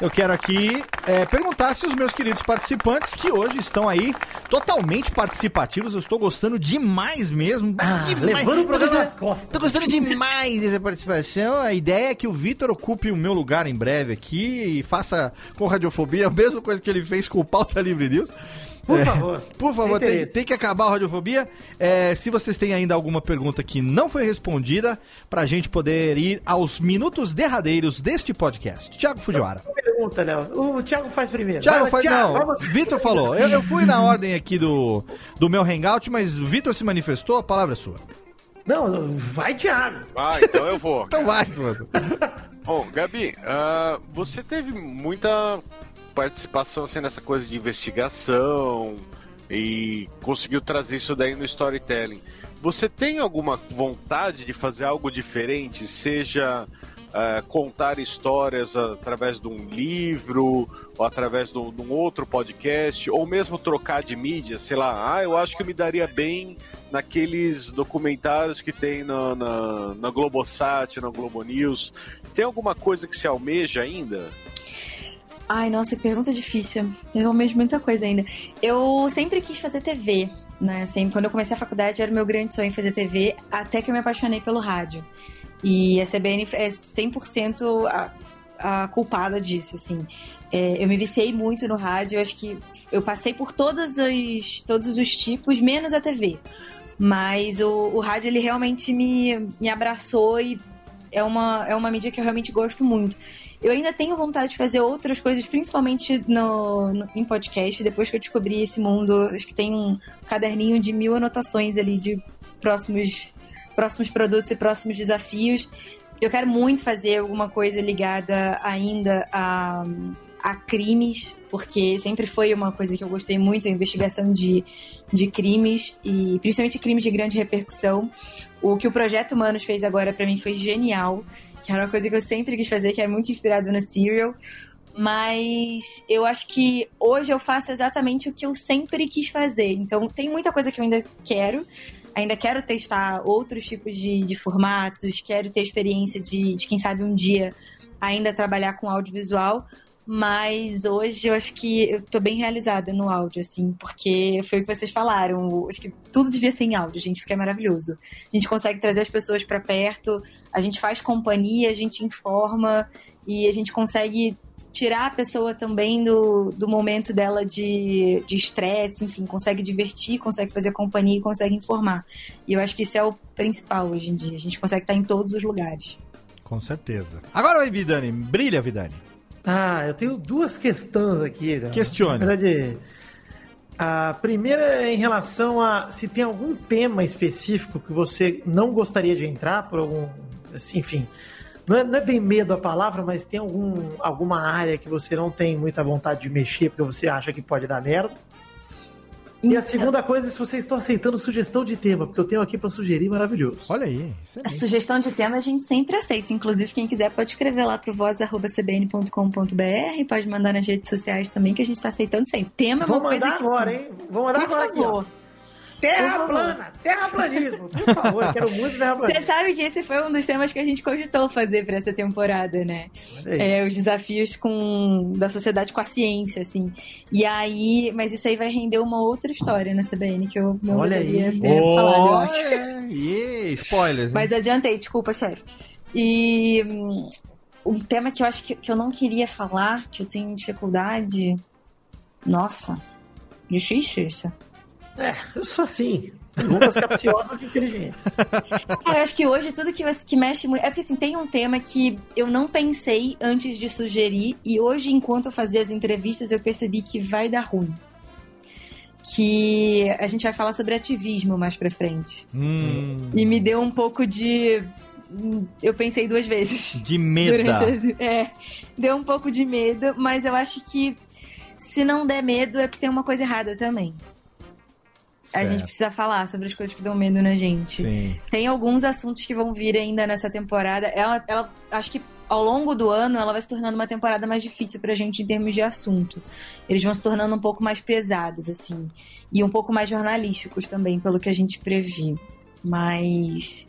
S4: eu quero aqui é, perguntar se os meus queridos participantes, que hoje estão aí totalmente participativos, eu estou gostando demais mesmo.
S5: Ah,
S4: demais.
S5: levando o programa
S4: gostando-
S5: nas costas.
S4: Tô gostando demais dessa participação. A ideia é que o Vitor ocupe o meu lugar em breve aqui e faça com Radiofobia a mesma coisa que ele fez com o Pauta Livre News.
S5: Por
S4: É,
S5: favor.
S4: Por favor,
S5: Tem
S4: tem, que acabar a radiofobia. É, se vocês têm ainda alguma pergunta que não foi respondida, pra gente poder ir aos minutos derradeiros deste podcast. Tiago Fujiwara.
S5: Pergunta, Léo. O Thiago faz primeiro.
S4: Tiago
S5: Vai,
S4: faz.
S5: Thiago,
S4: Não,
S5: vai.
S4: Vitor falou. Eu, eu fui na ordem aqui do, do meu hangout, mas Vitor se manifestou, a palavra é sua.
S5: Não, vai, Thiago.
S7: Ah, então eu vou.
S4: Então vai, mano.
S7: Bom, Gabi, ah, você teve muita participação assim, nessa coisa de investigação e conseguiu trazer isso daí no storytelling. Você tem alguma vontade de fazer algo diferente? Seja ah, contar histórias através de um livro, ou através de um, outro podcast, ou mesmo trocar de mídia, sei lá, ah, eu acho que me daria bem naqueles documentários que tem na, na, na Globosat, na Globo News. Tem alguma coisa que se almeja ainda?
S8: Ai, nossa, que pergunta difícil. Eu almejo muita coisa ainda. Eu sempre quis fazer TV, né? Sempre, quando eu comecei a faculdade, era o meu grande sonho fazer TV, até que eu me apaixonei pelo rádio. E a CBN é 100% a, a culpada disso, assim. É, eu me viciei muito no rádio, eu acho que eu passei por todos os, todos os tipos, menos a TV. Mas o, o rádio, ele realmente me, me abraçou e é uma, é uma mídia que eu realmente gosto muito. Eu ainda tenho vontade de fazer outras coisas, principalmente no, no- em podcast. Depois que eu descobri esse mundo, acho que tem um caderninho de mil anotações ali de próximos, próximos produtos e próximos desafios. Eu quero muito fazer alguma coisa ligada ainda a, a crimes, porque sempre foi uma coisa que eu gostei muito, a investigação de, de crimes, e principalmente crimes de grande repercussão. O que o Projeto Humanos fez agora pra mim foi genial, que era uma coisa que eu sempre quis fazer, que é muito inspirado no Serial. Mas eu acho que hoje eu faço exatamente o que eu sempre quis fazer. Então tem muita coisa que eu ainda quero. Ainda quero testar outros tipos de, de formatos, quero ter experiência de, de, quem sabe, um dia ainda trabalhar com audiovisual. Mas hoje eu acho que eu tô bem realizada no áudio, assim, porque foi o que vocês falaram. Acho que tudo devia ser em áudio, gente, porque é maravilhoso. A gente consegue trazer as pessoas para perto, a gente faz companhia, a gente informa e a gente consegue tirar a pessoa também do, do momento dela de de estresse, enfim, consegue divertir, consegue fazer companhia e consegue informar. E eu acho que isso é o principal hoje em dia. A gente consegue estar em todos os lugares.
S4: Com certeza. Agora vai, Vidani. Brilha, Vidani.
S5: Ah, eu tenho duas questões aqui. né?
S4: Questione.
S5: Na verdade, a primeira é em relação a se tem algum tema específico que você não gostaria de entrar por algum. assim, Enfim, não é, não é bem medo a palavra, mas tem algum, alguma área que você não tem muita vontade de mexer porque você acha que pode dar merda. E a segunda coisa é se vocês estão aceitando sugestão de tema, porque eu tenho aqui para sugerir maravilhoso.
S4: Olha aí.
S8: A sugestão de tema a gente sempre aceita. Inclusive, quem quiser pode escrever lá pro voz.cbn.com.br. Pode mandar nas redes sociais também, que a gente tá aceitando sempre. Tema é uma coisa
S5: mandar
S8: que-
S5: agora, hein? Vou mandar
S8: Por
S5: agora aqui, ó. Terra plana, terraplanismo. Por favor, eu quero muito terraplanismo.
S8: Você sabe que esse foi um dos temas que a gente cogitou fazer pra essa temporada, né? É, os desafios com, da sociedade com a ciência, assim. E aí, mas isso aí vai render uma outra história na CBN que eu não
S4: Olha aí.
S8: ter falado, eu acho.
S4: Olha aí. Spoilers. hein?
S8: Mas adiantei, desculpa, chefe. E hum, um tema que eu acho que, que eu não queria falar, que eu tenho dificuldade. Nossa, difícil isso.
S5: É, eu sou assim. Perguntas capciosas e inteligentes.
S8: Cara, eu acho que hoje tudo que, que mexe muito. É porque assim, tem um tema que eu não pensei antes de sugerir, e hoje, enquanto eu fazia as entrevistas, eu percebi que vai dar ruim. Que a gente vai falar sobre ativismo mais pra frente.
S4: Hum,
S8: E me deu um pouco de. Eu pensei duas vezes.
S4: de medo.
S8: Durante a- É, deu um pouco de medo, mas eu acho que se não der medo é porque tem uma coisa errada também. A
S4: Certo.
S8: gente precisa falar sobre as coisas que dão medo na gente.
S4: Sim.
S8: Tem alguns assuntos que vão vir ainda nessa temporada. Ela, ela acho que ao longo do ano ela vai se tornando uma temporada mais difícil pra gente em termos de assunto. Eles vão se tornando um pouco mais pesados, assim. E um pouco mais jornalísticos também, pelo que a gente previu. Mas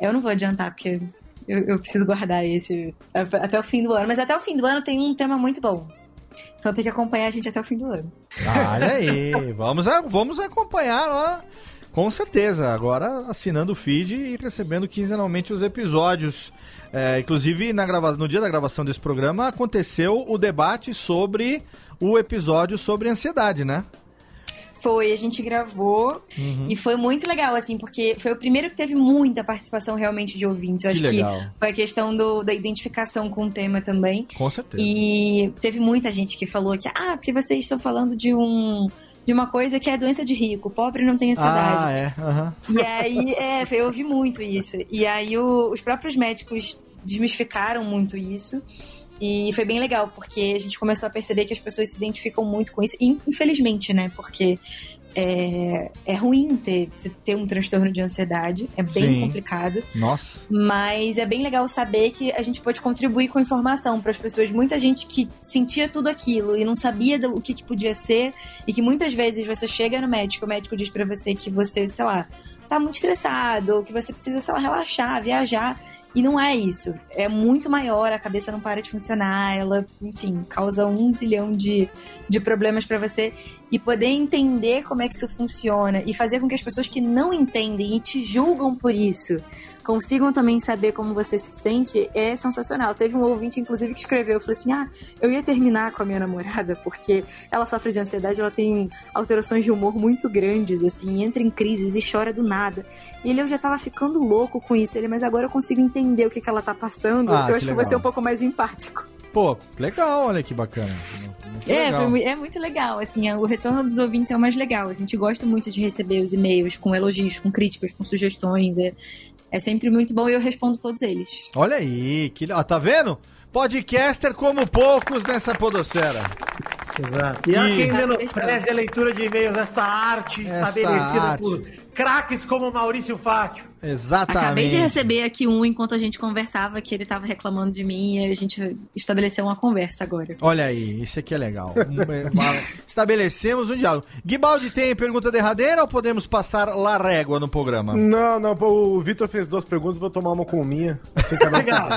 S8: eu não vou adiantar, porque eu, eu preciso guardar esse até o fim do ano. Mas até o fim do ano tem um tema muito bom. Então tem que acompanhar a gente até o fim do ano.
S4: Olha aí, vamos, a- vamos acompanhar lá. Com certeza, agora assinando o feed e recebendo quinzenalmente os episódios. É, inclusive, na grava... no dia da gravação desse programa, aconteceu o debate sobre o episódio sobre ansiedade, né?
S8: Foi, a gente gravou
S4: Uhum.
S8: e foi muito legal, assim, porque foi o primeiro que teve muita participação realmente de ouvintes. Eu
S4: Que
S8: acho
S4: legal.
S8: que foi a questão do, da identificação com o tema também.
S4: Com certeza.
S8: E teve muita gente que falou que, ah, porque vocês estão falando de um. De uma coisa que é doença de rico, pobre não tem ansiedade.
S4: Ah, é. aham.
S8: E aí, é, eu ouvi muito isso. E aí o- os próprios médicos desmistificaram muito isso. E foi bem legal, porque a gente começou a perceber que as pessoas se identificam muito com isso. E, infelizmente, né? Porque é, é ruim ter, ter um transtorno de ansiedade. É bem
S4: Sim.
S8: complicado.
S4: Nossa.
S8: Mas é bem legal saber que a gente pode contribuir com informação para as pessoas. Muita gente que sentia tudo aquilo e não sabia do- o que, que podia ser, e que muitas vezes você chega no médico, o médico diz para você que você, sei lá, tá muito estressado, ou que você precisa, sei lá, relaxar, viajar. E não é isso. É muito maior, a cabeça não para de funcionar, ela, enfim, causa um zilhão de, de problemas para você. E poder entender como é que isso funciona e fazer com que as pessoas que não entendem e te julgam por isso consigam também saber como você se sente é sensacional. Teve um ouvinte, inclusive, que escreveu, falou assim, ah, eu ia terminar com a minha namorada porque ela sofre de ansiedade, ela tem alterações de humor muito grandes, assim, entra em crises e chora do nada. E ele, eu já tava ficando louco com isso, ele, mas agora eu consigo entender o que, que ela tá passando,
S4: Ah,
S8: eu
S4: que
S8: acho que eu vou
S4: legal.
S8: ser um pouco mais empático.
S4: Pô, legal, olha que bacana. Muito
S8: É,
S4: legal.
S8: foi é muito legal, assim, o retorno dos ouvintes é o mais legal. A gente gosta muito de receber os e-mails com elogios, com críticas, com sugestões. É, é sempre muito bom e eu respondo todos eles.
S4: Olha aí, que... ó, tá vendo? Podcaster como poucos nessa podosfera.
S5: Exato. E há
S4: E-
S5: quem menospreze a leitura de e-mails, essa arte
S4: Essa
S5: estabelecida
S4: arte.
S5: por craques como Maurício Fátio.
S4: Exatamente.
S8: Acabei de receber aqui um enquanto a gente conversava que ele tava reclamando de mim e a gente estabeleceu uma conversa agora.
S4: Olha aí, isso aqui é legal. Estabelecemos um diálogo. Guibaldi tem pergunta derradeira ou podemos passar lá régua no programa?
S6: Não, não, o Vitor fez duas perguntas, vou tomar uma com minha. Assim que
S5: Legal.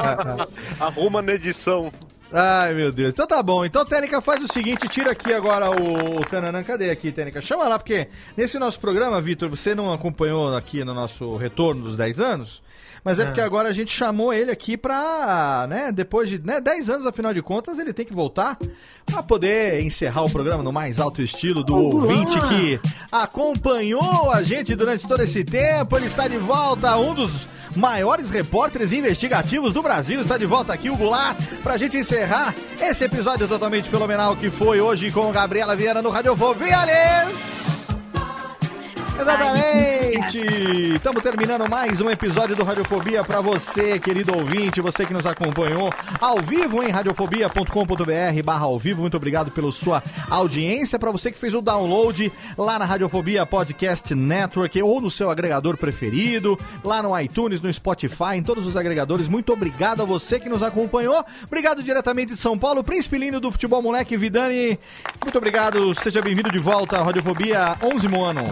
S7: Arruma na edição.
S4: Ai, meu Deus. Então tá bom. Então, Tênica, faz o seguinte, tira aqui agora o, o Tananã. Cadê aqui, Tênica? Chama lá, porque nesse nosso programa, Vitor, você não acompanhou aqui no nosso retorno dos 10 anos, mas é
S5: Ah.
S4: porque agora a gente chamou ele aqui pra, né, depois de né, 10 anos, afinal de contas, ele tem que voltar pra poder encerrar o programa no mais alto estilo do ouvinte que acompanhou a gente durante todo esse tempo. Ele está de volta, um dos maiores repórteres investigativos do Brasil. Está de volta aqui, o Goulart, pra gente encerrar esse episódio totalmente fenomenal que foi hoje com Gabriela Vieira no Radiofobia, Aliás! Exatamente! Estamos terminando mais um episódio do Radiofobia para você, querido ouvinte, você que nos acompanhou ao vivo em radiofobia.com.br barra ao vivo. Muito obrigado pela sua audiência. Para você que fez o download lá na Radiofobia Podcast Network ou no seu agregador preferido, lá no iTunes, no Spotify, em todos os agregadores. Muito obrigado a você que nos acompanhou. Obrigado diretamente de São Paulo, Príncipe Lindo do Futebol Moleque Vidani. Muito obrigado, seja bem-vindo de volta à Radiofobia 11 Mono.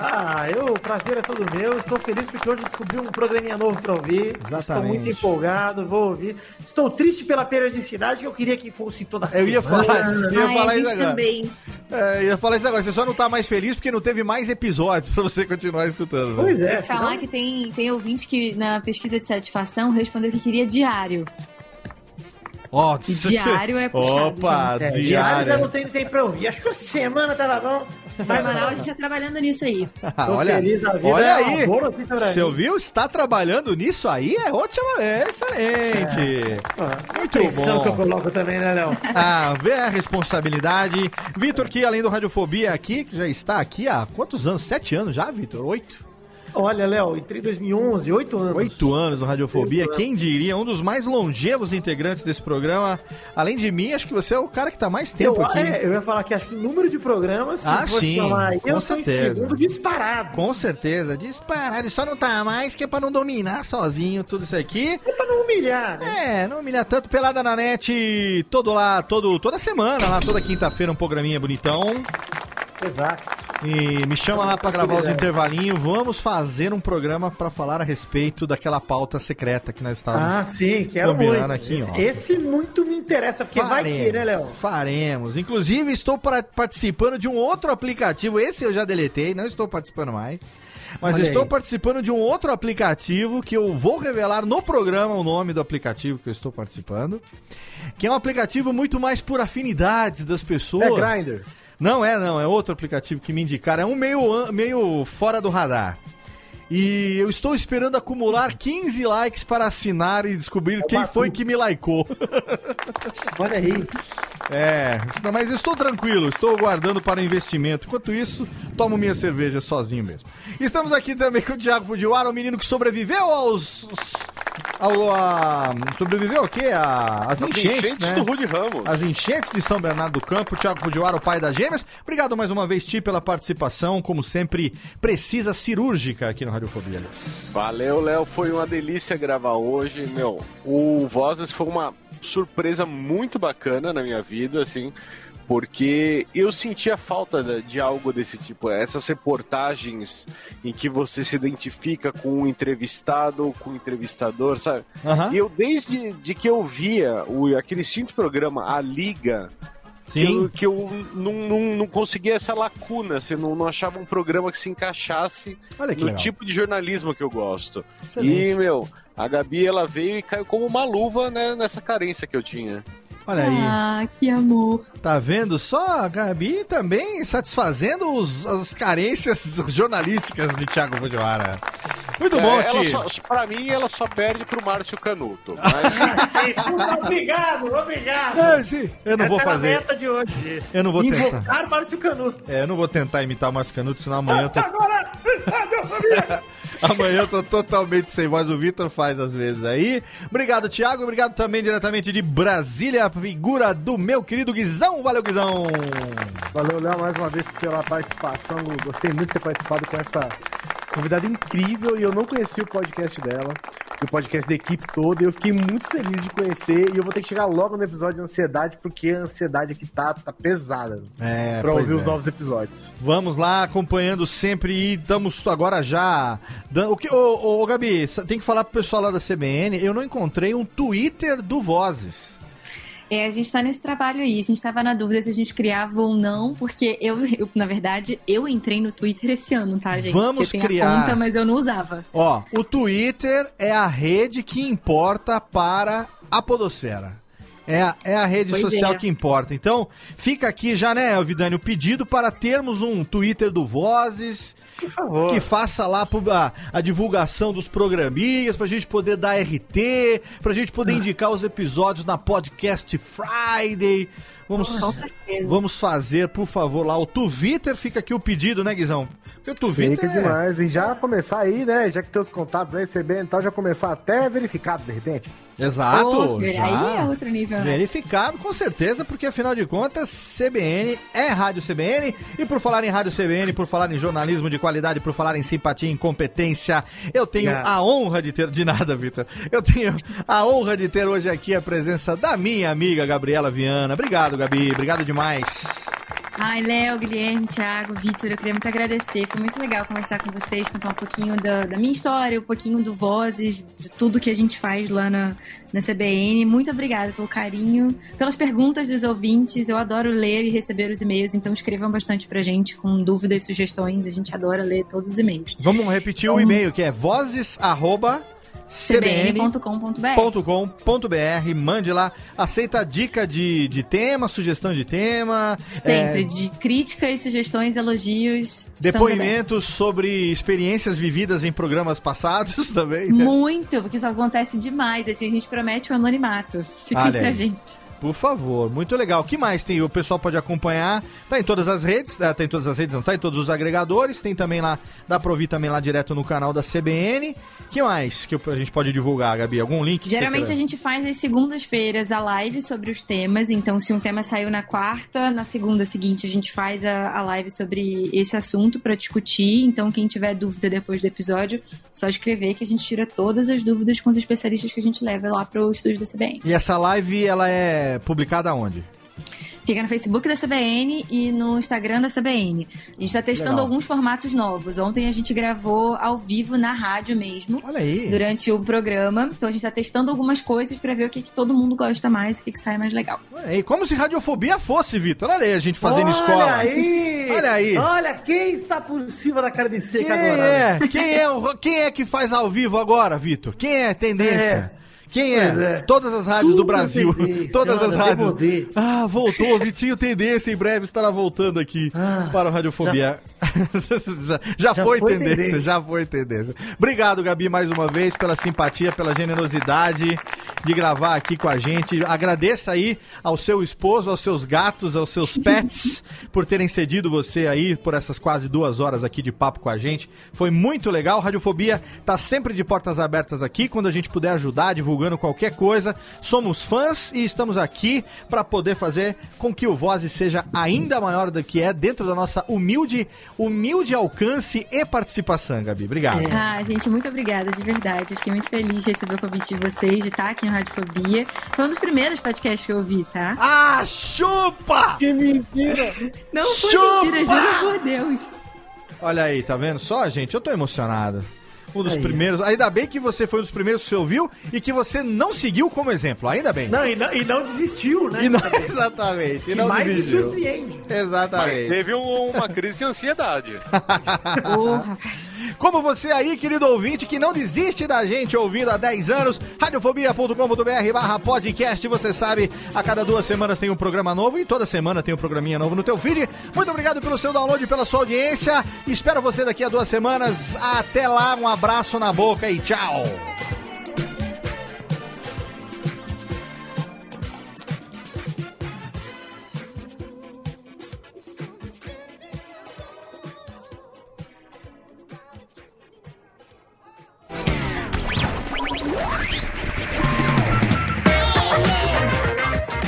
S5: Ah, eu, o prazer é todo meu. Estou feliz porque hoje descobri um programinha novo para ouvir. Estou
S4: Exatamente.
S5: muito empolgado, vou ouvir. Estou triste pela periodicidade, que eu queria que fosse toda
S4: Eu ia
S5: semana.
S4: falar, eu ia
S8: Ai,
S4: falar
S8: a
S4: isso agora.
S8: também.
S4: É, eu ia falar isso agora. Você só não tá mais feliz porque não teve mais episódios pra você continuar escutando. né?
S5: Pois é,
S8: Vou te falar que tem, tem ouvinte que na pesquisa de satisfação respondeu que queria diário.
S4: Ó,
S8: E diário é puxado,
S4: Opa,
S5: É, diário
S4: diário.
S5: já não tem tempo pra ouvir. Acho que a semana tava bom.
S8: Semanal a gente tá trabalhando nisso aí.
S4: Ah, olha, olha
S5: é
S4: aí.
S5: pra
S4: Você ouviu? Está trabalhando nisso aí? É ótimo, é excelente. Muito
S5: Pressão que eu
S4: bom.
S5: coloco também, né, Léo?
S4: Ah, vê a responsabilidade. Vitor, que além do Radiofobia aqui, que já está aqui há quantos anos? Sete anos já, Vitor? Oito?
S5: Olha, Léo, entrei em 2011, oito anos.
S4: Oito anos no Radiofobia,
S5: Oito
S4: quem diria? Um dos mais longevos integrantes desse programa. Além de mim, acho que você é o cara que tá mais tempo
S5: Eu,
S4: aqui.
S5: é, eu ia falar que acho que o número de programas, se
S4: Ah, sim,
S5: chamar eu tô em
S4: certeza.
S5: segundo disparado.
S4: Com certeza, disparado. Ele só não tá mais que é pra não dominar sozinho tudo isso aqui.
S5: É pra não humilhar, né?
S4: É, não humilhar tanto. Pelada na net, todo lá, todo, toda semana, lá, toda quinta-feira, um programinha bonitão.
S5: Exato.
S4: E me chama lá pra gravar os intervalinhos. Vamos fazer um programa pra falar a respeito daquela pauta secreta que nós estávamos
S5: Ah, sim, quero
S4: combinando
S5: muito.
S4: aqui,
S5: esse, esse muito me interessa, porque vai que, né, Léo?
S4: Faremos. Inclusive, estou pra- participando de um outro aplicativo. Esse eu já deletei, não estou participando mais. Mas
S5: Olha
S4: estou
S5: aí.
S4: participando de um outro aplicativo que eu vou revelar no programa o nome do aplicativo que eu estou participando. Que é um aplicativo muito mais por afinidades das pessoas.
S6: É Grindr?
S4: Não é, não. É outro aplicativo que me indicaram. É um meio, meio fora do radar. E eu estou esperando acumular 15 likes para assinar e descobrir quem foi que me likeou.
S5: Olha aí.
S4: É, mas estou tranquilo, estou guardando para investimento. Enquanto isso, tomo minha cerveja sozinho mesmo. Estamos aqui também com o Thiago Fujiwara, o menino que sobreviveu aos. Ao, a, sobreviveu o quê? A, as
S7: As
S4: enchentes,
S7: enchentes
S4: né?
S7: do Rude Ramos.
S4: As enchentes de São Bernardo do Campo, Thiago Fujiwara, o pai das gêmeas. Obrigado mais uma vez, Ti, pela participação, como sempre, precisa cirúrgica aqui no Radiofobia.
S7: Valeu, Léo. Foi uma delícia gravar hoje. Meu, o Vozes foi uma surpresa muito bacana na minha vida, assim, porque eu sentia falta de- algo desse tipo. Essas reportagens em que você se identifica com o entrevistado, com o entrevistador, sabe?
S4: Aham.
S7: E eu, desde de que eu via o, aquele simples programa, A Liga. Que
S4: Sim.
S7: eu, que eu não, não, não conseguia essa lacuna, assim, não, não achava um programa que se encaixasse
S4: Olha que
S7: no
S4: legal.
S7: tipo de jornalismo que eu gosto.
S4: Excelente.
S7: E, meu, a Gabi ela veio e caiu como uma luva né, nessa carência que eu tinha.
S4: Olha aí.
S8: Ah, que amor.
S4: Tá vendo só? A Gabi também satisfazendo os- as carências jornalísticas de Thiago Fujiwara. Muito
S7: É,
S4: bom,
S7: ela
S4: Ti.
S7: só, pra mim, ela só perde pro Márcio Canuto. Mas
S5: obrigado, obrigado.
S4: É, sim, eu não
S5: Essa
S4: vou
S5: era a
S4: fazer.
S5: meta de hoje.
S4: Eu não vou tentar.
S5: Invocar o Márcio Canuto.
S4: É, eu não vou tentar imitar o Márcio Canuto, senão amanhã eu tô,
S5: Agora, família.
S4: amanhã eu tô totalmente sem voz. O Vitor faz às vezes aí. Obrigado, Thiago. Obrigado também diretamente de Brasília, a figura do meu querido Guizão. Valeu, Guizão.
S6: Valeu, Léo, mais uma vez pela participação. Gostei muito de ter participado com essa convidada incrível e eu não conhecia o podcast dela, o podcast da equipe toda. E eu fiquei muito feliz de conhecer. E eu vou ter que chegar logo no episódio de ansiedade, porque a ansiedade aqui tá, tá pesada
S4: É,
S6: pra ouvir os
S4: é.
S6: novos episódios.
S4: Vamos lá, acompanhando sempre e estamos agora já. dando- O que, ô, ô, Gabi, sa- tem que falar pro pessoal lá da CBN. Eu não encontrei um Twitter do Vozes.
S8: É, a gente tá nesse trabalho aí. A gente tava na dúvida se a gente criava ou não, porque eu, eu, na verdade, eu entrei no Twitter esse ano, tá, gente?
S4: Vamos
S8: tem
S4: criar.
S8: a conta, mas eu não usava.
S4: Ó, o Twitter é a rede que importa para a Podosfera. É a, é a rede
S8: Pois
S4: social
S8: é.
S4: que importa. Então, fica aqui já, né, Vidani, o pedido para termos um Twitter do Vozes.
S5: Por favor.
S4: Que faça lá a, a divulgação dos programinhas, pra gente poder dar RT, pra gente poder indicar os episódios na Podcast Friday. Vamos,
S8: Com certeza.
S4: vamos fazer, por favor, lá. O Twitter fica aqui o pedido, né, Guizão? Porque o Twitter
S6: Fica
S4: é-
S6: demais. E já começar aí, né? Já que tem os contatos aí, CBN e tal, já começar até verificado de repente.
S4: Exato.
S8: Ô,
S4: já.
S8: aí é outro nível, né?
S4: Verificado, com certeza, porque afinal de contas, CBN é Rádio CBN. E por falar em Rádio CBN, por falar em jornalismo de qualidade, por falar em simpatia e incompetência, eu tenho a honra de ter. De nada, Vitor. Eu tenho a honra de ter hoje aqui a presença da minha amiga Gabriela Viana. Obrigado, Gabi. Obrigado demais.
S8: Ai, Léo, Guilherme, Thiago, Vitor, eu queria muito agradecer. Foi muito legal conversar com vocês, contar um pouquinho da, da minha história, um pouquinho do Vozes, de tudo que a gente faz lá na, na CBN. Muito obrigada pelo carinho, pelas perguntas dos ouvintes. Eu adoro ler e receber os e-mails, então escrevam bastante pra gente com dúvidas, sugestões. A gente adora ler todos os e-mails.
S4: Vamos repetir o e-mail que é vozes arroba
S8: cbn.com.br
S4: .com.br, mande lá, aceita dica de, de tema, sugestão de tema,
S8: Sempre,
S4: é,
S8: de críticas, sugestões, elogios.
S4: depoimentos sobre experiências vividas em programas passados também. né?
S8: Muito, porque isso acontece demais. Assim, a gente promete o anonimato. Fica aí pra gente.
S4: Por favor, muito legal. O que mais tem? O pessoal pode acompanhar. Tá em todas as redes, ah, tá em todas as redes, não, tá em todos os agregadores. Tem também lá, dá pra ouvir também lá direto no canal da CBN. que mais que a gente pode divulgar, Gabi? Algum link?
S8: Geralmente a gente faz às segundas-feiras a live sobre os temas. Então, se um tema saiu na quarta, na segunda seguinte a gente faz a, a live sobre esse assunto pra discutir. Então, quem tiver dúvida depois do episódio, só escrever que a gente tira todas as dúvidas com os especialistas que a gente leva lá pro estúdio da CBN.
S4: E essa live, ela é publicada onde?
S8: Fica no Facebook da CBN e no Instagram da CBN. A gente tá testando
S4: Legal.
S8: alguns formatos novos. Ontem a gente gravou ao vivo na rádio mesmo.
S4: Olha aí.
S8: Durante o programa. Então a gente tá testando algumas coisas pra ver o que, que todo mundo gosta mais, o que, que sai mais legal.
S4: Olha aí, como se radiofobia fosse, Vitor. Olha aí, a gente fazendo
S5: Olha
S4: escola.
S5: aí!
S4: Olha aí.
S5: Olha quem está por cima da carne seca
S4: Quem
S5: agora.
S4: é?
S5: né?
S4: Quem é, o- quem é que faz ao vivo agora, Vitor? Quem é tendência? Quem é?
S5: É.
S4: Todas as rádios do
S5: Tudo
S4: Brasil.
S5: tendência,
S4: Todas as rádios. Ah, voltou. Vitinho Tendência em breve estará voltando aqui
S5: Ah,
S4: para o Radiofobia. Já, já
S5: já
S4: foi,
S5: foi
S4: tendência,
S5: tendência.
S4: já foi tendência. Obrigado, Gabi, mais uma vez, pela simpatia, pela generosidade de gravar aqui com a gente. Agradeça aí ao seu esposo, aos seus gatos, aos seus pets, por terem cedido você aí por essas quase duas horas aqui de papo com a gente. Foi muito legal. Radiofobia tá sempre de portas abertas aqui, quando a gente puder ajudar, divulgando qualquer coisa. Somos fãs e estamos aqui para poder fazer com que o Voz seja ainda maior do que é dentro da nossa humilde, humilde alcance e participação, Gabi. Obrigado.
S8: Ah, gente, muito obrigada, de verdade. Eu fiquei muito feliz de receber o convite de vocês, de estar aqui no Radiofobia. Foi um dos primeiros podcasts que eu ouvi, tá?
S4: Ah, chupa!
S6: Que mentira!
S8: Não foi
S4: chupa!
S8: mentira, juro por Deus.
S4: Olha aí, tá vendo só, gente? Eu tô emocionado. Um dos
S5: Aí.
S4: primeiros. Ainda bem que você foi um dos primeiros que você ouviu e que você não seguiu como exemplo. Ainda bem.
S5: Não, e não, e não desistiu, né?
S4: E não- exatamente. E não
S5: mais me
S4: desistiu.
S5: surpreende.
S7: Mas
S4: Exatamente.
S7: teve um- uma crise de ansiedade.
S8: Rapaz.
S4: Como você aí, querido ouvinte, que não desiste da gente ouvindo há 10 anos, radiofobia.com.br barra podcast, você sabe, a cada duas semanas tem um programa novo e toda semana tem um programinha novo no teu feed. Muito obrigado pelo seu download pela sua audiência. Espero você daqui a duas semanas. Até lá, um abraço na boca e tchau.